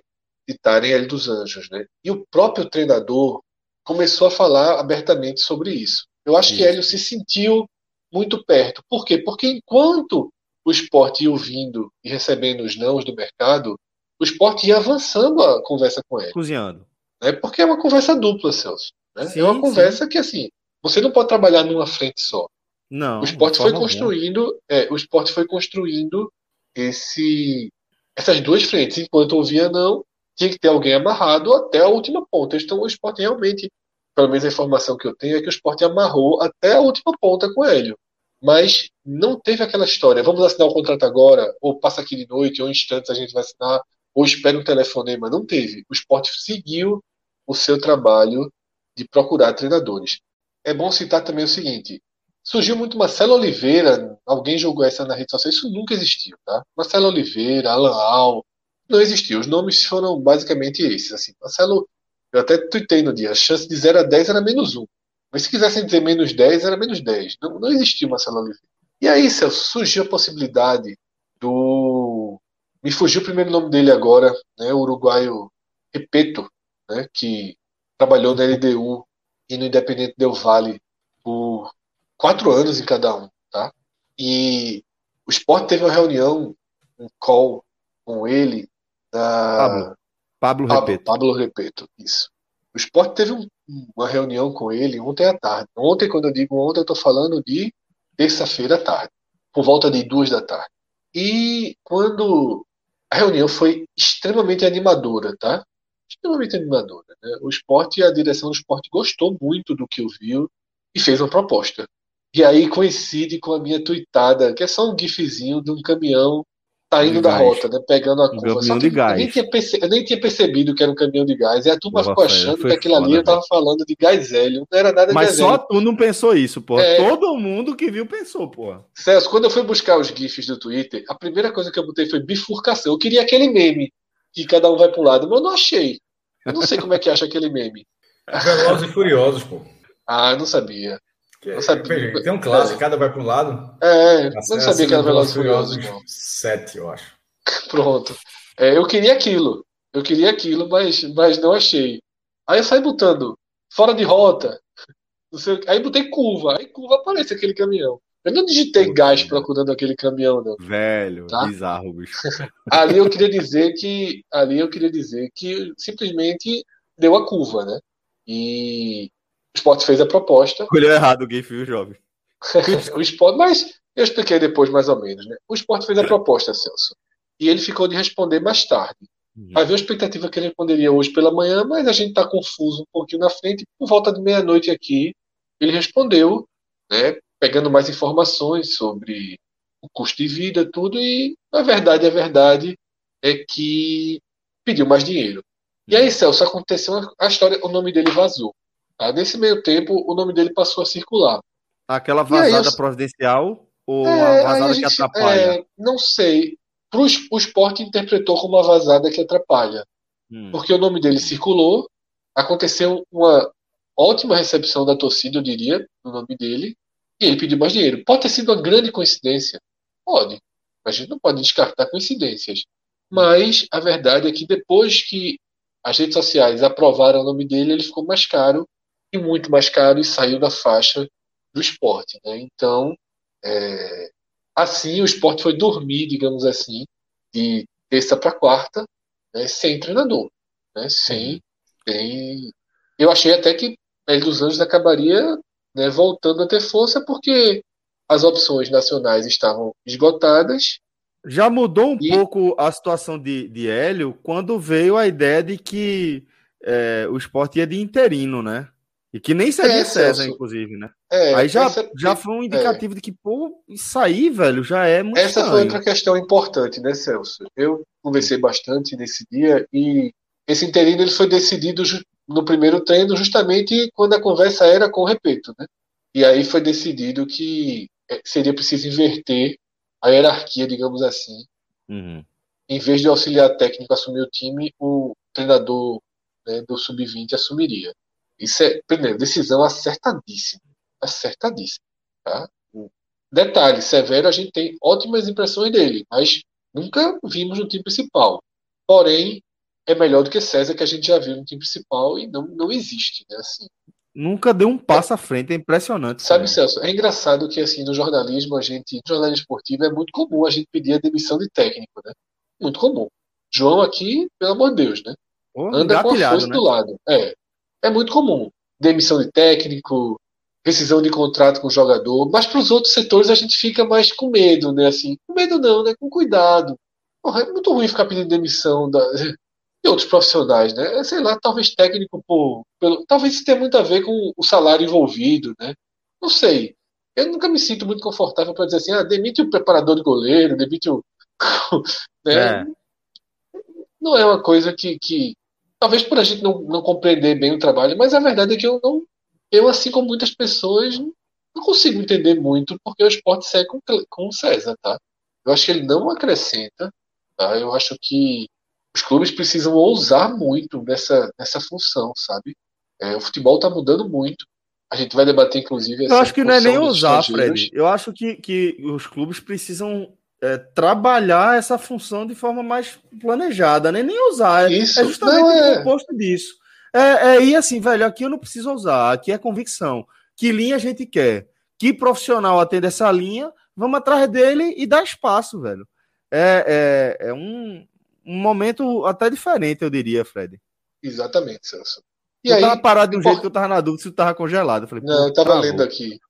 citarem Hélio dos Anjos. Né? E o próprio treinador começou a falar abertamente sobre isso. Eu acho isso. que Hélio se sentiu muito perto. Por quê? Porque enquanto o esporte ia ouvindo e recebendo os nãos do mercado, o esporte ia avançando a conversa com ele. Cozinhando. Né? Porque é uma conversa dupla, Celso. Né? Sim, é uma conversa sim. que, assim, você não pode trabalhar numa frente só. Não. O esporte foi construindo, é, o esporte foi construindo esse, essas duas frentes. Enquanto ouvia não, tinha que ter alguém amarrado até a última ponta. Então o esporte realmente, pelo menos a informação que eu tenho, é que o esporte amarrou até a última ponta com o Hélio mas não teve aquela história, vamos assinar o contrato agora, ou passa aqui de noite, ou instantes a gente vai assinar, ou espera um telefonema. Não teve. O esporte seguiu o seu trabalho de procurar treinadores. É bom citar também o seguinte: surgiu muito Marcelo Oliveira, alguém jogou essa na rede social, isso nunca existiu, tá? Marcelo Oliveira, Alan Al, não existiu. Os nomes foram basicamente esses. Assim, Marcelo, eu até tuitei no dia, a chance de 0 a 10 era menos 1. Mas se quisessem dizer menos 10, era menos 10. Não, não existia Marcelo Oliveira. E aí, Celso, surgiu a possibilidade do. Me fugiu o primeiro nome dele agora, né, o uruguaio Repeto, né, que trabalhou na LDU e no Independente Del Vale por quatro anos em cada um. Tá? E o Sport teve uma reunião, um call com ele. Da... Pablo. Pablo Repeto. Pablo Repeto, isso. O Sport teve um uma reunião com ele ontem à tarde. Ontem, quando eu digo ontem, eu estou falando de terça-feira à tarde, por volta de duas da tarde. E quando a reunião foi extremamente animadora, tá? Extremamente animadora. Né? O esporte e a direção do esporte gostou muito do que eu vi e fez uma proposta. E aí coincide com a minha tuitada, que é só um gifzinho de um caminhão saindo da rota, né? Pegando a curva. Só que eu, nem tinha perce... eu nem tinha percebido que era um caminhão de gás. E a turma ficou achando que aquilo ali eu tava falando de gás hélio. Não era nada de Mas gás só tu não pensou isso, pô. É... Todo mundo que viu pensou, pô. Celso, quando eu fui buscar os GIFs do Twitter, a primeira coisa que eu botei foi bifurcação. Eu queria aquele meme que cada um vai pro lado, mas eu não achei. Eu não sei como é que acha aquele meme. Velozes e Furiosos, pô. Ah, eu não sabia. Não sabia. Tem um clássico, cada vai para um lado. É, eu não sabia que era Velozes e Furiosos. Sete, eu acho. [laughs] Pronto. É, eu queria aquilo. Eu queria aquilo, mas, mas não achei. Aí eu saí botando fora de rota. Sei, aí botei curva. Aí curva aparece aquele caminhão. Eu não digitei gás procurando aquele caminhão, não. Velho, tá? bizarro, bicho. [laughs] ali eu queria dizer que. Ali eu queria dizer que simplesmente deu a curva, né? E o Sport fez a proposta. Escolheu errado o GIF, viu, jovem? [laughs] o Sport, mas eu expliquei depois mais ou menos, né? O Sport fez a proposta, Celso e ele ficou de responder mais tarde. Uhum. Havia a expectativa que ele responderia hoje pela manhã, mas a gente está confuso um pouquinho na frente. Por volta de meia-noite aqui, ele respondeu, né, pegando mais informações sobre o custo de vida, tudo, e a verdade, a verdade é que pediu mais dinheiro. E aí, Celso, aconteceu a história, o nome dele vazou. Tá? Nesse meio tempo, o nome dele passou a circular. Aquela vazada eu... providencial ou é, a vazada a gente, que atrapalha? É, não sei pro, o esporte interpretou como uma vazada que atrapalha. hum. porque o nome dele circulou, aconteceu uma ótima recepção da torcida, eu diria, no nome dele, e ele pediu mais dinheiro. Pode ter sido uma grande coincidência? Pode. A gente não pode descartar coincidências. Mas a verdade é que depois que as redes sociais aprovaram o nome dele, ele ficou mais caro e muito mais caro e saiu da faixa do esporte. Né? Então, é, assim, o esporte foi dormir, digamos assim, de terça para quarta, né, sem treinador. Né, sem, sem. Eu achei até que ele dos Anjos acabaria né, voltando a ter força, porque as opções nacionais estavam esgotadas. Já mudou um e... pouco a situação de, de Hélio quando veio a ideia de que é, o esporte ia de interino, né? E que nem seria é, inclusive, né? É, aí já, essa... já foi um indicativo é. de que, pô, isso aí, velho, já é muito Essa estranho. foi outra questão importante, né, Celso? Eu conversei bastante nesse dia e esse interino ele foi decidido no primeiro treino justamente quando a conversa era com o Repeto, né? E aí foi decidido que é, seria preciso inverter a hierarquia, digamos assim. Uhum. Em vez de auxiliar técnico assumir o time, o treinador né, do sub-20 assumiria. Isso é, primeiro, decisão acertadíssima. Acertadíssima. Tá? Detalhe, Severo, a gente tem ótimas impressões dele, mas nunca vimos no time principal. Porém, é melhor do que César, que a gente já viu no time principal e não, não existe, né? Assim. Nunca deu um passo à frente, é impressionante. Sabe, Celso, é engraçado que assim, no jornalismo, a gente, no jornalismo esportivo, é muito comum a gente pedir a demissão de técnico, né? Muito comum. João aqui, pelo amor de Deus, né? Oh, Anda com a força né? do lado. É. É muito comum. Demissão de técnico, rescisão de contrato com o jogador, mas para os outros setores a gente fica mais com medo, né? Assim, com medo não, né? Com cuidado. Porra, é muito ruim ficar pedindo demissão da, [laughs] de outros profissionais, né? É, sei lá, talvez técnico por, pelo, talvez isso tenha muito a ver com o salário envolvido, né? Não sei. Eu nunca me sinto muito confortável para dizer assim, ah, demite o preparador de goleiro, demite o, [laughs] né? É. Não é uma coisa que, que talvez por a gente não, não compreender bem o trabalho, mas a verdade é que eu não, eu assim como muitas pessoas não consigo entender muito porque o esporte segue com, com o César, tá? Eu acho que ele não acrescenta, tá? Eu acho que os clubes precisam ousar muito nessa, nessa função, sabe? É, o futebol está mudando muito. A gente vai debater, inclusive. Eu acho que não é nem ousar, Fred. Eu acho que, que os clubes precisam é, trabalhar essa função de forma mais planejada, né? nem usar. É, Isso, é justamente é... o oposto disso. É, é, e assim, velho, aqui eu não preciso usar, aqui é convicção. Que linha a gente quer? Que profissional atende essa linha? Vamos atrás dele e dar espaço, velho. É, é, é um, um momento até diferente, eu diria, Fred. Exatamente, Celso. E eu aí, tava parado de um jeito que eu tava na dúvida se tu tava congelado. Eu falei, não, eu tava lendo aqui.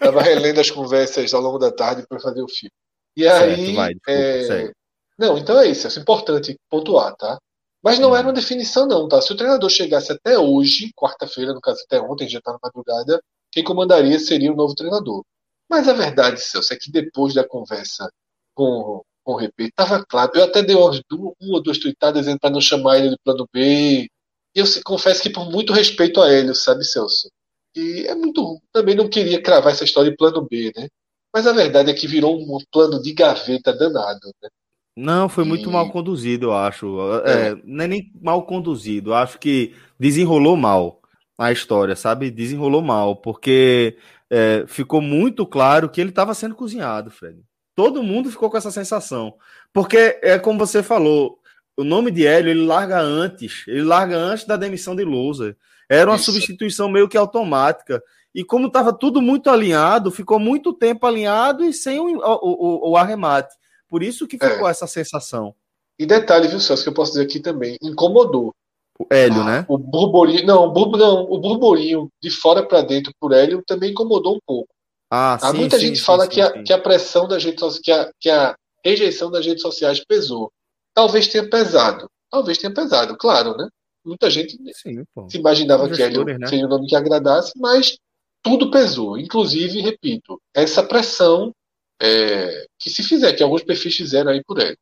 tava relendo as conversas ao longo da tarde para fazer o filme. E aí. vai, desculpa, é... Não, então é isso. É importante pontuar, tá? Mas não hum. era uma definição, não, tá? Se o treinador chegasse até hoje, quarta-feira, no caso até ontem, já tá na madrugada, quem comandaria seria o novo treinador. Mas a verdade, Celso, é que depois da conversa com com o RP. Estava claro. Eu até dei umas duas, uma ou duas tweetadas dizendo para não chamar ele de plano B. E eu confesso que por muito respeito a ele, sabe, Celso? E é muito. Também não queria cravar essa história de plano B, né? Mas a verdade é que virou um plano de gaveta danado, né? Não, foi muito e... mal conduzido, eu acho. É, é. não é nem mal conduzido. Acho que desenrolou mal a história, sabe? Desenrolou mal, porque é, ficou muito claro que ele estava sendo cozinhado, Fred. Todo mundo ficou com essa sensação. Porque é como você falou, o nome de Hélio ele larga antes, ele larga antes da demissão de Lousa. Era uma Isso. substituição meio que automática. E como estava tudo muito alinhado, ficou muito tempo alinhado e sem o, o, o, o arremate. Por isso que ficou é. essa sensação. E detalhe, viu, Celso, que eu posso dizer aqui também, incomodou. O Hélio, ah, né? O burburinho, não, o não, o burburinho de fora para dentro por Hélio também incomodou um pouco. Ah, Há sim, muita sim, gente sim, fala que, a, que a pressão das redes sociais, que a, que a rejeição das redes sociais pesou. Talvez tenha pesado. Talvez tenha pesado, claro, né? Muita gente se imaginava que ele né? seria um nome que agradasse, mas tudo pesou. Inclusive, repito, essa pressão é, que se fizer, que alguns perfis fizeram aí por ele.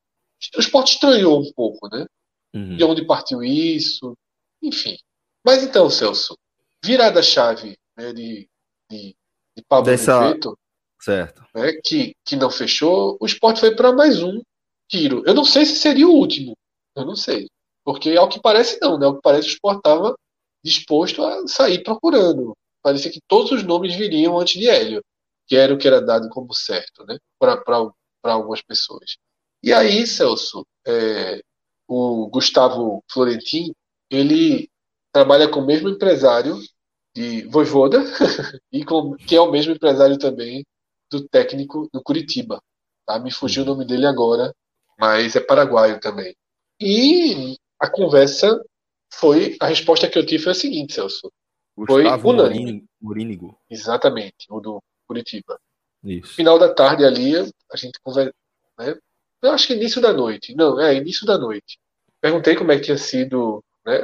O esporte estranhou um pouco, né? Uhum. De onde partiu isso, enfim. Mas então, Celso, virada chave né, de, de de Pablo Dessa... certo. Né, que, que não fechou, o esporte foi para mais um tiro. Eu não sei se seria o último. Eu não sei. Porque ao que parece não, né? Ao que parece o Sport estava disposto a sair procurando. Parecia que todos os nomes viriam antes de Hélio, que era o que era dado como certo, né? Para algumas pessoas. E aí, Celso, é, o Gustavo Florentin, ele trabalha com o mesmo empresário de Voivoda, [laughs] e com, que é o mesmo empresário também do técnico do Curitiba. Tá? Me fugiu o nome dele agora, mas é paraguaio também. E a conversa foi. A resposta que eu tive foi a seguinte, Celso. Gustavo foi unânime. Morínigo. Exatamente, o do Curitiba. Isso. Final da tarde ali, a gente conversa. Né? Eu acho que início da noite. Não, é início da noite. Perguntei como é que tinha sido. Né?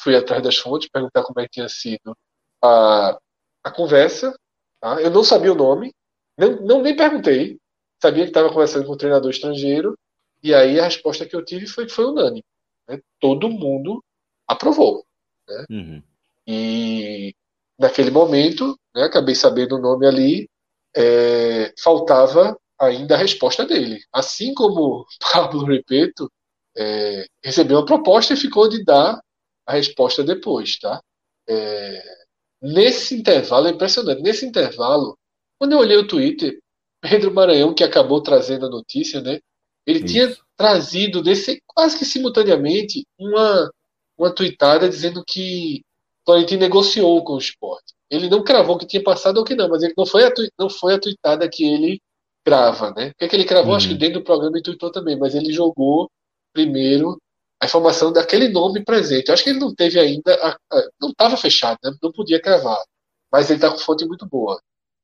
Fui atrás das fontes, perguntar como é que tinha sido a, a conversa. Tá? Eu não sabia o nome, não, não nem perguntei. Sabia que estava conversando com um treinador estrangeiro. E aí a resposta que eu tive foi que foi unânime. Né? Todo mundo aprovou. Né? Uhum. E naquele momento, né, acabei sabendo o nome ali, é, faltava ainda a resposta dele. Assim como [laughs] Pablo Repeto é, recebeu a proposta e ficou de dar a resposta depois, tá? É, nesse intervalo, é impressionante, nesse intervalo, quando eu olhei o Twitter, Pedro Maranhão, que acabou trazendo a notícia, né? Ele Isso. tinha trazido desse, quase que simultaneamente uma, uma tweetada dizendo que Florentino negociou com o esporte. Ele não cravou que tinha passado ou que não, mas ele não foi a, não foi a tweetada que ele crava, né? Porque que ele cravou, acho que uhum. dentro do programa ele tweetou também, mas ele jogou primeiro a informação daquele nome presente. Eu acho que ele não teve ainda, a, a, não estava fechado, né? não podia cravar, mas ele está com fonte muito boa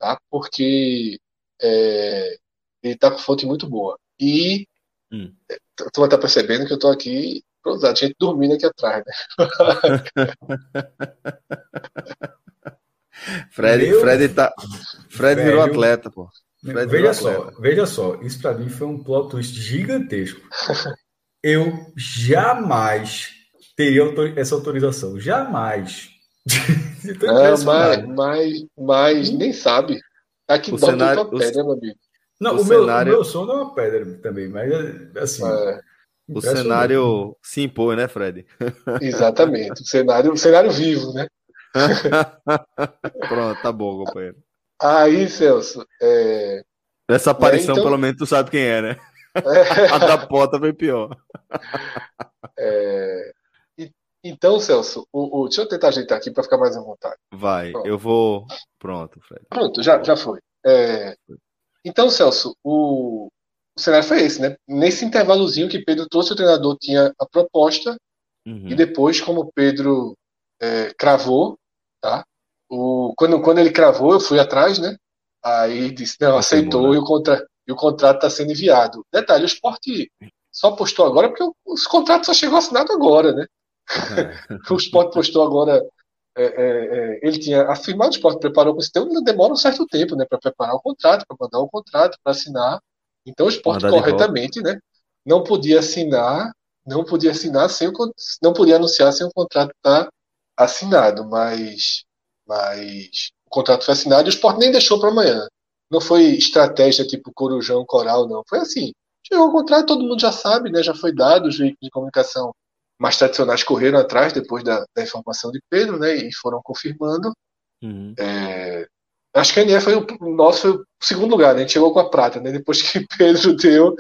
tá? Porque é, ele tá com fonte muito boa. E hum. tu vai estar tá percebendo que eu tô aqui pronto, a gente dormindo aqui atrás, né? [laughs] Fred, Meu... Fred, tá, Fred Velho, virou atleta, pô. Fred veja só, atleta. veja só, isso para mim foi um plot twist gigantesco. Eu jamais teria essa autorização, jamais. [laughs] Não, mas, mas, mas nem sabe. Aqui o cenário, uma pedra, o... meu amigo. Não, o, o meu, cenário... o meu sono é uma pedra também, mas assim. É. O cenário se impõe, né, Fred? Exatamente. O cenário, o cenário vivo, né? [laughs] Pronto, tá bom, companheiro. Aí, Celso. É... Essa aparição, é, então... pelo menos, tu sabe quem é, né? É... [laughs] A da porta foi pior. É... Então, Celso, o, o, deixa eu tentar ajeitar aqui para ficar mais à vontade. Vai, Pronto. eu vou. Pronto, Fred. Pronto, já, já foi. É... Então, Celso, o... o cenário foi esse, né? Nesse intervalozinho que Pedro trouxe, o treinador tinha a proposta, uhum. e depois, como Pedro é, cravou, tá? O... Quando, quando ele cravou, eu fui atrás, né? Aí disse, não, aceitou né? e, o contra... e o contrato está sendo enviado. Detalhe, o esporte só postou agora porque os contratos só chegou assinado agora, né? É. [laughs] o Sport postou agora. É, é, é, ele tinha afirmado, o Sport preparou com esse tempo, demora um certo tempo né, para preparar o contrato, para mandar o contrato, para assinar. Então o Sport corretamente né, não podia assinar, não podia assinar sem o, não podia anunciar sem o contrato estar tá assinado, mas, mas o contrato foi assinado e o Sport nem deixou para amanhã. Não foi estratégia tipo Corujão, Coral, não. Foi assim. Chegou o contrato, todo mundo já sabe, né? Já foi dado, os veículos de comunicação mais tradicionais correram atrás depois da, da informação de Pedro, né? E foram confirmando. Uhum. É, acho que a NF foi o nosso foi o segundo lugar, né? A gente chegou com a prata, né? Depois que [laughs] Pedro deu,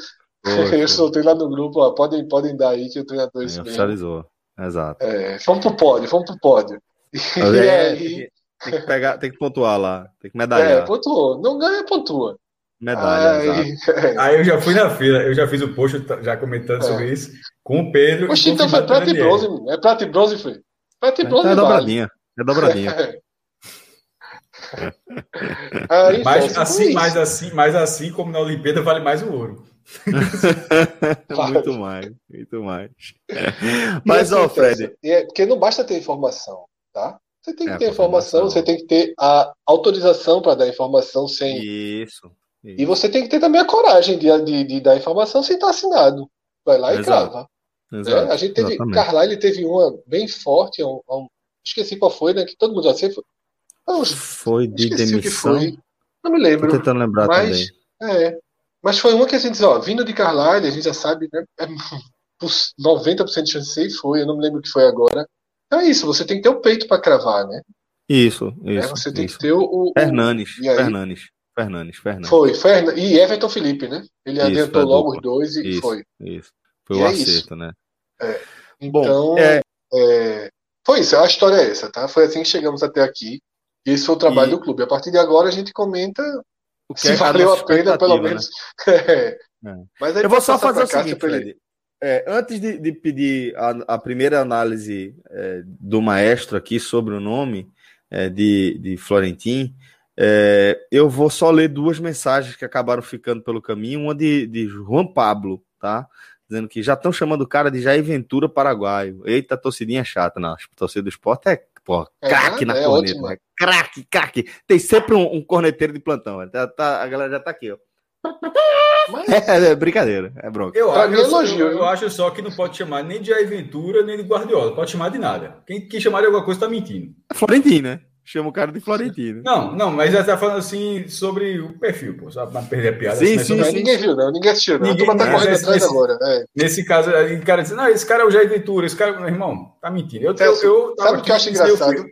[laughs] eu soltei lá no grupo, ó, podem, podem dar aí que o treinador é Oficializou, exato. É, fomos pro pódio, fomos pro pódio. [laughs] É, aí... tem, que pegar, tem que pontuar lá, tem que medalhar. É, pontuou. Não ganha, pontua. Medalha, aí, é. aí eu já fui na fila, eu já fiz o post já comentando é. sobre isso com o Pedro. Poxa, então foi prata e bronze, é prata e bronze, foi. Prata e bronze. É, é dobradinha, é dobradinha. Aí, mas, assim, mas, assim, mas assim como na Olimpíada vale mais o ouro. [laughs] muito mais, muito mais. Mas, ó, assim, Fred. É, porque não basta ter informação, tá? Você tem que é, ter informação, você tem que ter a autorização para dar informação sem. Isso. Isso. E você tem que ter também a coragem de, de, de dar informação sem estar assinado. Vai lá Exato. e crava. Exato. É, a gente teve. Exatamente. Carlyle teve uma bem forte, um, um, esqueci qual foi, né? Que todo mundo já sei. Foi, foi de demissão. Foi. Não me lembro. Tô tentando lembrar mas, também. É, mas foi uma que a gente diz, ó, vindo de Carlyle, a gente já sabe, né? É, 90% de chance de foi, eu não me lembro o que foi agora. Então é isso, você tem que ter o peito para cravar, né? Isso, é, isso. É, você tem isso. que ter o. o Fernandes, Fernandes, Fernandes. Foi, Fern... e Everton Felipe, né? Ele isso, adiantou logo os dois e isso, foi. Isso. Foi e o é acerto, isso. né? É. Então, Bom, é... É... foi isso, a história é essa, tá? Foi assim que chegamos até aqui. E esse foi o trabalho e... do clube. A partir de agora a gente comenta o que se é valeu a pena, pelo né? menos. Né? [laughs] Mas eu vou só fazer o seguinte, Fred. É, antes de, de pedir a, a, primeira análise é, do maestro aqui sobre o nome é, de, de Florentin, é, eu vou só ler duas mensagens que acabaram ficando pelo caminho. Uma de, de Juan Pablo, tá? Dizendo que já estão chamando o cara de Jair Ventura Paraguaio. Eita, torcidinha chata. Não, a torcida do esporte é, pô, é, craque na é corneta. Né? Craque, craque. Tem sempre um, um corneteiro de plantão. Tá, tá, a galera já tá aqui, ó. Mas... [laughs] É, é, brincadeira, é bronca. Eu, acho, elogio, eu, eu, acho só que não pode chamar nem de Aventura, nem de Guardiola. Pode chamar de nada. Quem, quem chamar de alguma coisa tá mentindo. Florentino, né? Chama o cara de Florentino. Não, não, mas ela tá falando assim sobre o perfil, pô, só pra perder a piada. Sim, assim, sim, sim, Ninguém viu, não. Ninguém assistiu, não. Ninguém, a turma tá correndo nesse, atrás nesse, agora. É. Nesse caso, o cara disse, não, esse cara é o Jair Ventura, esse cara, meu irmão, tá mentindo. Eu, eu, eu sabe o que eu acho engraçado? Eu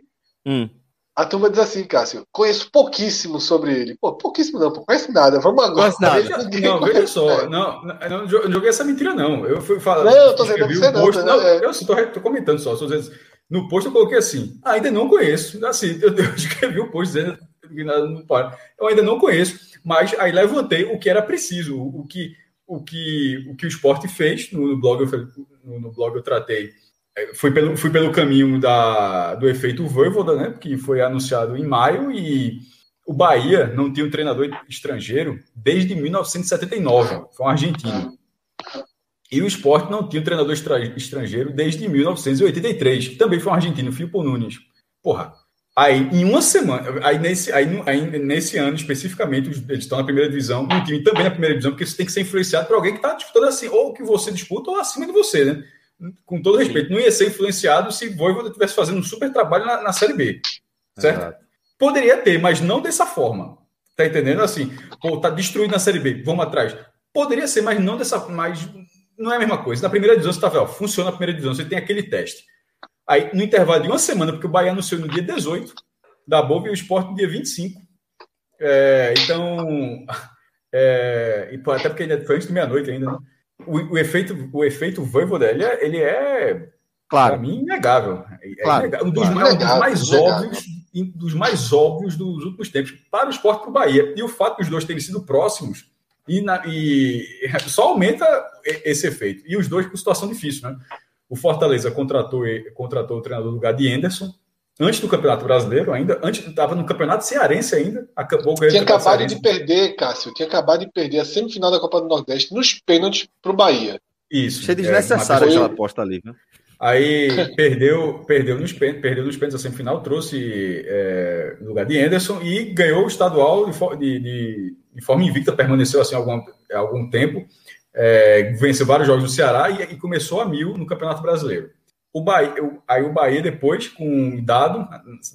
hum. A turma diz assim, Cássio, conheço pouquíssimo sobre ele. Pô, pouquíssimo não, pô, conhece nada. Vamos agora. Conhece nada. Não, veja só, não, não, não, joguei essa mentira, não. Eu fui falar. Não, eu tô dizendo você não, não, é. Eu estou tô, tô comentando só. Só dizendo, no post eu coloquei assim, ainda não conheço. Assim, eu, eu [laughs] escrevi o post dizendo que nada não para. Eu ainda não conheço, mas aí levantei o que era preciso, o, o que o que o que o esporte fez no blog eu, no, no blog eu tratei é, fui pelo, fui pelo caminho da, do efeito Voivoda, né, que foi anunciado em maio, e o Bahia não tinha um treinador estrangeiro desde 1979, foi um argentino. E o esporte não tinha um treinador estrangeiro desde 1983, que também foi um argentino, Filipe Nunes. Porra, aí em uma semana, aí nesse, aí, aí nesse ano especificamente, eles estão na primeira divisão, um time também na primeira divisão, porque você tem que ser influenciado por alguém que está disputando assim, ou que você disputa, ou acima de você, né? com todo respeito, não ia ser influenciado se Voivoda estivesse fazendo um super trabalho na, na Série B. Certo? Exato. Poderia ter, mas não dessa forma. Tá entendendo? Assim, pô, tá destruído na Série B, vamos atrás. Poderia ser, mas não dessa. Mas não é a mesma coisa. Na primeira divisão, você tá vendo, funciona a primeira divisão, você tem aquele teste. Aí, no intervalo de uma semana, porque o Bahia anunciou no dia 18 da Boa e o Sport no dia 25. É, então. [laughs] É, e, pô, até porque ainda foi antes de meia-noite ainda, né? o, o, efeito, o efeito Voivoda, ele é, ele é claro. para mim, inegável. É claro, inegável. Um, dos, claro. um dos mais óbvios dos mais óbvios dos últimos tempos para o esporte para o Bahia. E o fato dos dois terem sido próximos e, na, e [laughs] só aumenta esse efeito. E os dois com situação difícil, né? O Fortaleza contratou, contratou o treinador do lugar de Anderson, antes do Campeonato Brasileiro ainda, antes estava no Campeonato Cearense ainda, acabou ganhando. Tinha acabado de perder, Cássio, tinha acabado de perder a semifinal da Copa do Nordeste nos pênaltis para o Bahia. Isso. Achei desnecessário é, aquela aposta ali, né? Aí [laughs] perdeu, perdeu nos pênaltis, perdeu nos pênaltis a semifinal, trouxe é, no lugar de Anderson e ganhou o estadual de, de, de, forma invicta, permaneceu assim algum, algum tempo, é, venceu vários jogos no Ceará e, e começou a mil no Campeonato Brasileiro. O Bahia, aí o Bahia depois, com dado,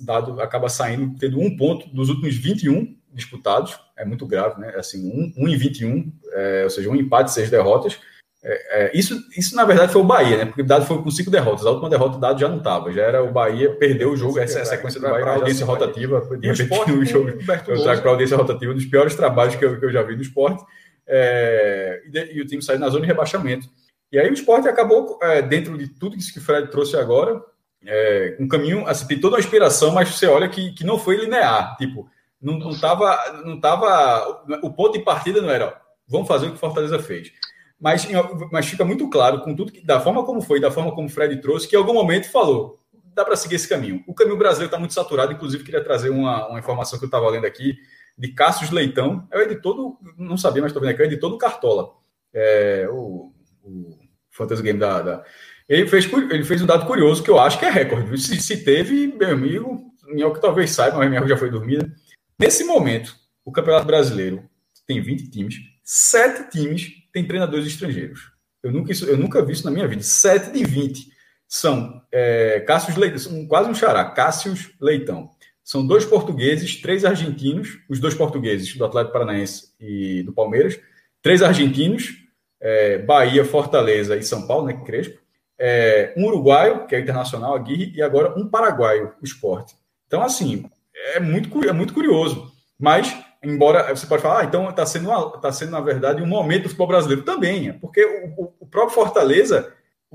dado acaba saindo, tendo um ponto dos últimos 21 disputados, é muito grave, né? Assim, um, um em 21, é, ou seja, um empate, seis derrotas. É, é, isso, isso, na verdade, foi o Bahia, né? Porque o dado foi com cinco derrotas. A última derrota o dado já não estava. Já era o Bahia, perdeu o jogo, essa é a sequência do Bahia para audiência rotativa. De repente, o jogo, eu trago para audiência rotativa, um dos piores trabalhos que eu, que eu já vi no esporte. É, e, e o time saiu na zona de rebaixamento. E aí o esporte acabou, é, dentro de tudo isso que o Fred trouxe agora, é, um caminho, assim, tem toda uma inspiração, mas você olha que, que não foi linear. Tipo, não, não, tava, não tava. O ponto de partida não era, ó, vamos fazer o que o Fortaleza fez. Mas, mas fica muito claro, com tudo que, da forma como foi, da forma como o Fred trouxe, que em algum momento falou: dá para seguir esse caminho. O caminho brasileiro está muito saturado, inclusive queria trazer uma, uma informação que eu estava lendo aqui de Cássio Leitão, é o editor do. Não sabia, mas estou vendo aqui, é o editor do Cartola. É, o o Fantasy Game da, da, Ele, fez, ele fez um dado curioso que eu acho que é recorde. Se, se teve, meu amigo, que talvez saiba, mas minha já foi dormida. Nesse momento, o Campeonato Brasileiro tem 20 times, 7 times têm treinadores estrangeiros. Eu nunca, eu nunca vi isso na minha vida. 7 de 20 são é, Cássius Leitão, são quase um xará, Cássius Leitão. São dois portugueses, três argentinos, os dois portugueses do Atlético Paranaense e do Palmeiras, três argentinos, é, Bahia, Fortaleza e São Paulo, né? Crespo. É, um uruguaio, que é internacional, Aguirre, e agora um paraguaio, o esporte. Então, assim, é muito, é muito curioso. Mas, embora você pode falar, ah, então está sendo, tá sendo, na verdade, um momento do futebol brasileiro. Também, é, porque o, o próprio Fortaleza,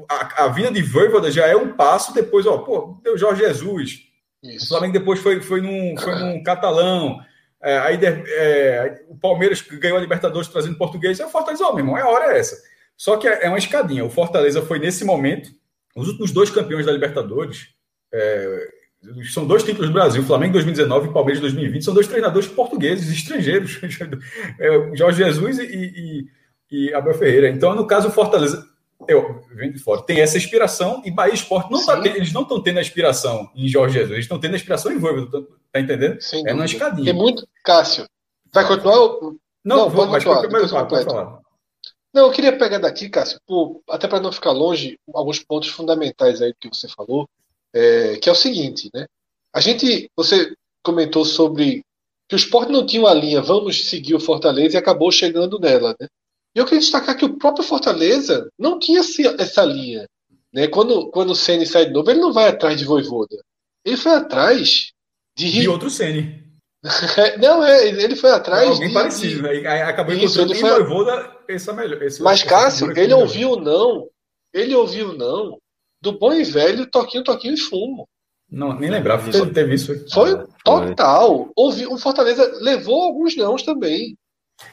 a, a vinda de Voivoda já é um passo depois, ó, pô, deu Jorge Jesus. Isso. O Flamengo depois foi, foi, num, foi num catalão. É, aí é, o Palmeiras ganhou a Libertadores trazendo português. É o Fortaleza, ó, meu irmão, é a hora é essa. Só que é, é uma escadinha. O Fortaleza foi nesse momento, os últimos dois campeões da Libertadores, é, são dois títulos do Brasil, Flamengo 2019 e Palmeiras 2020, são dois treinadores portugueses, estrangeiros, [laughs] é, Jorge Jesus e, e, e, Abel Ferreira. Então, no caso, o Fortaleza, eu venho de fora, tem essa inspiração e Bahia Esporte não tá eles não estão tendo a inspiração em Jorge Jesus, eles estão tendo a inspiração em Voivoda, tá entendendo? Sim, é na escadinha. Tem muito, Cássio, vai continuar? Não, não vou, continuar. Mas, falar. Não, eu queria pegar daqui, Cássio, por, até para não ficar longe, alguns pontos fundamentais aí que você falou é, que é o seguinte, né? A gente, você comentou sobre que o esporte não tinha uma linha, vamos seguir o Fortaleza e acabou chegando nela, né? E eu queria destacar que o próprio Fortaleza não tinha essa linha. Né? Quando, quando o Ceni sai de novo, ele não vai atrás de Voivoda. Ele foi atrás de. De outro Ceni. [laughs] não, é, ele foi atrás. alguém de, parecido, de... Né? Acabou Isso, encontrando foi... Voivoda, é melhor. Esse Mas, Cássio, ele ouviu não. Ele ouviu não do bom e velho toquinho, toquinho e fumo. Não, nem lembrava que teve isso. Foi total. Ouvi, o Fortaleza levou alguns nãos também.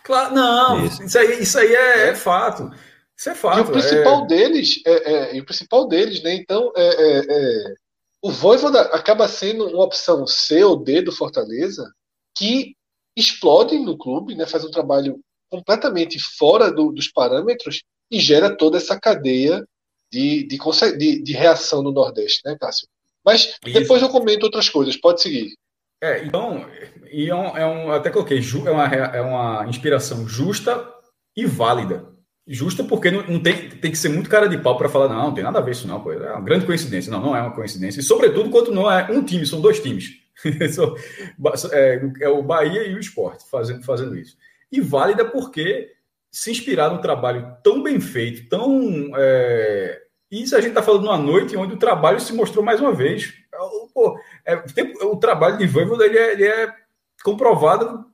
Claro, não, isso, isso aí, isso aí é, é, fato. Isso é fato. E o principal é... deles, é, é, e o principal deles, né? Então, é, é, é, o Voivoda acaba sendo uma opção C ou D do Fortaleza que explode no clube, né? Faz um trabalho completamente fora do, dos parâmetros e gera toda essa cadeia de, de, de, de reação no Nordeste, né, Cássio? Mas depois Isso. eu comento outras coisas, pode seguir. É, então, e é um, é um até coloquei, é uma, é uma inspiração justa e válida. Justa porque não, não tem, tem que ser muito cara de pau para falar, não, não tem nada a ver isso não, pô, é uma grande coincidência. Não, não é uma coincidência. E sobretudo quando não é um time, são dois times. [laughs] é, é o Bahia e o Esporte fazendo, fazendo isso. E válida porque se inspirar num trabalho tão bem feito, tão. É... Isso a gente está falando numa noite onde o trabalho se mostrou mais uma vez. Pô, é, tem, o trabalho de Voivoda ele é, ele é comprovado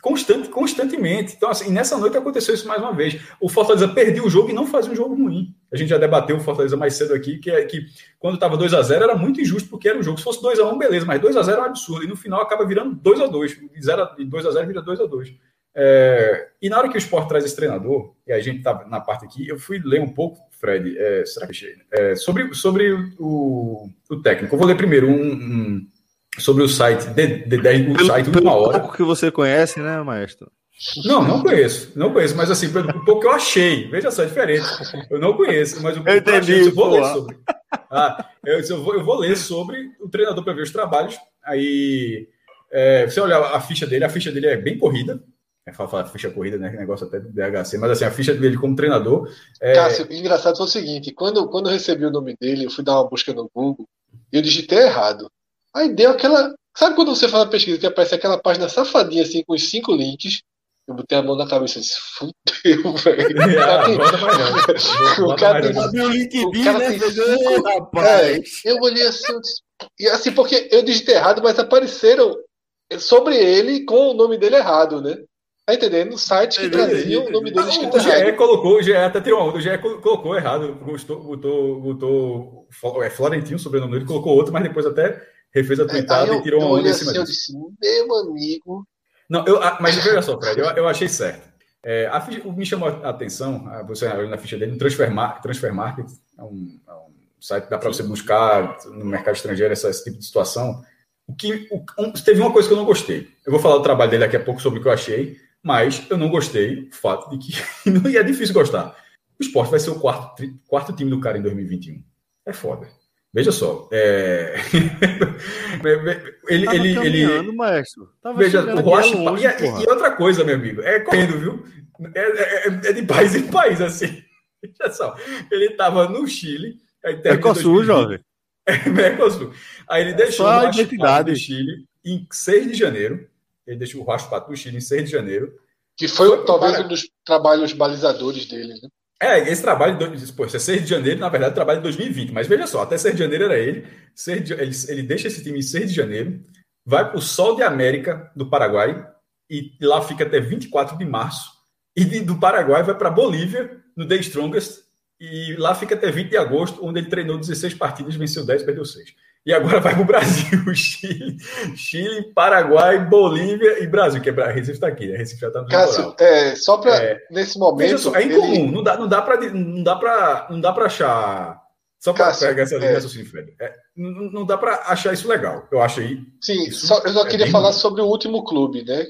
constante, constantemente. Então, assim, nessa noite aconteceu isso mais uma vez. O Fortaleza perdeu o jogo e não fazia um jogo ruim. A gente já debateu o Fortaleza mais cedo aqui, que é que quando estava 2 a 0 era muito injusto, porque era um jogo. Se fosse 2 a 1 beleza, mas 2 a 0 é um absurdo. E no final acaba virando 2 a 2 De 2 a 0 vira 2 a 2 é, e na hora que o esporte traz esse treinador, e a gente tá na parte aqui, eu fui ler um pouco, Fred, é, será que achei? É, sobre, sobre o, o técnico. Eu vou ler primeiro um, um sobre o site, de, de, de, o site pelo, uma hora. pouco que você conhece, né, maestro? Não, não conheço, não conheço, mas assim, pelo pouco que eu achei, veja só, é diferente. Eu não conheço, mas o eu, entendi, eu, achei, eu vou ler sobre. Ah, eu, eu, vou, eu vou ler sobre o treinador para ver os trabalhos. Aí, é, você olhar a ficha dele, a ficha dele é bem corrida, é falar ficha corrida, né? Negócio até do DHC, mas assim, a ficha dele como treinador. É... Cássio, engraçado foi o seguinte: quando, quando eu recebi o nome dele, eu fui dar uma busca no Google e eu digitei errado. Aí deu aquela. Sabe quando você faz a pesquisa que aparece aquela página safadinha assim com os cinco links? Eu botei a mão na cabeça e disse, fudeu, [laughs] velho. [laughs] [laughs] O cara tem. O LinkedIn, cara né? tem cinco... rapaz. É, eu olhei assim, eu disse... e assim, porque eu digitei errado, mas apareceram sobre ele com o nome dele errado, né? Tá entendendo? No site que trazia o nome dele escrito o GE errado. colocou, o GE até tirou uma onda, o GE colocou errado, botou, botou, botou é Florentino, sobrenome dele, colocou outro, mas depois até refez a tweetada é, e tirou uma onda em cima assim, Eu disse, meu amigo. Não, eu, mas veja só, Fred, eu, eu achei certo. É, a ficha, me chamou a atenção, você olhando na ficha dele, no Transfer, Transfer Market, é um, é um site que dá para você buscar no mercado estrangeiro essa, esse tipo de situação. O que, o, um, teve uma coisa que eu não gostei. Eu vou falar do trabalho dele daqui a pouco sobre o que eu achei mas eu não gostei do fato de que [laughs] não é difícil gostar. O esporte vai ser o quarto, quarto time do cara em 2021. É foda. Veja só. É... [laughs] ele, ele, ele. maestro. Tava Veja, o Rocha. Longe, e, e, outra coisa, meu amigo, é correndo, viu? É, é, é de país em país, assim. [laughs] Veja só. Ele estava no Chile. Mercosul, jovem. É, Mercosul. Aí ele deixou a identidade do Chile em 6 de janeiro ele deixou o Raspato do Chile em 6 de janeiro. Que foi, foi talvez para... um dos trabalha os balizadores dele, né? É, esse trabalho, pô, é 6 de janeiro, na verdade, trabalho de 2020, mas veja só, até 6 de janeiro era ele, de, ele, ele deixa esse time em 6 de janeiro, vai para o Sol de América do Paraguai, e lá fica até 24 de março, e de, do Paraguai vai para Bolívia, no The Strongest, e lá fica até 20 de agosto, onde ele treinou 16 partidas, venceu 10, perdeu 6. E agora vai para o Brasil, [laughs] Chile, Chile, Paraguai, Bolívia e Brasil, que é Recife está aqui, né? Recife já está no Cássio, é, só para é, nesse momento. Só, é incomum, ele... não dá, não dá para não dá para não dá para achar. Só para pegar essa linha é, raciocínio, Fred. É, não, não dá para achar isso legal. Eu acho aí. Sim, só, eu só é queria falar sobre o último clube, né?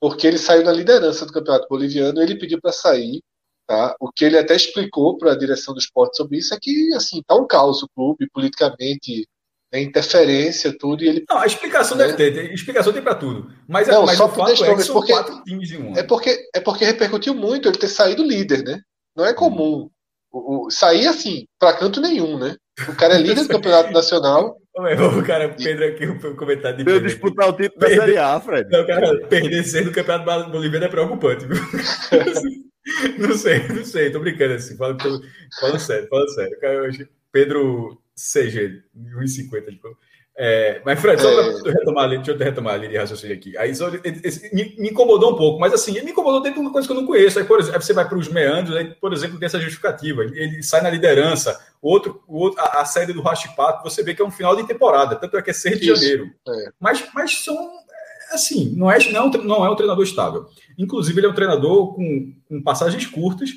Porque ele saiu na liderança do campeonato boliviano, ele pediu para sair. Tá? O que ele até explicou para a direção do esporte sobre isso é que assim tá um caos o clube politicamente né, interferência, tudo, e ele. Não, a explicação né? deve ter, a explicação tem para tudo. Mas, não, mas só o fato é que são porque, quatro times em um. É porque, é porque repercutiu muito ele ter saído líder, né? Não é comum. O, o, sair assim, para canto nenhum, né? O cara é líder do campeonato nacional. O cara, Pedro aqui, o comentário de Pedro. disputar o título da Série A, Fred. Não, cara, perder do campeonato boliviano é preocupante, viu? [laughs] não sei, não sei, tô brincando assim, falando, falando sério, falando sério. Cara, Pedro CG, 1,50. Tipo. É, mas, Fred, só é... para retomar ali, deixa eu retomar ali de raciocínio aqui. Aí, só, esse, me, me, incomodou um pouco, mas assim, me incomodou dentro de uma coisa que eu não conheço. Aí, por exemplo, aí você vai para os meandros, aí, por exemplo, tem essa justificativa. Ele, ele sai na liderança, outro, outro, a, a série do Rashipato, você vê que é um final de temporada, tanto é que é 6 de Isso, janeiro. É. Mas, mas são é, assim, não é, não, é não é um treinador estável. Inclusive, ele é um treinador com, com passagens curtas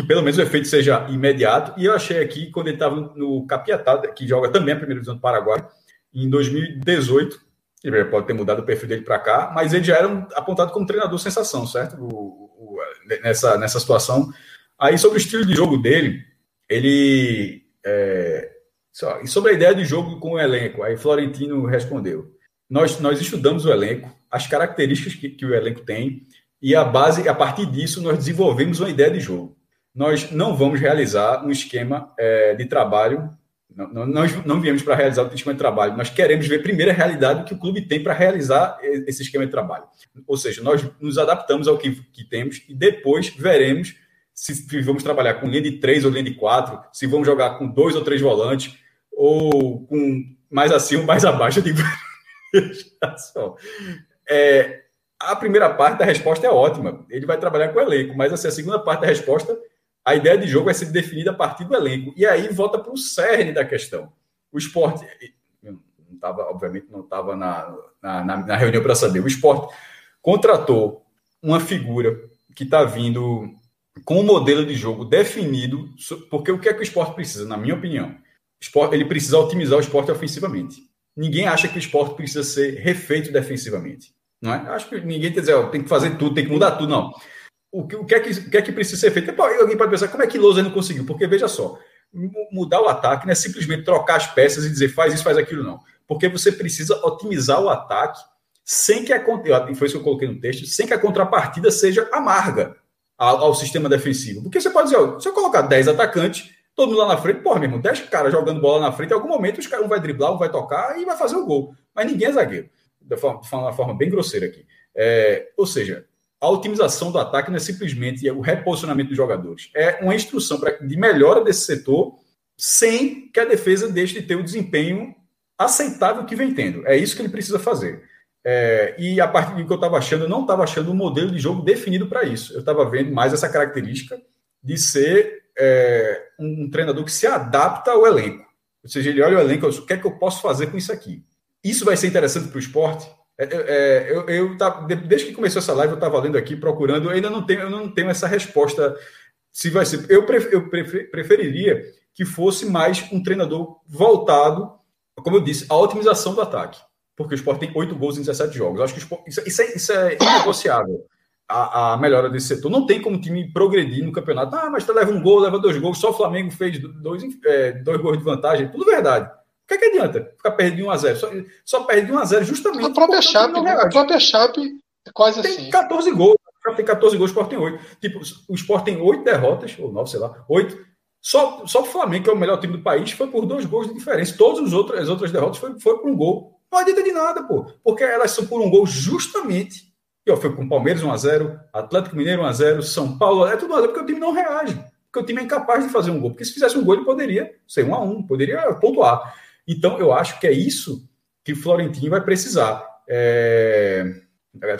que pelo menos o efeito seja imediato. E eu achei aqui, quando ele estava no Capiatá, que joga também a primeira divisão do Paraguai, em 2018, ele pode ter mudado o perfil dele para cá, mas ele já era apontado como treinador sensação, certo? O, o, nessa, nessa situação. Aí, sobre o estilo de jogo dele, ele. É, só, e sobre a ideia de jogo com o elenco, aí Florentino respondeu. Nós, nós estudamos o elenco, as características que, que o elenco tem, e a base, a partir disso, nós desenvolvemos uma ideia de jogo nós não vamos realizar um esquema é, de trabalho. Não, nós não viemos para realizar o esquema de trabalho. Nós queremos ver primeiro a realidade que o clube tem para realizar esse esquema de trabalho. Ou seja, nós nos adaptamos ao que, que temos e depois veremos se vamos trabalhar com linha de três ou linha de quatro, se vamos jogar com dois ou três volantes, ou com mais acima mais abaixo. de. É, a primeira parte da resposta é ótima. Ele vai trabalhar com o elenco, mas assim, a segunda parte da resposta a ideia de jogo vai ser definida a partir do elenco. E aí volta para o cerne da questão. O esporte. Não tava, obviamente, não estava na, na, na, reunião para saber. O esporte contratou uma figura que está vindo com um modelo de jogo definido, porque o que é que o esporte precisa, na minha opinião? Esporte, ele precisa otimizar o esporte ofensivamente. Ninguém acha que o esporte precisa ser refeito defensivamente. Não é? Acho que ninguém tem que dizer, tem que fazer tudo, tem que mudar tudo, não o que, o que, é, que, o que é que precisa ser feito? Alguém pode pensar, como é que Lousa não conseguiu? Porque, veja só, mudar o ataque não é simplesmente trocar as peças e dizer faz isso, faz aquilo, não. Porque você precisa otimizar o ataque sem que a foi isso que eu coloquei no texto, sem que a contrapartida seja amarga ao, ao sistema defensivo. Porque você pode dizer, ó, se eu colocar 10 atacantes, todo mundo lá na frente, porra, mesmo, 10 caras jogando bola na frente, em algum momento os caras um vai driblar, um vai tocar e vai fazer o gol. Mas ninguém é zagueiro. De forma, de uma forma bem grosseira aqui. É, ou seja, a otimização do ataque não é simplesmente o reposicionamento dos jogadores. É uma instrução pra, de melhora desse setor sem que a defesa deixe de ter o desempenho aceitável que vem tendo. É isso que ele precisa fazer. É, e a partir do que eu estava achando, eu não estava achando um modelo de jogo definido para isso. Eu estava vendo mais essa característica de ser é, um, treinador que se adapta ao elenco. Ou seja, ele olha o elenco o que é que eu posso fazer com isso aqui? Isso vai ser interessante para o esporte? É, é, eu, eu tá, desde que começou essa live, eu estava lendo aqui, procurando, eu ainda não tenho, eu não tenho essa resposta. Se vai ser. Eu, prefer, eu prefer, preferiria que fosse mais um treinador voltado, como eu disse, à otimização do ataque. Porque o Sport tem oito gols em 17 jogos. Eu acho que Sport, isso, isso, é, isso é inegociável. A, a, melhora desse setor. Não tem como o time progredir no campeonato. Ah, mas tu leva um gol, leva dois gols. Só o Flamengo fez dois, é, dois gols de vantagem. Tudo verdade que, é que adianta ficar perto de 1 a 0 Só, só perde de 1 a 0 justamente. A própria Chape, a própria Chape é quase tem assim. Tem 14 gols. Tem 14 gols, o Sport tem 8. Tipo, o Sport tem 8 derrotas, ou 9, sei lá, 8. Só, só o Flamengo, que é o melhor time do país, foi por dois gols de diferença. Todas as outras, as outras derrotas foi, foi por um gol. Não adianta de nada, pô. Porque elas são por um gol justamente. que foi com Palmeiras 1x0, Atlético Mineiro 1x0, São Paulo, é tudo 1x0, porque o time não reage, porque o time é incapaz de fazer um gol, porque se fizesse um gol ele poderia ser 1x1, poderia pontuar. Então eu acho que é isso que o Florentino vai precisar. É...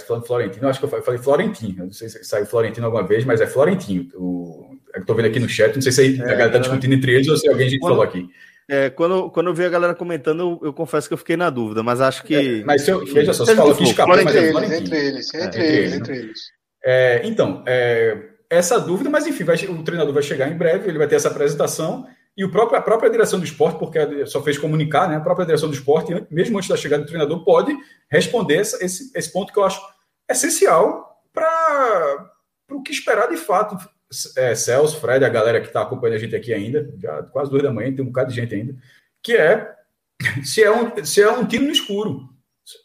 falando Florentino, acho que eu falei Florentino, não sei se saiu Florentino alguma vez, mas é Florentino. O... É Estou vendo aqui no chat, não sei se a galera está discutindo entre eles ou se alguém gente falou aqui. É, quando, quando eu vi a galera comentando, eu, eu, confesso que eu fiquei na dúvida, mas acho que. É, mas se eu, veja só, você falou que escapou, mas é entre, eles, entre eles, entre eles, entre eles. É, então, é, essa dúvida, mas enfim, vai, o treinador vai chegar em breve, ele vai ter essa apresentação, e o próprio, a própria direção do esporte, porque só fez comunicar, né? A própria direção do esporte, mesmo antes da chegada do treinador, pode responder essa, esse, esse ponto que eu acho essencial para o que esperar de fato é, Celso, Fred, a galera que está acompanhando a gente aqui ainda, já quase duas da manhã, tem um bocado de gente ainda, que é [laughs] se é um, se é um tiro no escuro.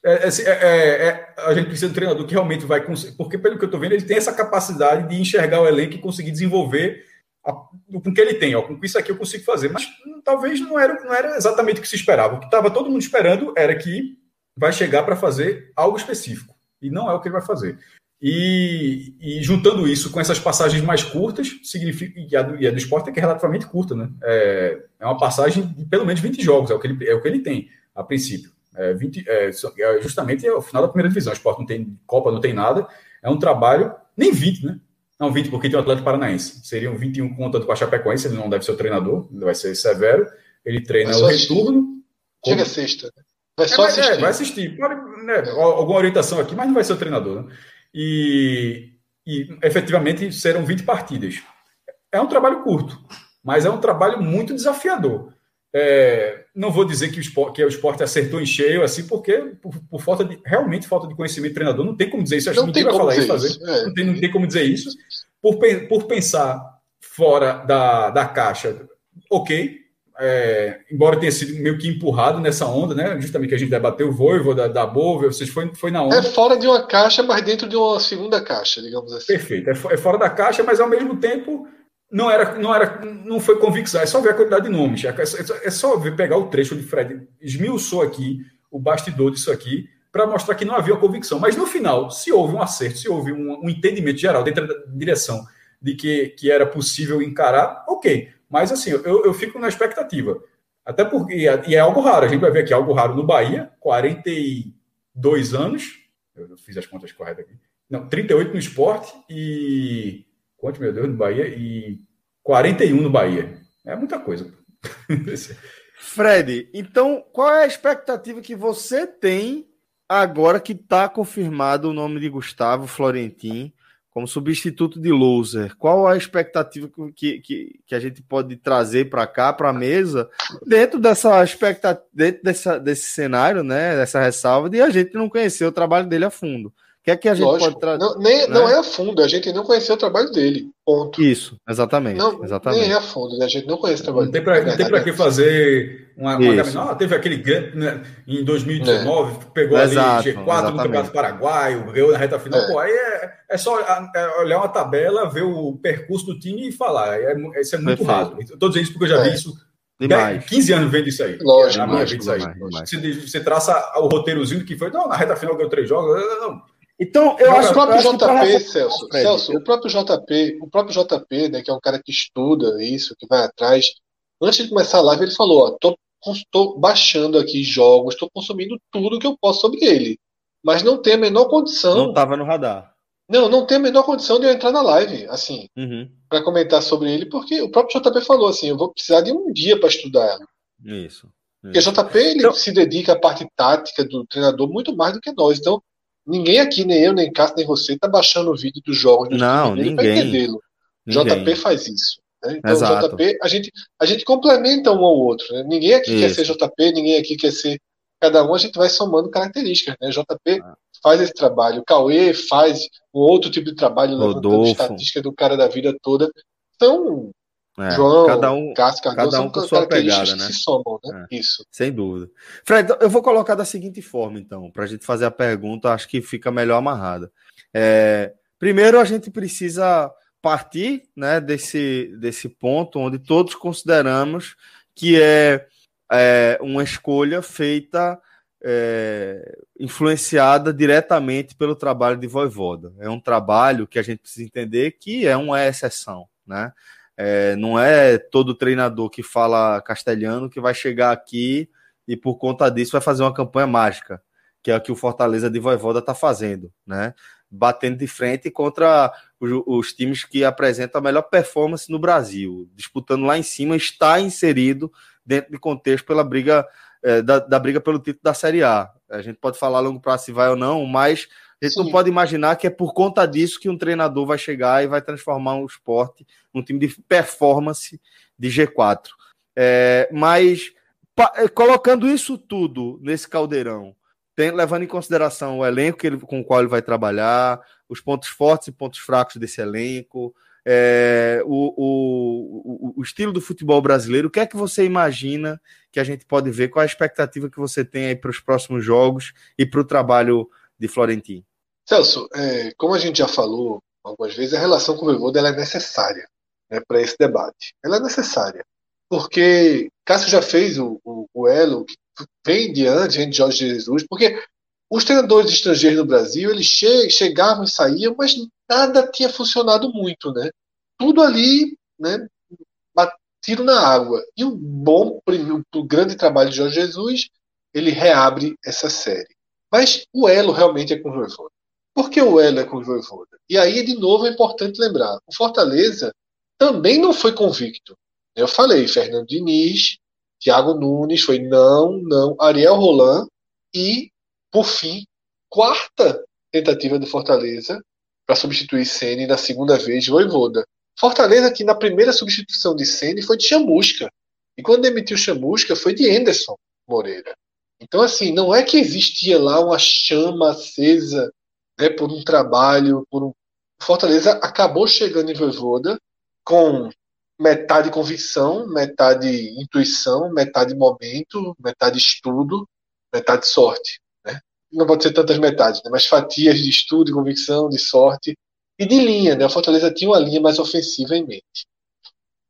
É, é, é, é, é a gente precisa de um treinador que realmente vai conseguir, porque pelo que eu estou vendo, ele tem essa capacidade de enxergar o elenco e conseguir desenvolver com o que ele tem, ó, com isso aqui eu consigo fazer, mas hum, talvez não era, não era exatamente o que se esperava. O que estava todo mundo esperando era que vai chegar para fazer algo específico, e não é o que ele vai fazer. E, e, juntando isso com essas passagens mais curtas, significa e a, do, e a do esporte é que é relativamente curta, né? É, é, uma passagem de pelo menos 20 jogos, é o que ele, é o que ele tem, a princípio. É, 20, é, é justamente o final da primeira divisão. O esporte não tem Copa, não tem nada. É um trabalho, nem 20, né? Não, 20, porque tem o Atlético Paranaense. Seriam 21 contando com a Chapecoense, ele não deve ser o treinador, ele vai ser severo. Ele treina o retorno. Chega como... sexta. Né? Vai só é, assistir. vai assistir. Pode, né, alguma orientação aqui, mas não vai ser o treinador. Né? e, e efetivamente serão 20 partidas. É um trabalho curto, mas é um trabalho muito desafiador. É, não vou dizer que o, esporte, que o esporte acertou em cheio, assim, porque por, por, falta de realmente falta de conhecimento do treinador, não tem como dizer isso. Acho não que ninguém vai falar isso, fazer. É. Não, tem, não tem como dizer isso. Por, por pensar fora da, da caixa, ok, é, embora tenha sido meio que empurrado nessa onda, né? Justamente que a gente debateu o Voivo da, da Bova, vocês foi, foi na onda. É fora de uma caixa, mas dentro de uma segunda caixa, digamos assim. Perfeito, é, é fora da caixa, mas ao mesmo tempo não era, não era, não foi convicção. É só ver a quantidade de nomes. É, é, é só ver, pegar o trecho de Fred esmiuçou aqui o bastidor disso aqui para mostrar que não havia convicção. Mas no final, se houve um acerto, se houve um, um entendimento geral dentro da direção de que, que era possível encarar, ok. Mas assim, eu, eu fico na expectativa. Até porque, e é algo raro, a gente vai ver aqui algo raro no Bahia, 42 anos, eu fiz as contas corretas aqui, não, 38 no esporte e, quanto, meu Deus, no Bahia, e 41 no Bahia. É muita coisa. Fred, então qual é a expectativa que você tem agora que está confirmado o nome de Gustavo Florentin como substituto de loser, qual a expectativa que, que, que a gente pode trazer para cá, para a mesa, dentro dessa expectativa, dentro dessa, desse cenário, né, dessa ressalva, de a gente não conhecer o trabalho dele a fundo que é que a gente Lógico. pode trazer? Não, nem, né? não é a fundo, a gente não conheceu o trabalho dele. Ponto. Isso, exatamente. Não, exatamente. Nem é a fundo, né? a gente não conhece o trabalho não pra, dele. Não tem para que fazer uma. uma ah, teve aquele né, em 2019, é. pegou Exato, ali G4 exatamente. no Campeonato Paraguaio, ganhou na reta final. É. Pô, aí é, é só é olhar uma tabela, ver o percurso do time e falar. É, isso é muito Perfeito. raso. Estou dizendo isso porque eu já vi é. isso Demais. 15 anos vendo isso aí. Lógico, na minha vida isso aí. Você, você, traça o roteirozinho que foi, não, na reta final ganhou três jogos. Não, então, eu acho, o próprio JP, pra... Celso, Celso, o próprio JP, o próprio JP, né, que é um cara que estuda isso, que vai atrás, antes de começar a live, ele falou: ó, tô, tô baixando aqui jogos, estou consumindo tudo que eu posso sobre ele. Mas não tem a menor condição. Não estava no radar. Não, não tem a menor condição de eu entrar na live, assim, uhum. para comentar sobre ele, porque o próprio JP falou assim: eu vou precisar de um dia para estudar ela. Isso. isso. Porque o JP ele então... se dedica à parte tática do treinador muito mais do que nós. Então, Ninguém aqui, nem eu, nem Cássio, nem você, tá baixando o vídeo dos jogos do Não, ninguém. JP faz isso. Né? Então, Exato. JP, a gente, a gente complementa um ao outro. Né? Ninguém aqui isso. quer ser JP, ninguém aqui quer ser. Cada um a gente vai somando características. Né? JP ah. faz esse trabalho, Cauê faz um outro tipo de trabalho, levantando estatística do cara da vida toda. Então, é, João, cada um, Cássio, cada um com sua pegada, né? somam, né? É, Isso. Sem dúvida. Fred, eu vou colocar da seguinte forma, então, para a gente fazer a pergunta, acho que fica melhor amarrada. É, primeiro, a gente precisa partir né, desse, desse ponto onde todos consideramos que é, é uma escolha feita é, influenciada diretamente pelo trabalho de Voivoda. É um trabalho que a gente precisa entender que é uma exceção, né? É, não é todo treinador que fala castelhano que vai chegar aqui e por conta disso vai fazer uma campanha mágica, que é o que o Fortaleza de Voivoda está fazendo, né? Batendo de frente contra os, os, times que apresentam a melhor performance no Brasil, disputando lá em cima, está inserido dentro de contexto pela briga é, da, da, briga pelo título da Série A. A gente pode falar a longo prazo se vai ou não, mas a gente Sim. não pode imaginar que é por conta disso que um treinador vai chegar e vai transformar o esporte num time de performance de G4. É, mas é, colocando isso tudo nesse caldeirão, tem, levando em consideração o elenco que ele, com o qual ele vai trabalhar, os pontos fortes e pontos fracos desse elenco, é, o, o, o, estilo do futebol brasileiro, o que é que você imagina que a gente pode ver? Qual a expectativa que você tem aí para os próximos jogos e para o trabalho de Florentino? Celso, é, como a gente já falou algumas vezes, a relação com o Voivoda é necessária né, para esse debate. Ela é necessária, porque Cássio já fez o, o, o elo que vem diante, de Jorge Jesus, porque os treinadores estrangeiros no Brasil, eles che chegavam e saíam, mas nada tinha funcionado muito, né? Tudo ali, né? Tiro na água. E o bom, o grande trabalho de Jorge Jesus, ele reabre essa série. Mas o elo realmente é com o Voivoda. Por que o é com o Voivoda? E aí, de novo, é importante lembrar: o Fortaleza também não foi convicto. Eu falei, Fernando Diniz, Thiago Nunes, foi não, não, Ariel Roland e, por fim, quarta tentativa do Fortaleza para substituir Ceni na segunda vez, Voivoda. Fortaleza que na primeira substituição de Ceni foi de Chamusca. E quando demitiu Chamusca foi de Anderson Moreira. Então, assim, não é que existia lá uma chama acesa né, por um trabalho, por um... Fortaleza acabou chegando em Voivoda com metade convicção, metade intuição, metade momento, metade estudo, metade sorte. Né? Não pode ser tantas metades, né? mas fatias de estudo, de convicção, de sorte e de linha. Né? A Fortaleza tinha uma linha mais ofensiva em mente.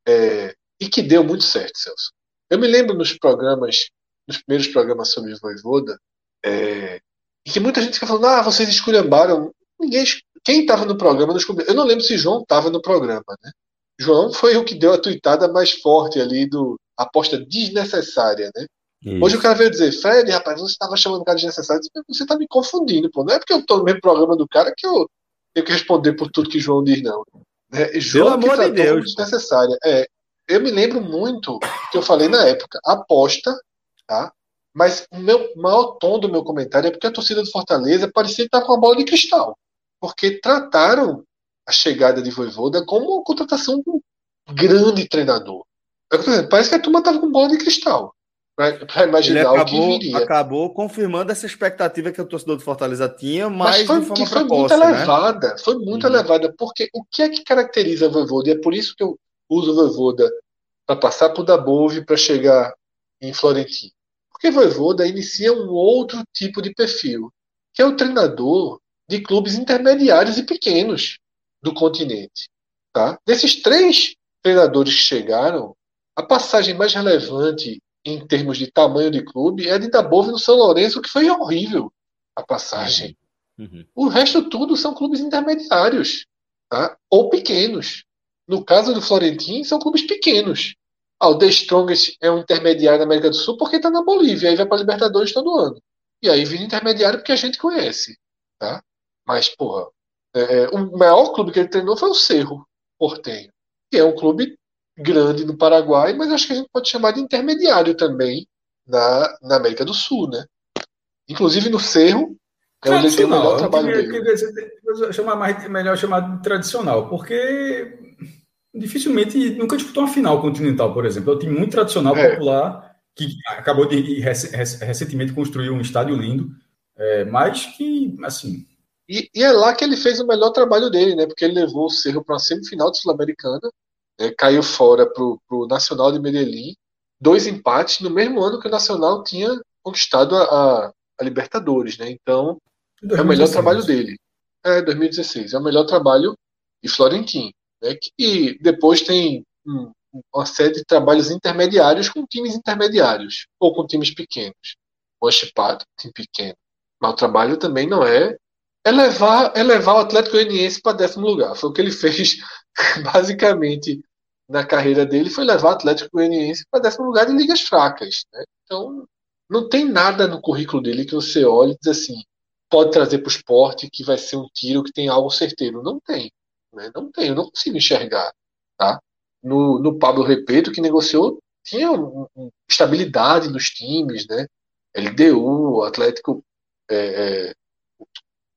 É... e que deu muito certo, Celso. Eu me lembro nos programas, nos primeiros programas sobre Voivoda, é... e que muita gente fica falando, ah, vocês esculhambaram. Ninguém, quem estava no programa, eu não lembro se João estava no programa, né? João foi o que deu a tuitada mais forte ali do aposta desnecessária, né? Isso. Hoje o cara veio dizer, Fred, rapaz, você estava chamando o cara desnecessário. Você está me confundindo, pô. Não é porque eu estou no mesmo programa do cara que eu tenho que responder por tudo que João diz, não. Né? João Pelo amor de Deus. desnecessária. É, eu me lembro muito que eu falei na época, aposta, tá? Mas o meu maior tom do meu comentário é porque a torcida do Fortaleza parecia estar com a bola de cristal. Porque trataram a chegada de Voivoda como uma contratação de um grande treinador. Parece que a turma estava com bola de cristal para imaginar acabou, o que viria. Acabou confirmando essa expectativa que o torcedor do Fortaleza tinha, mas, mas foi, forma foi muito né? elevada. Foi muito uhum. elevada, porque o que é que caracteriza a Voivoda? E é por isso que eu uso o Voivoda para passar por Dabove para chegar em Florentino. Porque Voivoda inicia um outro tipo de perfil, que é o treinador de clubes intermediários e pequenos do continente. Tá? Desses três treinadores que chegaram, a passagem mais relevante em termos de tamanho de clube é a de Dabove no São Lourenço, que foi horrível a passagem. Uhum. O resto tudo são clubes intermediários tá? ou pequenos. No caso do Florentino, são clubes pequenos. Ah, o The Strongest é um intermediário na América do Sul porque está na Bolívia, aí vai para a Libertadores todo ano. E aí vira intermediário porque a gente conhece. Tá? Mas, porra, é, é, o maior clube que ele treinou foi o Cerro Portenho, que é um clube grande no Paraguai, mas acho que a gente pode chamar de intermediário também na, na América do Sul, né? Inclusive no Cerro, é onde ele tem o melhor trabalho queria, dele. Queria chamar mais, melhor chamar de tradicional, porque dificilmente nunca disputou uma final continental, por exemplo. É um time muito tradicional, é. popular, que acabou de recentemente construir um estádio lindo, é, mas que, assim, e, e, é lá que ele fez o melhor trabalho dele, né? Porque ele levou o Cerro para uma semifinal de Sul-Americana, né? caiu fora para o Nacional de Medellín, dois empates no mesmo ano que o Nacional tinha conquistado a, a Libertadores, né? Então, 2016. é o melhor trabalho dele. É, 2016. É o melhor trabalho de Florentino, né? Que depois tem um, uma série de trabalhos intermediários com times intermediários, ou com times pequenos. o Chipado, time pequeno. Mas o trabalho também não é é levar, é levar o Atlético Goianiense para décimo lugar. Foi o que ele [laughs] fez basicamente na carreira dele, foi levar o Atlético Goianiense para décimo lugar em ligas fracas. Né? Então, não tem nada no currículo dele que você olhe e diz assim, pode trazer para o esporte que vai ser um tiro que tem algo certeiro. Não tem. Né? Não tem, eu não consigo enxergar. Tá? No, no Pablo Repeto, que negociou, tinha um, um, estabilidade nos times, né? LDU, Atlético é, é,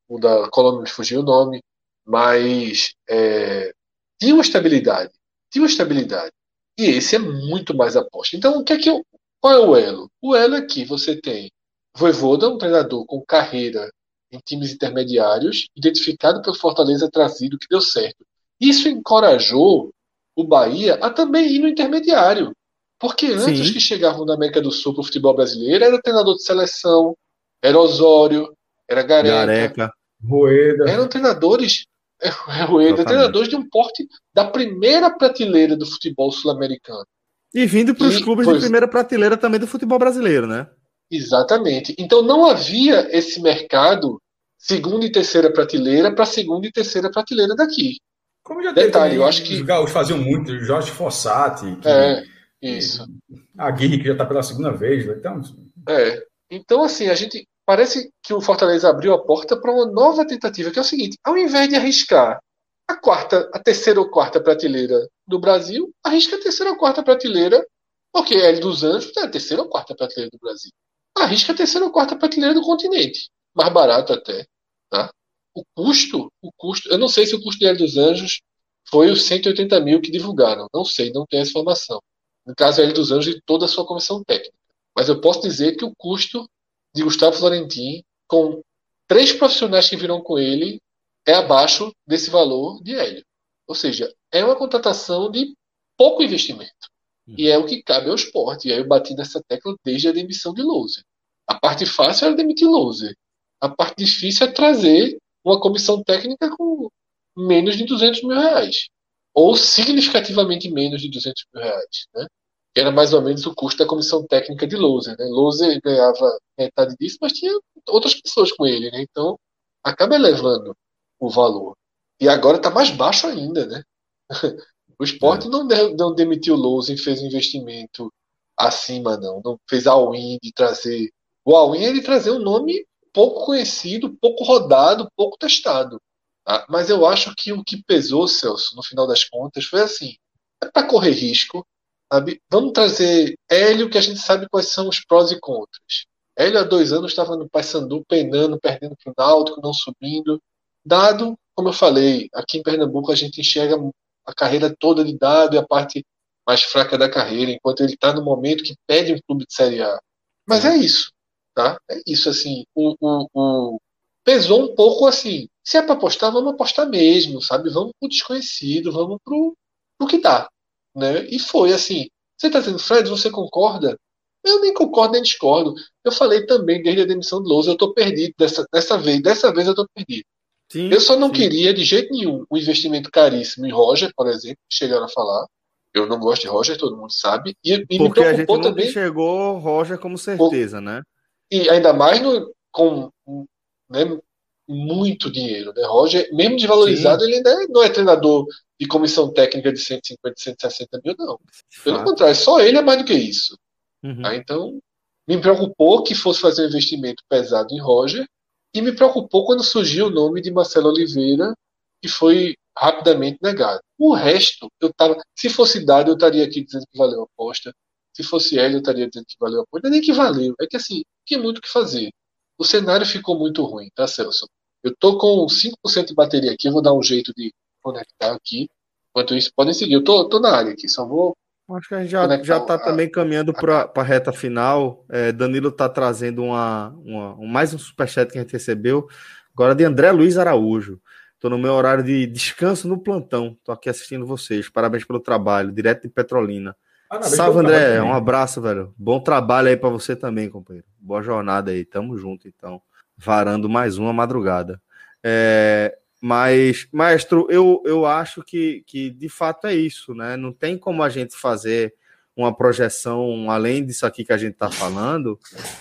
o da Colômbia me fugiu o nome, mas é, tinha uma estabilidade. Tinha uma estabilidade. E esse é muito mais aposta. Então, o que é que eu, qual é o elo? O elo é que você tem Voivoda, um treinador com carreira em times intermediários, identificado pelo Fortaleza trazido, que deu certo. Isso encorajou o Bahia a também ir no intermediário. Porque antes Sim. que chegavam da América do Sul para o futebol brasileiro, era treinador de seleção, era Osório, era Gareca, Gareca. Rueda. Eram treinadores, [laughs] é, Rueda, treinadores de um porte da primeira prateleira do futebol sul-americano. E vindo para os clubes pois, de primeira prateleira também do futebol brasileiro, né? Exatamente. Então não havia esse mercado segunda e terceira prateleira para segunda e terceira prateleira daqui. Como já Detalhe, eu acho que os gaúchos faziam muito, Jorge Fossati, que... é isso. A Guirre que já está pela segunda vez, né? então. É. Então assim a gente parece que o Fortaleza abriu a porta para uma nova tentativa, que é o seguinte: ao invés de arriscar a quarta, a terceira ou quarta prateleira do Brasil, arrisca a terceira ou quarta prateleira, porque L dos Anjos é a terceira ou quarta prateleira do Brasil. Arrisca a terceira ou quarta prateleira do continente, mais barato até. Tá? O custo, o custo, eu não sei se o custo de L dos Anjos foi os 180 mil que divulgaram, não sei, não tenho essa informação. No caso, L dos Anjos e toda a sua comissão técnica. Mas eu posso dizer que o custo de Gustavo Florentin, com três profissionais que viram com ele, é abaixo desse valor de Hélio. Ou seja, é uma contratação de pouco investimento. E é o que cabe ao esporte. E aí eu bati nessa tecla desde a demissão de Louser. A parte fácil era demitir Louser. A parte difícil é trazer uma comissão técnica com menos de 200 mil reais. Ou significativamente menos de 200 mil reais. Né? que era mais ou menos o custo da comissão técnica de Loser. Né? Ganhava metade disso, mas tinha outras pessoas com ele, né? então acaba elevando o valor. E agora está mais baixo ainda, né? [laughs] O esporte é. não, não demitiu o Loser e fez um investimento acima, não. Não fez all-in de trazer. O all-in é de trazer um nome pouco conhecido, pouco rodado, pouco testado. Tá? Mas eu acho que o que pesou, Celso, no final das contas, foi assim: é para correr risco, Sabe? Vamos trazer Hélio, que a gente sabe quais são os prós e contras. Hélio, há dois anos, estava no Paysandu penando, perdendo para o Náutico, não subindo. Dado, como eu falei, aqui em Pernambuco a gente enxerga a carreira toda de Dado e a parte mais fraca da carreira, enquanto ele está no momento que pede um clube de Série A. Mas é isso, tá? É isso, assim. O, o, o... Pesou um pouco assim. Se é para apostar, vamos apostar mesmo, sabe? Vamos para o desconhecido, vamos para o que dá né? E foi assim. Você está dizendo, Fred, você concorda? Eu nem concordo nem discordo. Eu falei também desde a demissão do Lousa, eu estou perdido dessa, dessa vez. Dessa vez eu estou perdido. Sim, eu só não sim. queria de jeito nenhum um investimento caríssimo em Roger, por exemplo, chegaram a falar. Eu não gosto de Roger, todo mundo sabe. E, e Porque a gente também enxergou Roger como certeza, né? E ainda mais no, com né, muito dinheiro, né? Roger, mesmo desvalorizado, Sim. ele ainda não é treinador de comissão técnica de 150, 160 mil, não. Pelo contrário, só ele é mais do que isso. Uhum. Tá? Então, me preocupou que fosse fazer um investimento pesado em Roger, e me preocupou quando surgiu o nome de Marcelo Oliveira, que foi rapidamente negado. O resto, eu tava, se fosse dado, eu estaria aqui dizendo que valeu a aposta. Se fosse ele, eu estaria dizendo que valeu a aposta. Nem que valeu. É que assim, tinha muito o que fazer. O cenário ficou muito ruim, tá, Celso? Eu tô com 5% de bateria aqui, eu vou dar um jeito de conectar aqui. Enquanto isso, podem seguir. Eu tô, tô na área aqui, só vou. Acho que a gente já, já tá a, também caminhando para a reta final. É, Danilo tá trazendo uma, uma, um, mais um superchat que a gente recebeu. Agora de André Luiz Araújo. Estou no meu horário de descanso no plantão. Estou aqui assistindo vocês. Parabéns pelo trabalho, direto de Petrolina. Ah, Salve, André. Um abraço, velho. Bom trabalho aí para você também, companheiro. Boa jornada aí. Tamo junto, então. Varando mais uma madrugada. É, mas, maestro, eu, eu acho que, que de fato é isso, né? Não tem como a gente fazer uma projeção além disso aqui que a gente está falando,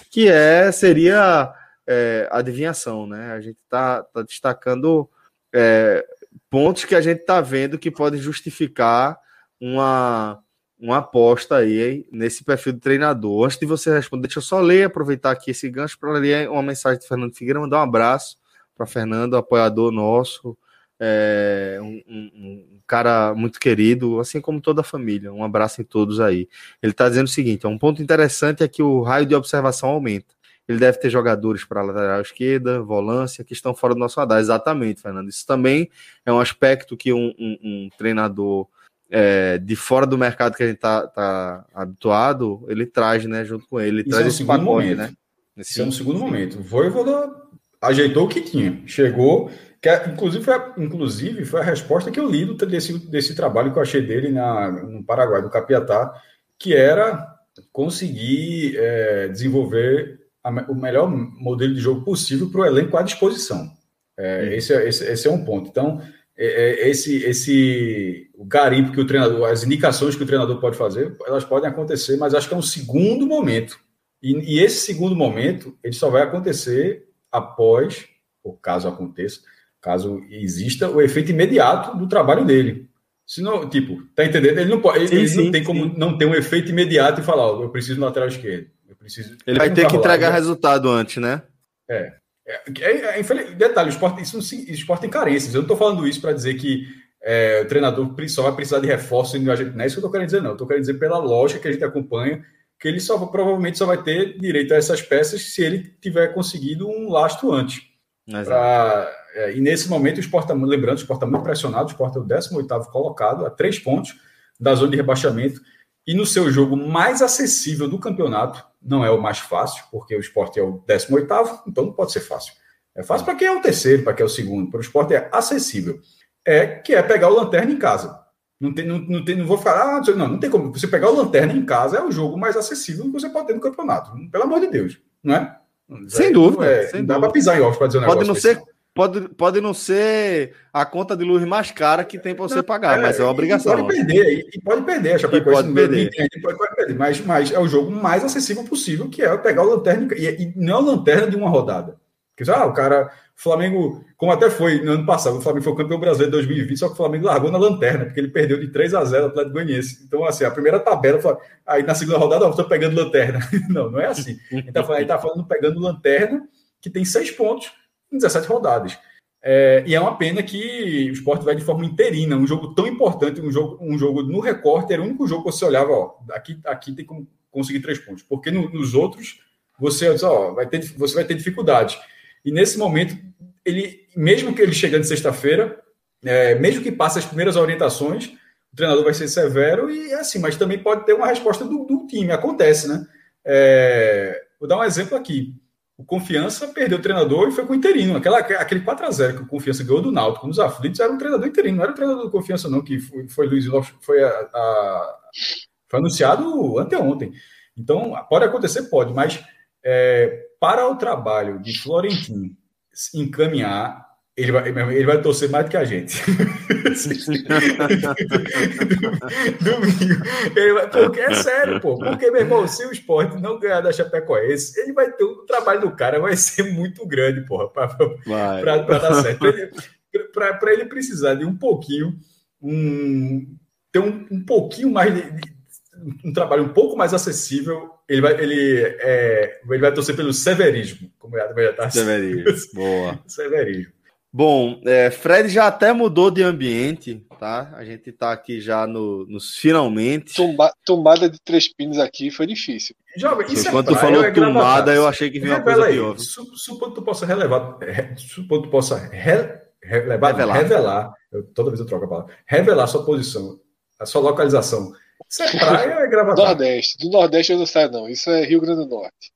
que é seria é, adivinhação, né? A gente está tá destacando é, pontos que a gente está vendo que podem justificar uma, uma aposta aí nesse perfil do treinador. Antes de você responder, deixa eu só ler, aproveitar aqui esse gancho para ler uma mensagem de Fernando Figueiredo, mandar um abraço para Fernando, apoiador nosso, é, um, um, um, cara muito querido, assim como toda a família. Um abraço em todos aí. Ele está dizendo o seguinte: um ponto interessante é que o raio de observação aumenta. Ele deve ter jogadores para lateral esquerda, volância, que estão fora do nosso radar. Exatamente, Fernando. Isso também é um aspecto que um, um treinador é, de fora do mercado que a gente está tá habituado, ele traz, né, junto com ele. Ele Isso traz é um esse segundo pacote, momento. né? Esse é um segundo momento. Voivoda ajeitou o que tinha. Chegou, que é, inclusive, foi a, inclusive foi a resposta que eu li desse, desse trabalho que eu achei dele na, no Paraguai, do Capiatá, que era conseguir é, desenvolver a, o melhor modelo de jogo possível para o elenco à disposição. É, esse, é, esse, esse, é um ponto. Então, é, é, esse, esse o garimpo que o treinador, as indicações que o treinador pode fazer, elas podem acontecer, mas acho que é um segundo momento. E, e esse segundo momento, ele só vai acontecer após, ou caso aconteça, caso exista o efeito imediato do trabalho dele. Se não, tipo, tá entendendo? Ele não pode, sim, ele sim, não tem sim. como não ter um efeito imediato e falar, oh, eu preciso no lateral esquerdo. Eu preciso. Ele vai ter que entregar resultado antes, né? É. É, é, é, detalhe, o esporte, isso, o esporte tem carências. Eu não estou falando isso para dizer que é, o treinador só vai precisar de reforço. Não é isso que eu estou querendo dizer, não. Eu estou querendo dizer pela lógica que a gente acompanha, que ele só provavelmente só vai ter direito a essas peças se ele tiver conseguido um lastro antes. Pra, é, e nesse momento o esporte, tá lembrando, o esporte está muito pressionado, o esporte é o 18 colocado, a três pontos da zona de rebaixamento. E no seu jogo mais acessível do campeonato, não é o mais fácil, porque o esporte é o 18, então não pode ser fácil. É fácil para quem é o terceiro, para quem é o segundo. Para o esporte é acessível. É que é pegar o lanterna em casa. Não, tem, não, não, tem, não vou falar, ah, não, não tem como. Você pegar o lanterna em casa é o jogo mais acessível que você pode ter no campeonato. Pelo amor de Deus, não é? Sem dúvida. É, sem dá para pisar em ovos para dizer um pode negócio. Não ser, pode, pode não ser a conta de luz mais cara que tem para você não, pagar, é, mas é uma obrigação. Pode perder, e pode perder. A Chapecoense pode perder. Entende, pode, pode perder mas, mas é o jogo mais acessível possível, que é pegar o lanterna, e, e não é a lanterna de uma rodada. Porque, ah, o cara, o Flamengo, como até foi no ano passado, o Flamengo foi o campeão brasileiro de 2020, só que o Flamengo largou na lanterna, porque ele perdeu de 3 a 0 o Atlético Goianiense. Então, assim, a primeira tabela, aí na segunda rodada, eu estou pegando lanterna. [laughs] Não, não é assim. Gente está falando, tá falando pegando lanterna, que tem seis pontos em 17 rodadas. É, e é uma pena que o esporte vai de forma interina, um jogo tão importante, um jogo, um jogo no recorte, era o único jogo que você olhava, ó, aqui, aqui tem como conseguir três pontos, porque no, nos outros você, ó, vai ter, você vai ter dificuldade. E nesse momento, ele, mesmo que ele chegando sexta-feira, é, mesmo que passe as primeiras orientações, o treinador vai ser severo e é assim, mas também pode ter uma resposta do, do time, acontece, né? É, vou dar um exemplo aqui. O Confiança perdeu o treinador e foi com o interino. Aquela, aquele 4x0 que o Confiança ganhou do Náutico nos aflitos era um treinador interino, não era o treinador do Confiança, não, que foi, foi Luiz foi, a, a, foi anunciado anteontem. Então, pode acontecer, pode, mas é, para o trabalho de Florentino encaminhar, ele vai, ele vai torcer mais do que a gente. [laughs] Domingo. Ele vai, porque é sério, pô. Porque, meu irmão, se o esporte não ganhar da Chapecoense, ele vai ter o trabalho do cara, vai ser muito grande, porra, para dar certo. Para ele precisar de um pouquinho, um, ter um, um pouquinho mais de, de, um trabalho um pouco mais acessível, ele vai, ele, é, ele vai torcer pelo severismo, como é a tá Severismo, [laughs] boa. Severismo. Bom, é, Fred já até mudou de ambiente, tá? A gente tá aqui já no, nos finalmente. Tomada de três pinos aqui foi difícil. Jovem, isso Quando é tu falou é tomada, eu achei que vinha uma coisa pior. Supondo que tu possa relevar, supondo que tu possa re, relevar, revelar. revelar eu, toda vez eu troco a palavra, revelar a sua posição, a sua localização. Isso é praia ou é? Nordeste. Do Nordeste eu não sei, não. Isso é Rio Grande do Norte.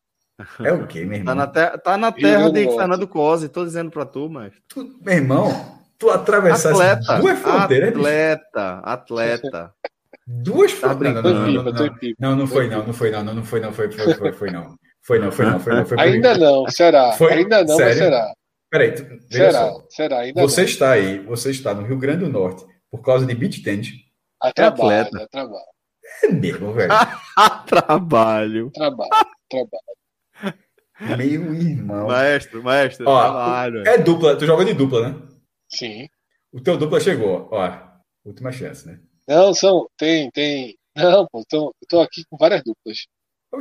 É o quê, meu irmão? Tá na, te tá na terra de Fernando Cosi, tô dizendo pra tu, mas. Tu, meu irmão, tu atravessaste atleta, duas fronteiras. Atleta, atleta. Duas tá fronteiras. Não, não, não, não, não, foi, não, não foi, não, não foi, não, foi, foi, foi, foi, não. Foi, não, foi, não, foi, não. Foi, ainda não, será? Foi, Ainda não, sério? mas será. Peraí, tu, será, só. será, ainda Você não. está aí, você está no Rio Grande do Norte por causa de beach tennis. A trabalho, a trabalho. É mesmo, velho. [laughs] trabalho. Trabalho, trabalho. Meu irmão. Maestro, maestro, Ó, trabalho. É dupla, tu joga de dupla, né? Sim. O teu dupla chegou, ó. Última chance, né? Não, são. Tem, tem. Não, pô, tô, eu tô aqui com várias duplas.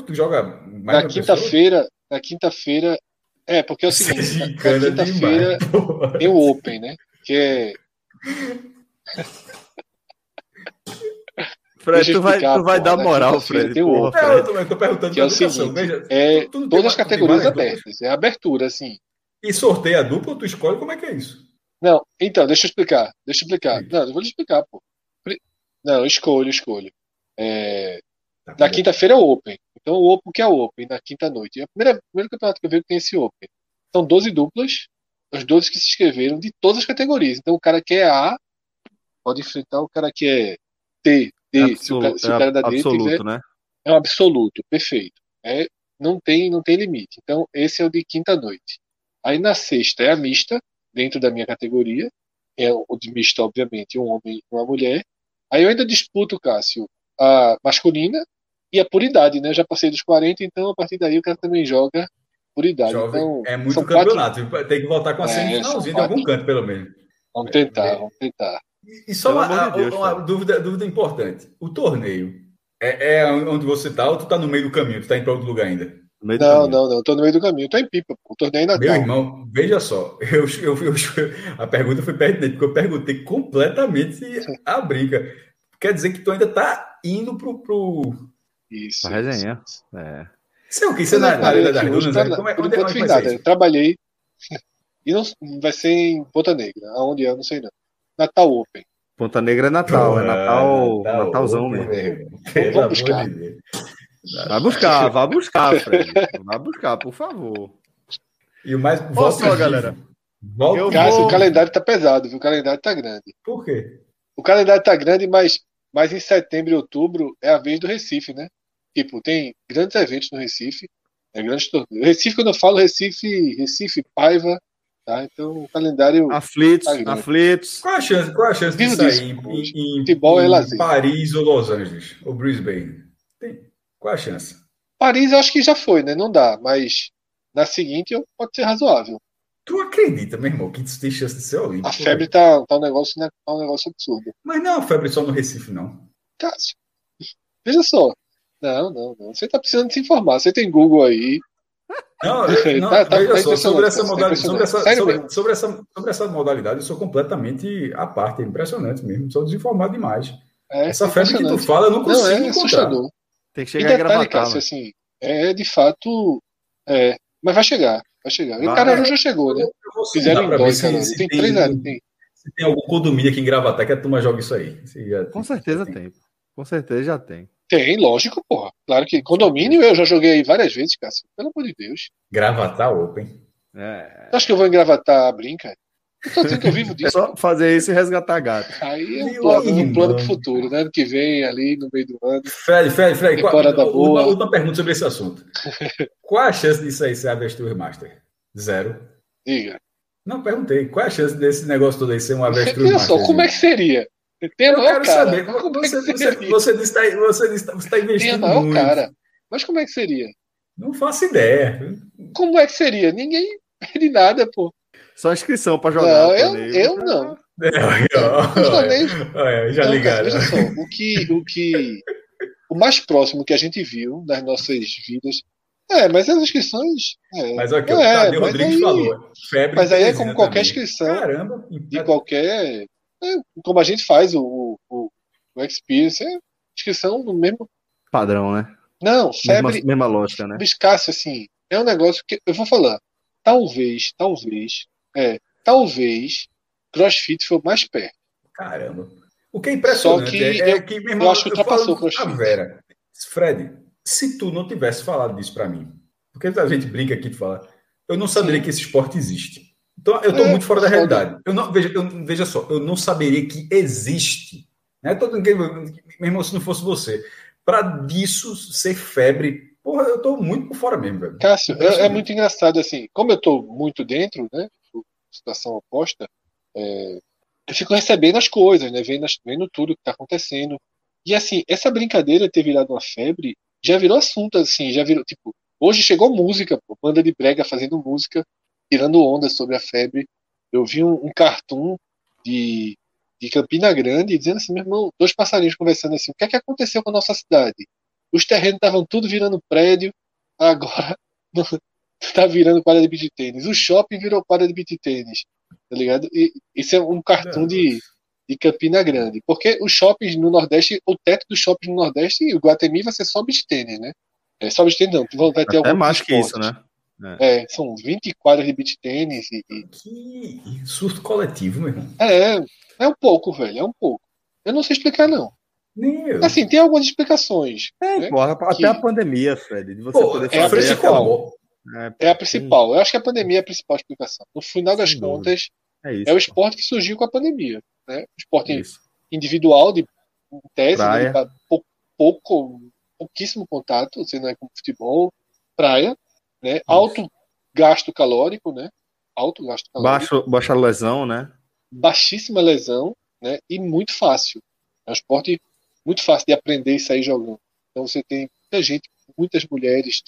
Tu joga mais Na quinta-feira, na quinta-feira. É, porque é o seguinte, Você é na, na quinta-feira tem o Open, né? Que é. [laughs] Fred, tu vai, explicar, tu vai pô, dar na moral, Fred. tem Porra, Fred. eu também tô perguntando Que é o seguinte, Veja, É tu- tu tem todas as categorias abertas. É abertura, assim. E sorteia a dupla, tu escolhe como é que é isso. Não, então, deixa eu explicar. Deixa eu explicar. Sim. Não, eu vou lhe explicar, pô. Não, escolho, escolho. É, Tá na quinta-feira é o Open. Então, o Open, o que é o Open? Na quinta-noite. É o primeiro, primeiro campeonato que eu vejo que tem esse Open. São 12 duplas, os 12 que se inscreveram de todas as categorias. Então, o cara que é A pode enfrentar o cara que é T, D. se o cara, se o cara da D tiver, absoluto, né? é um absoluto, perfeito. É, não tem, não tem limite. Então, esse é o de quinta noite. Aí na sexta é a mista, dentro da minha categoria. É o de mista, obviamente, um homem e uma mulher. Aí eu ainda disputo, Cássio, a masculina e a por idade, né? Eu já passei dos 40, então a partir daí o cara também joga por idade. Jovem, Então, é muito são quatro- campeonato. Tem que voltar com a É, semifinalzinha de algum canto, pelo menos. Vamos tentar, É. vamos tentar. E só Pelo uma, de Deus, uma dúvida, dúvida importante. O torneio é, é onde você tá ou tu tá no meio do caminho? Tu tá indo pra outro lugar ainda? Não, caminho. não, não. Tô no meio do caminho. Tô em pipa. O torneio é Meu irmão, veja só. Eu, eu, eu- a pergunta foi pertinente, porque eu perguntei completamente a brinca. Quer dizer que tu ainda tá indo pro. pro... Isso. Pra isso. resenha. É. Isso é o que? Isso é na, na Arena das Dunas? Pra- né? Como é, por onde, enquanto fiz nada. trabalhei. E não vai ser em Ponta Negra. Aonde é, eu não sei não. Natal Open. Ponta Negra é Natal, é Natal, Natal, Natalzão ô, mesmo. Pelo buscar. de. Vai buscar, vai buscar, Fred. Vai buscar, por favor. E o mais. Olha volta só, galera. Volta. Cássio, vou- o calendário tá pesado, viu? O calendário tá grande. Por quê? O calendário tá grande, mas, mas em setembro e outubro é a vez do Recife, né? Tipo, tem grandes eventos no Recife. É grandes torneios. Recife, quando eu falo Recife, Recife, Paiva, tá? Então o calendário. Aflitos, Tá aflitos. Qual a chance, qual a chance de sair disso, em, em, Futebol é em lazer. Paris ou Los Angeles? Ou Brisbane? Tem. Qual a chance? Paris eu acho que já foi, né? Não dá, mas na seguinte pode ser razoável. Tu acredita, meu irmão, que isso tem chance de ser olímpico? A febre tá, tá um negócio, né? Tá um negócio absurdo. Mas não é uma febre só no Recife, não. Cássio, veja só. Não, não, não. Você tá precisando se informar. Você tem Google aí. Não, não tá- tá- veja tá só, sobre essa, modalidade, sobre, essa, sobre, essa, sobre essa modalidade, eu sou completamente à parte, é impressionante mesmo, sou desinformado demais. É, essa febre que tu fala, eu não consigo Não, é encontrar. assustador. Tem que E chegar em detalhe, Gravatá. Cássio, assim, é de fato. É, mas vai chegar, vai chegar. E o Vai. Caruaru já chegou, né? Eu Fizeram em dois, se, Caruaru. se Tem tem, três anos. Tem. se tem algum condomínio aqui em Gravatá que a turma joga isso aí. Se já- Com certeza tem. Com certeza já tem. Tem, lógico, porra. Claro que condomínio eu já joguei aí várias vezes, Cássio. Pelo amor de Deus. Gravatá Open. É. Tu acha que eu vou engravatar a brinca? Eu tô dizendo que eu vivo É disso. só fazer isso e resgatar gato. Aí é um plano, um plano pro futuro, né? Ano que vem, ali no meio do ano. Fred, Fred, Fred, qual, boa. última pergunta sobre esse assunto. Qual a chance disso aí ser Avestruz Master? Zero. Diga. Não, perguntei. Qual a chance desse negócio todo aí ser um Avestruz Master? só, como é que seria? Tem Eu quero cara. saber. Como é que Você, você, você disse que tá- você que você está Tem investindo maior muito. cara. Mas como é que seria? Não faço ideia. Como é que seria? Ninguém perde nada, pô. Só inscrição pra jogar. Não, eu, eu não. Já Não, ligaram. cara, veja só, o que, o que. O mais próximo que a gente viu nas nossas vidas. É, mas as inscrições. É, Mas aqui, é, o Tadeu Rodrigues aí- falou. Febre Mas aí é como qualquer também. inscrição Caramba. de qualquer. É, como a gente faz o, o, o Experience, é inscrição no mesmo. Padrão, né? Não, Mesma, febre. mesma lógica, né? Biscácio, assim, é um negócio que eu vou falar. Talvez, talvez, é, talvez CrossFit foi o mais perto. Caramba. O que é impressionante Só que é, é eu- que, meu eu irmão, acho que ultrapassou falo o CrossFit. a Vera. Fred, se tu não tivesse falado disso pra mim, porque a gente brinca aqui de falar, eu não saberia Sim. que esse esporte existe. Então, eu tô É, muito fora da realidade. Eu não, veja, eu- veja só, eu não saberia que existe. Né? Todo, irmão, se não fosse você, pra disso ser febre, porra, eu tô muito por fora mesmo, velho. Cássio, é, é muito engraçado assim. Como eu estou muito dentro, né? Situação oposta, é, eu fico recebendo as coisas, né? Vendo, vendo tudo que está acontecendo. E assim, essa brincadeira ter virado uma febre já virou assunto, assim, já virou, tipo, hoje chegou música, pô, banda de brega fazendo música, tirando onda sobre a febre. Eu vi um, um cartoon de, de Campina Grande dizendo assim, meu irmão, dois passarinhos conversando assim, o que é que aconteceu com a nossa cidade? Os terrenos estavam tudo virando prédio, agora [laughs] tá virando quadra de beat tênis. O shopping virou quadra de beat tênis, tá ligado? E isso é um cartão de, de Campina Grande, porque os shoppings no Nordeste, o teto dos shoppings no Nordeste, o Guatemi vai ser só beat tênis, né? É só beat tênis não, vai ter É mais que isso, né? É. é, são 20 quadras de beat tênis. E, Que surto coletivo, meu irmão. É, é um pouco, velho, é um pouco. Eu não sei explicar, não. Nem eu. Assim, tem algumas explicações. É, né, porra, até que- a pandemia, Fred, de você Pô, poder é a fazer principal. aquela- É a principal. Eu acho que a pandemia é a principal explicação. No final das contas, É isso. é o esporte que surgiu com a pandemia. Né? O esporte Isso. individual, de em tese, né, pouco, pouquíssimo contato, você não é como futebol, praia, né? alto gasto calórico, né? alto gasto calórico, Baixo, baixa lesão, né? baixíssima lesão né? e muito fácil. É um esporte muito fácil de aprender e sair jogando. Então você tem muita gente, muitas mulheres,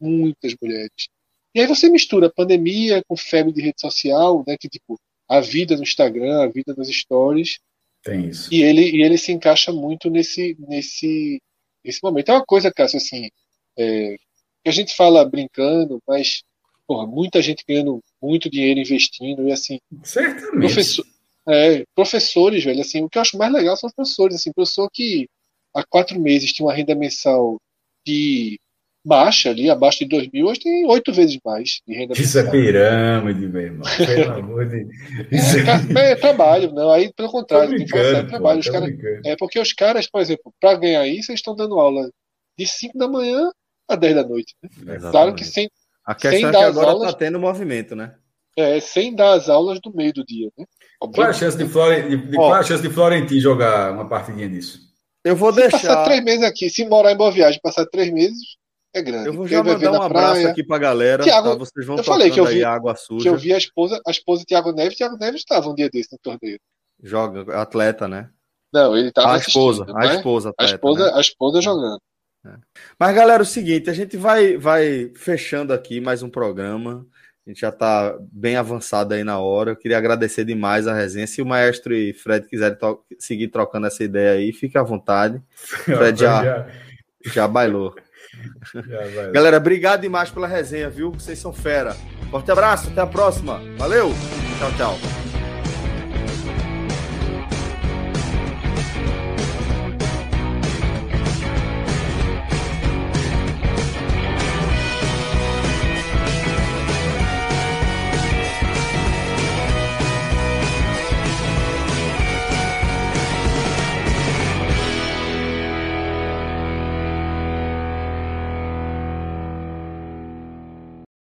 muitas mulheres. E aí você mistura pandemia com febre de rede social, né? Que tipo, a vida no Instagram, a vida nos stories, Tem isso. e ele, e ele se encaixa muito nesse, nesse, nesse momento. É uma coisa, Cássio, assim, é, a gente fala brincando, mas porra, muita gente ganhando muito dinheiro investindo, e assim, Certamente. professor, é, professores, velho, assim, o que eu acho mais legal são os professores, assim, professor que há quatro meses tinha uma renda mensal de baixa ali, abaixo de dois mil, hoje tem oito vezes mais de renda Isso é mensal. pirâmide, meu irmão. Pelo [laughs] amor de Isso É, ca- [laughs] é trabalho, não, aí pelo contrário, tem que falar sério, brincando, pô, trabalho. Os caras brincando. É porque os caras, por exemplo, para ganhar isso, eles estão dando aula de 5 da manhã a 10 da noite. né? Claro que sem, A questão sem é que dar as agora aulas- tá tendo movimento, né? é, sem dar as aulas do meio do dia. Né? Qual é a chance de, Flore... de... de- Ó. qual é a chance de Florentin jogar uma partidinha disso? Eu vou Se passar deixar. três meses aqui, se morar em Boa Viagem, passar três meses, é grande. Eu vou já mandar um abraço praia, aqui pra galera. Thiago, tá? Vocês vão eu falei que eu vi- aí água Que suja. eu vi a esposa, a esposa de Thiago Neves, Thiago Neves estava um dia desse no torneio. Joga, atleta, né? Não, ele estava a esposa, a né? esposa, a atleta, esposa, né? a esposa jogando. Mas, galera, é o seguinte, a gente vai, vai fechando aqui mais um programa. A gente já está bem avançado aí na hora. Eu queria agradecer demais a resenha. Se o Maestro e Fred quiserem to- seguir trocando essa ideia aí, fique à vontade. [laughs] Fred já, já bailou. [laughs] já. Galera, obrigado demais pela resenha, viu? Vocês são fera. Forte abraço, até a próxima. Valeu! Tchau, tchau.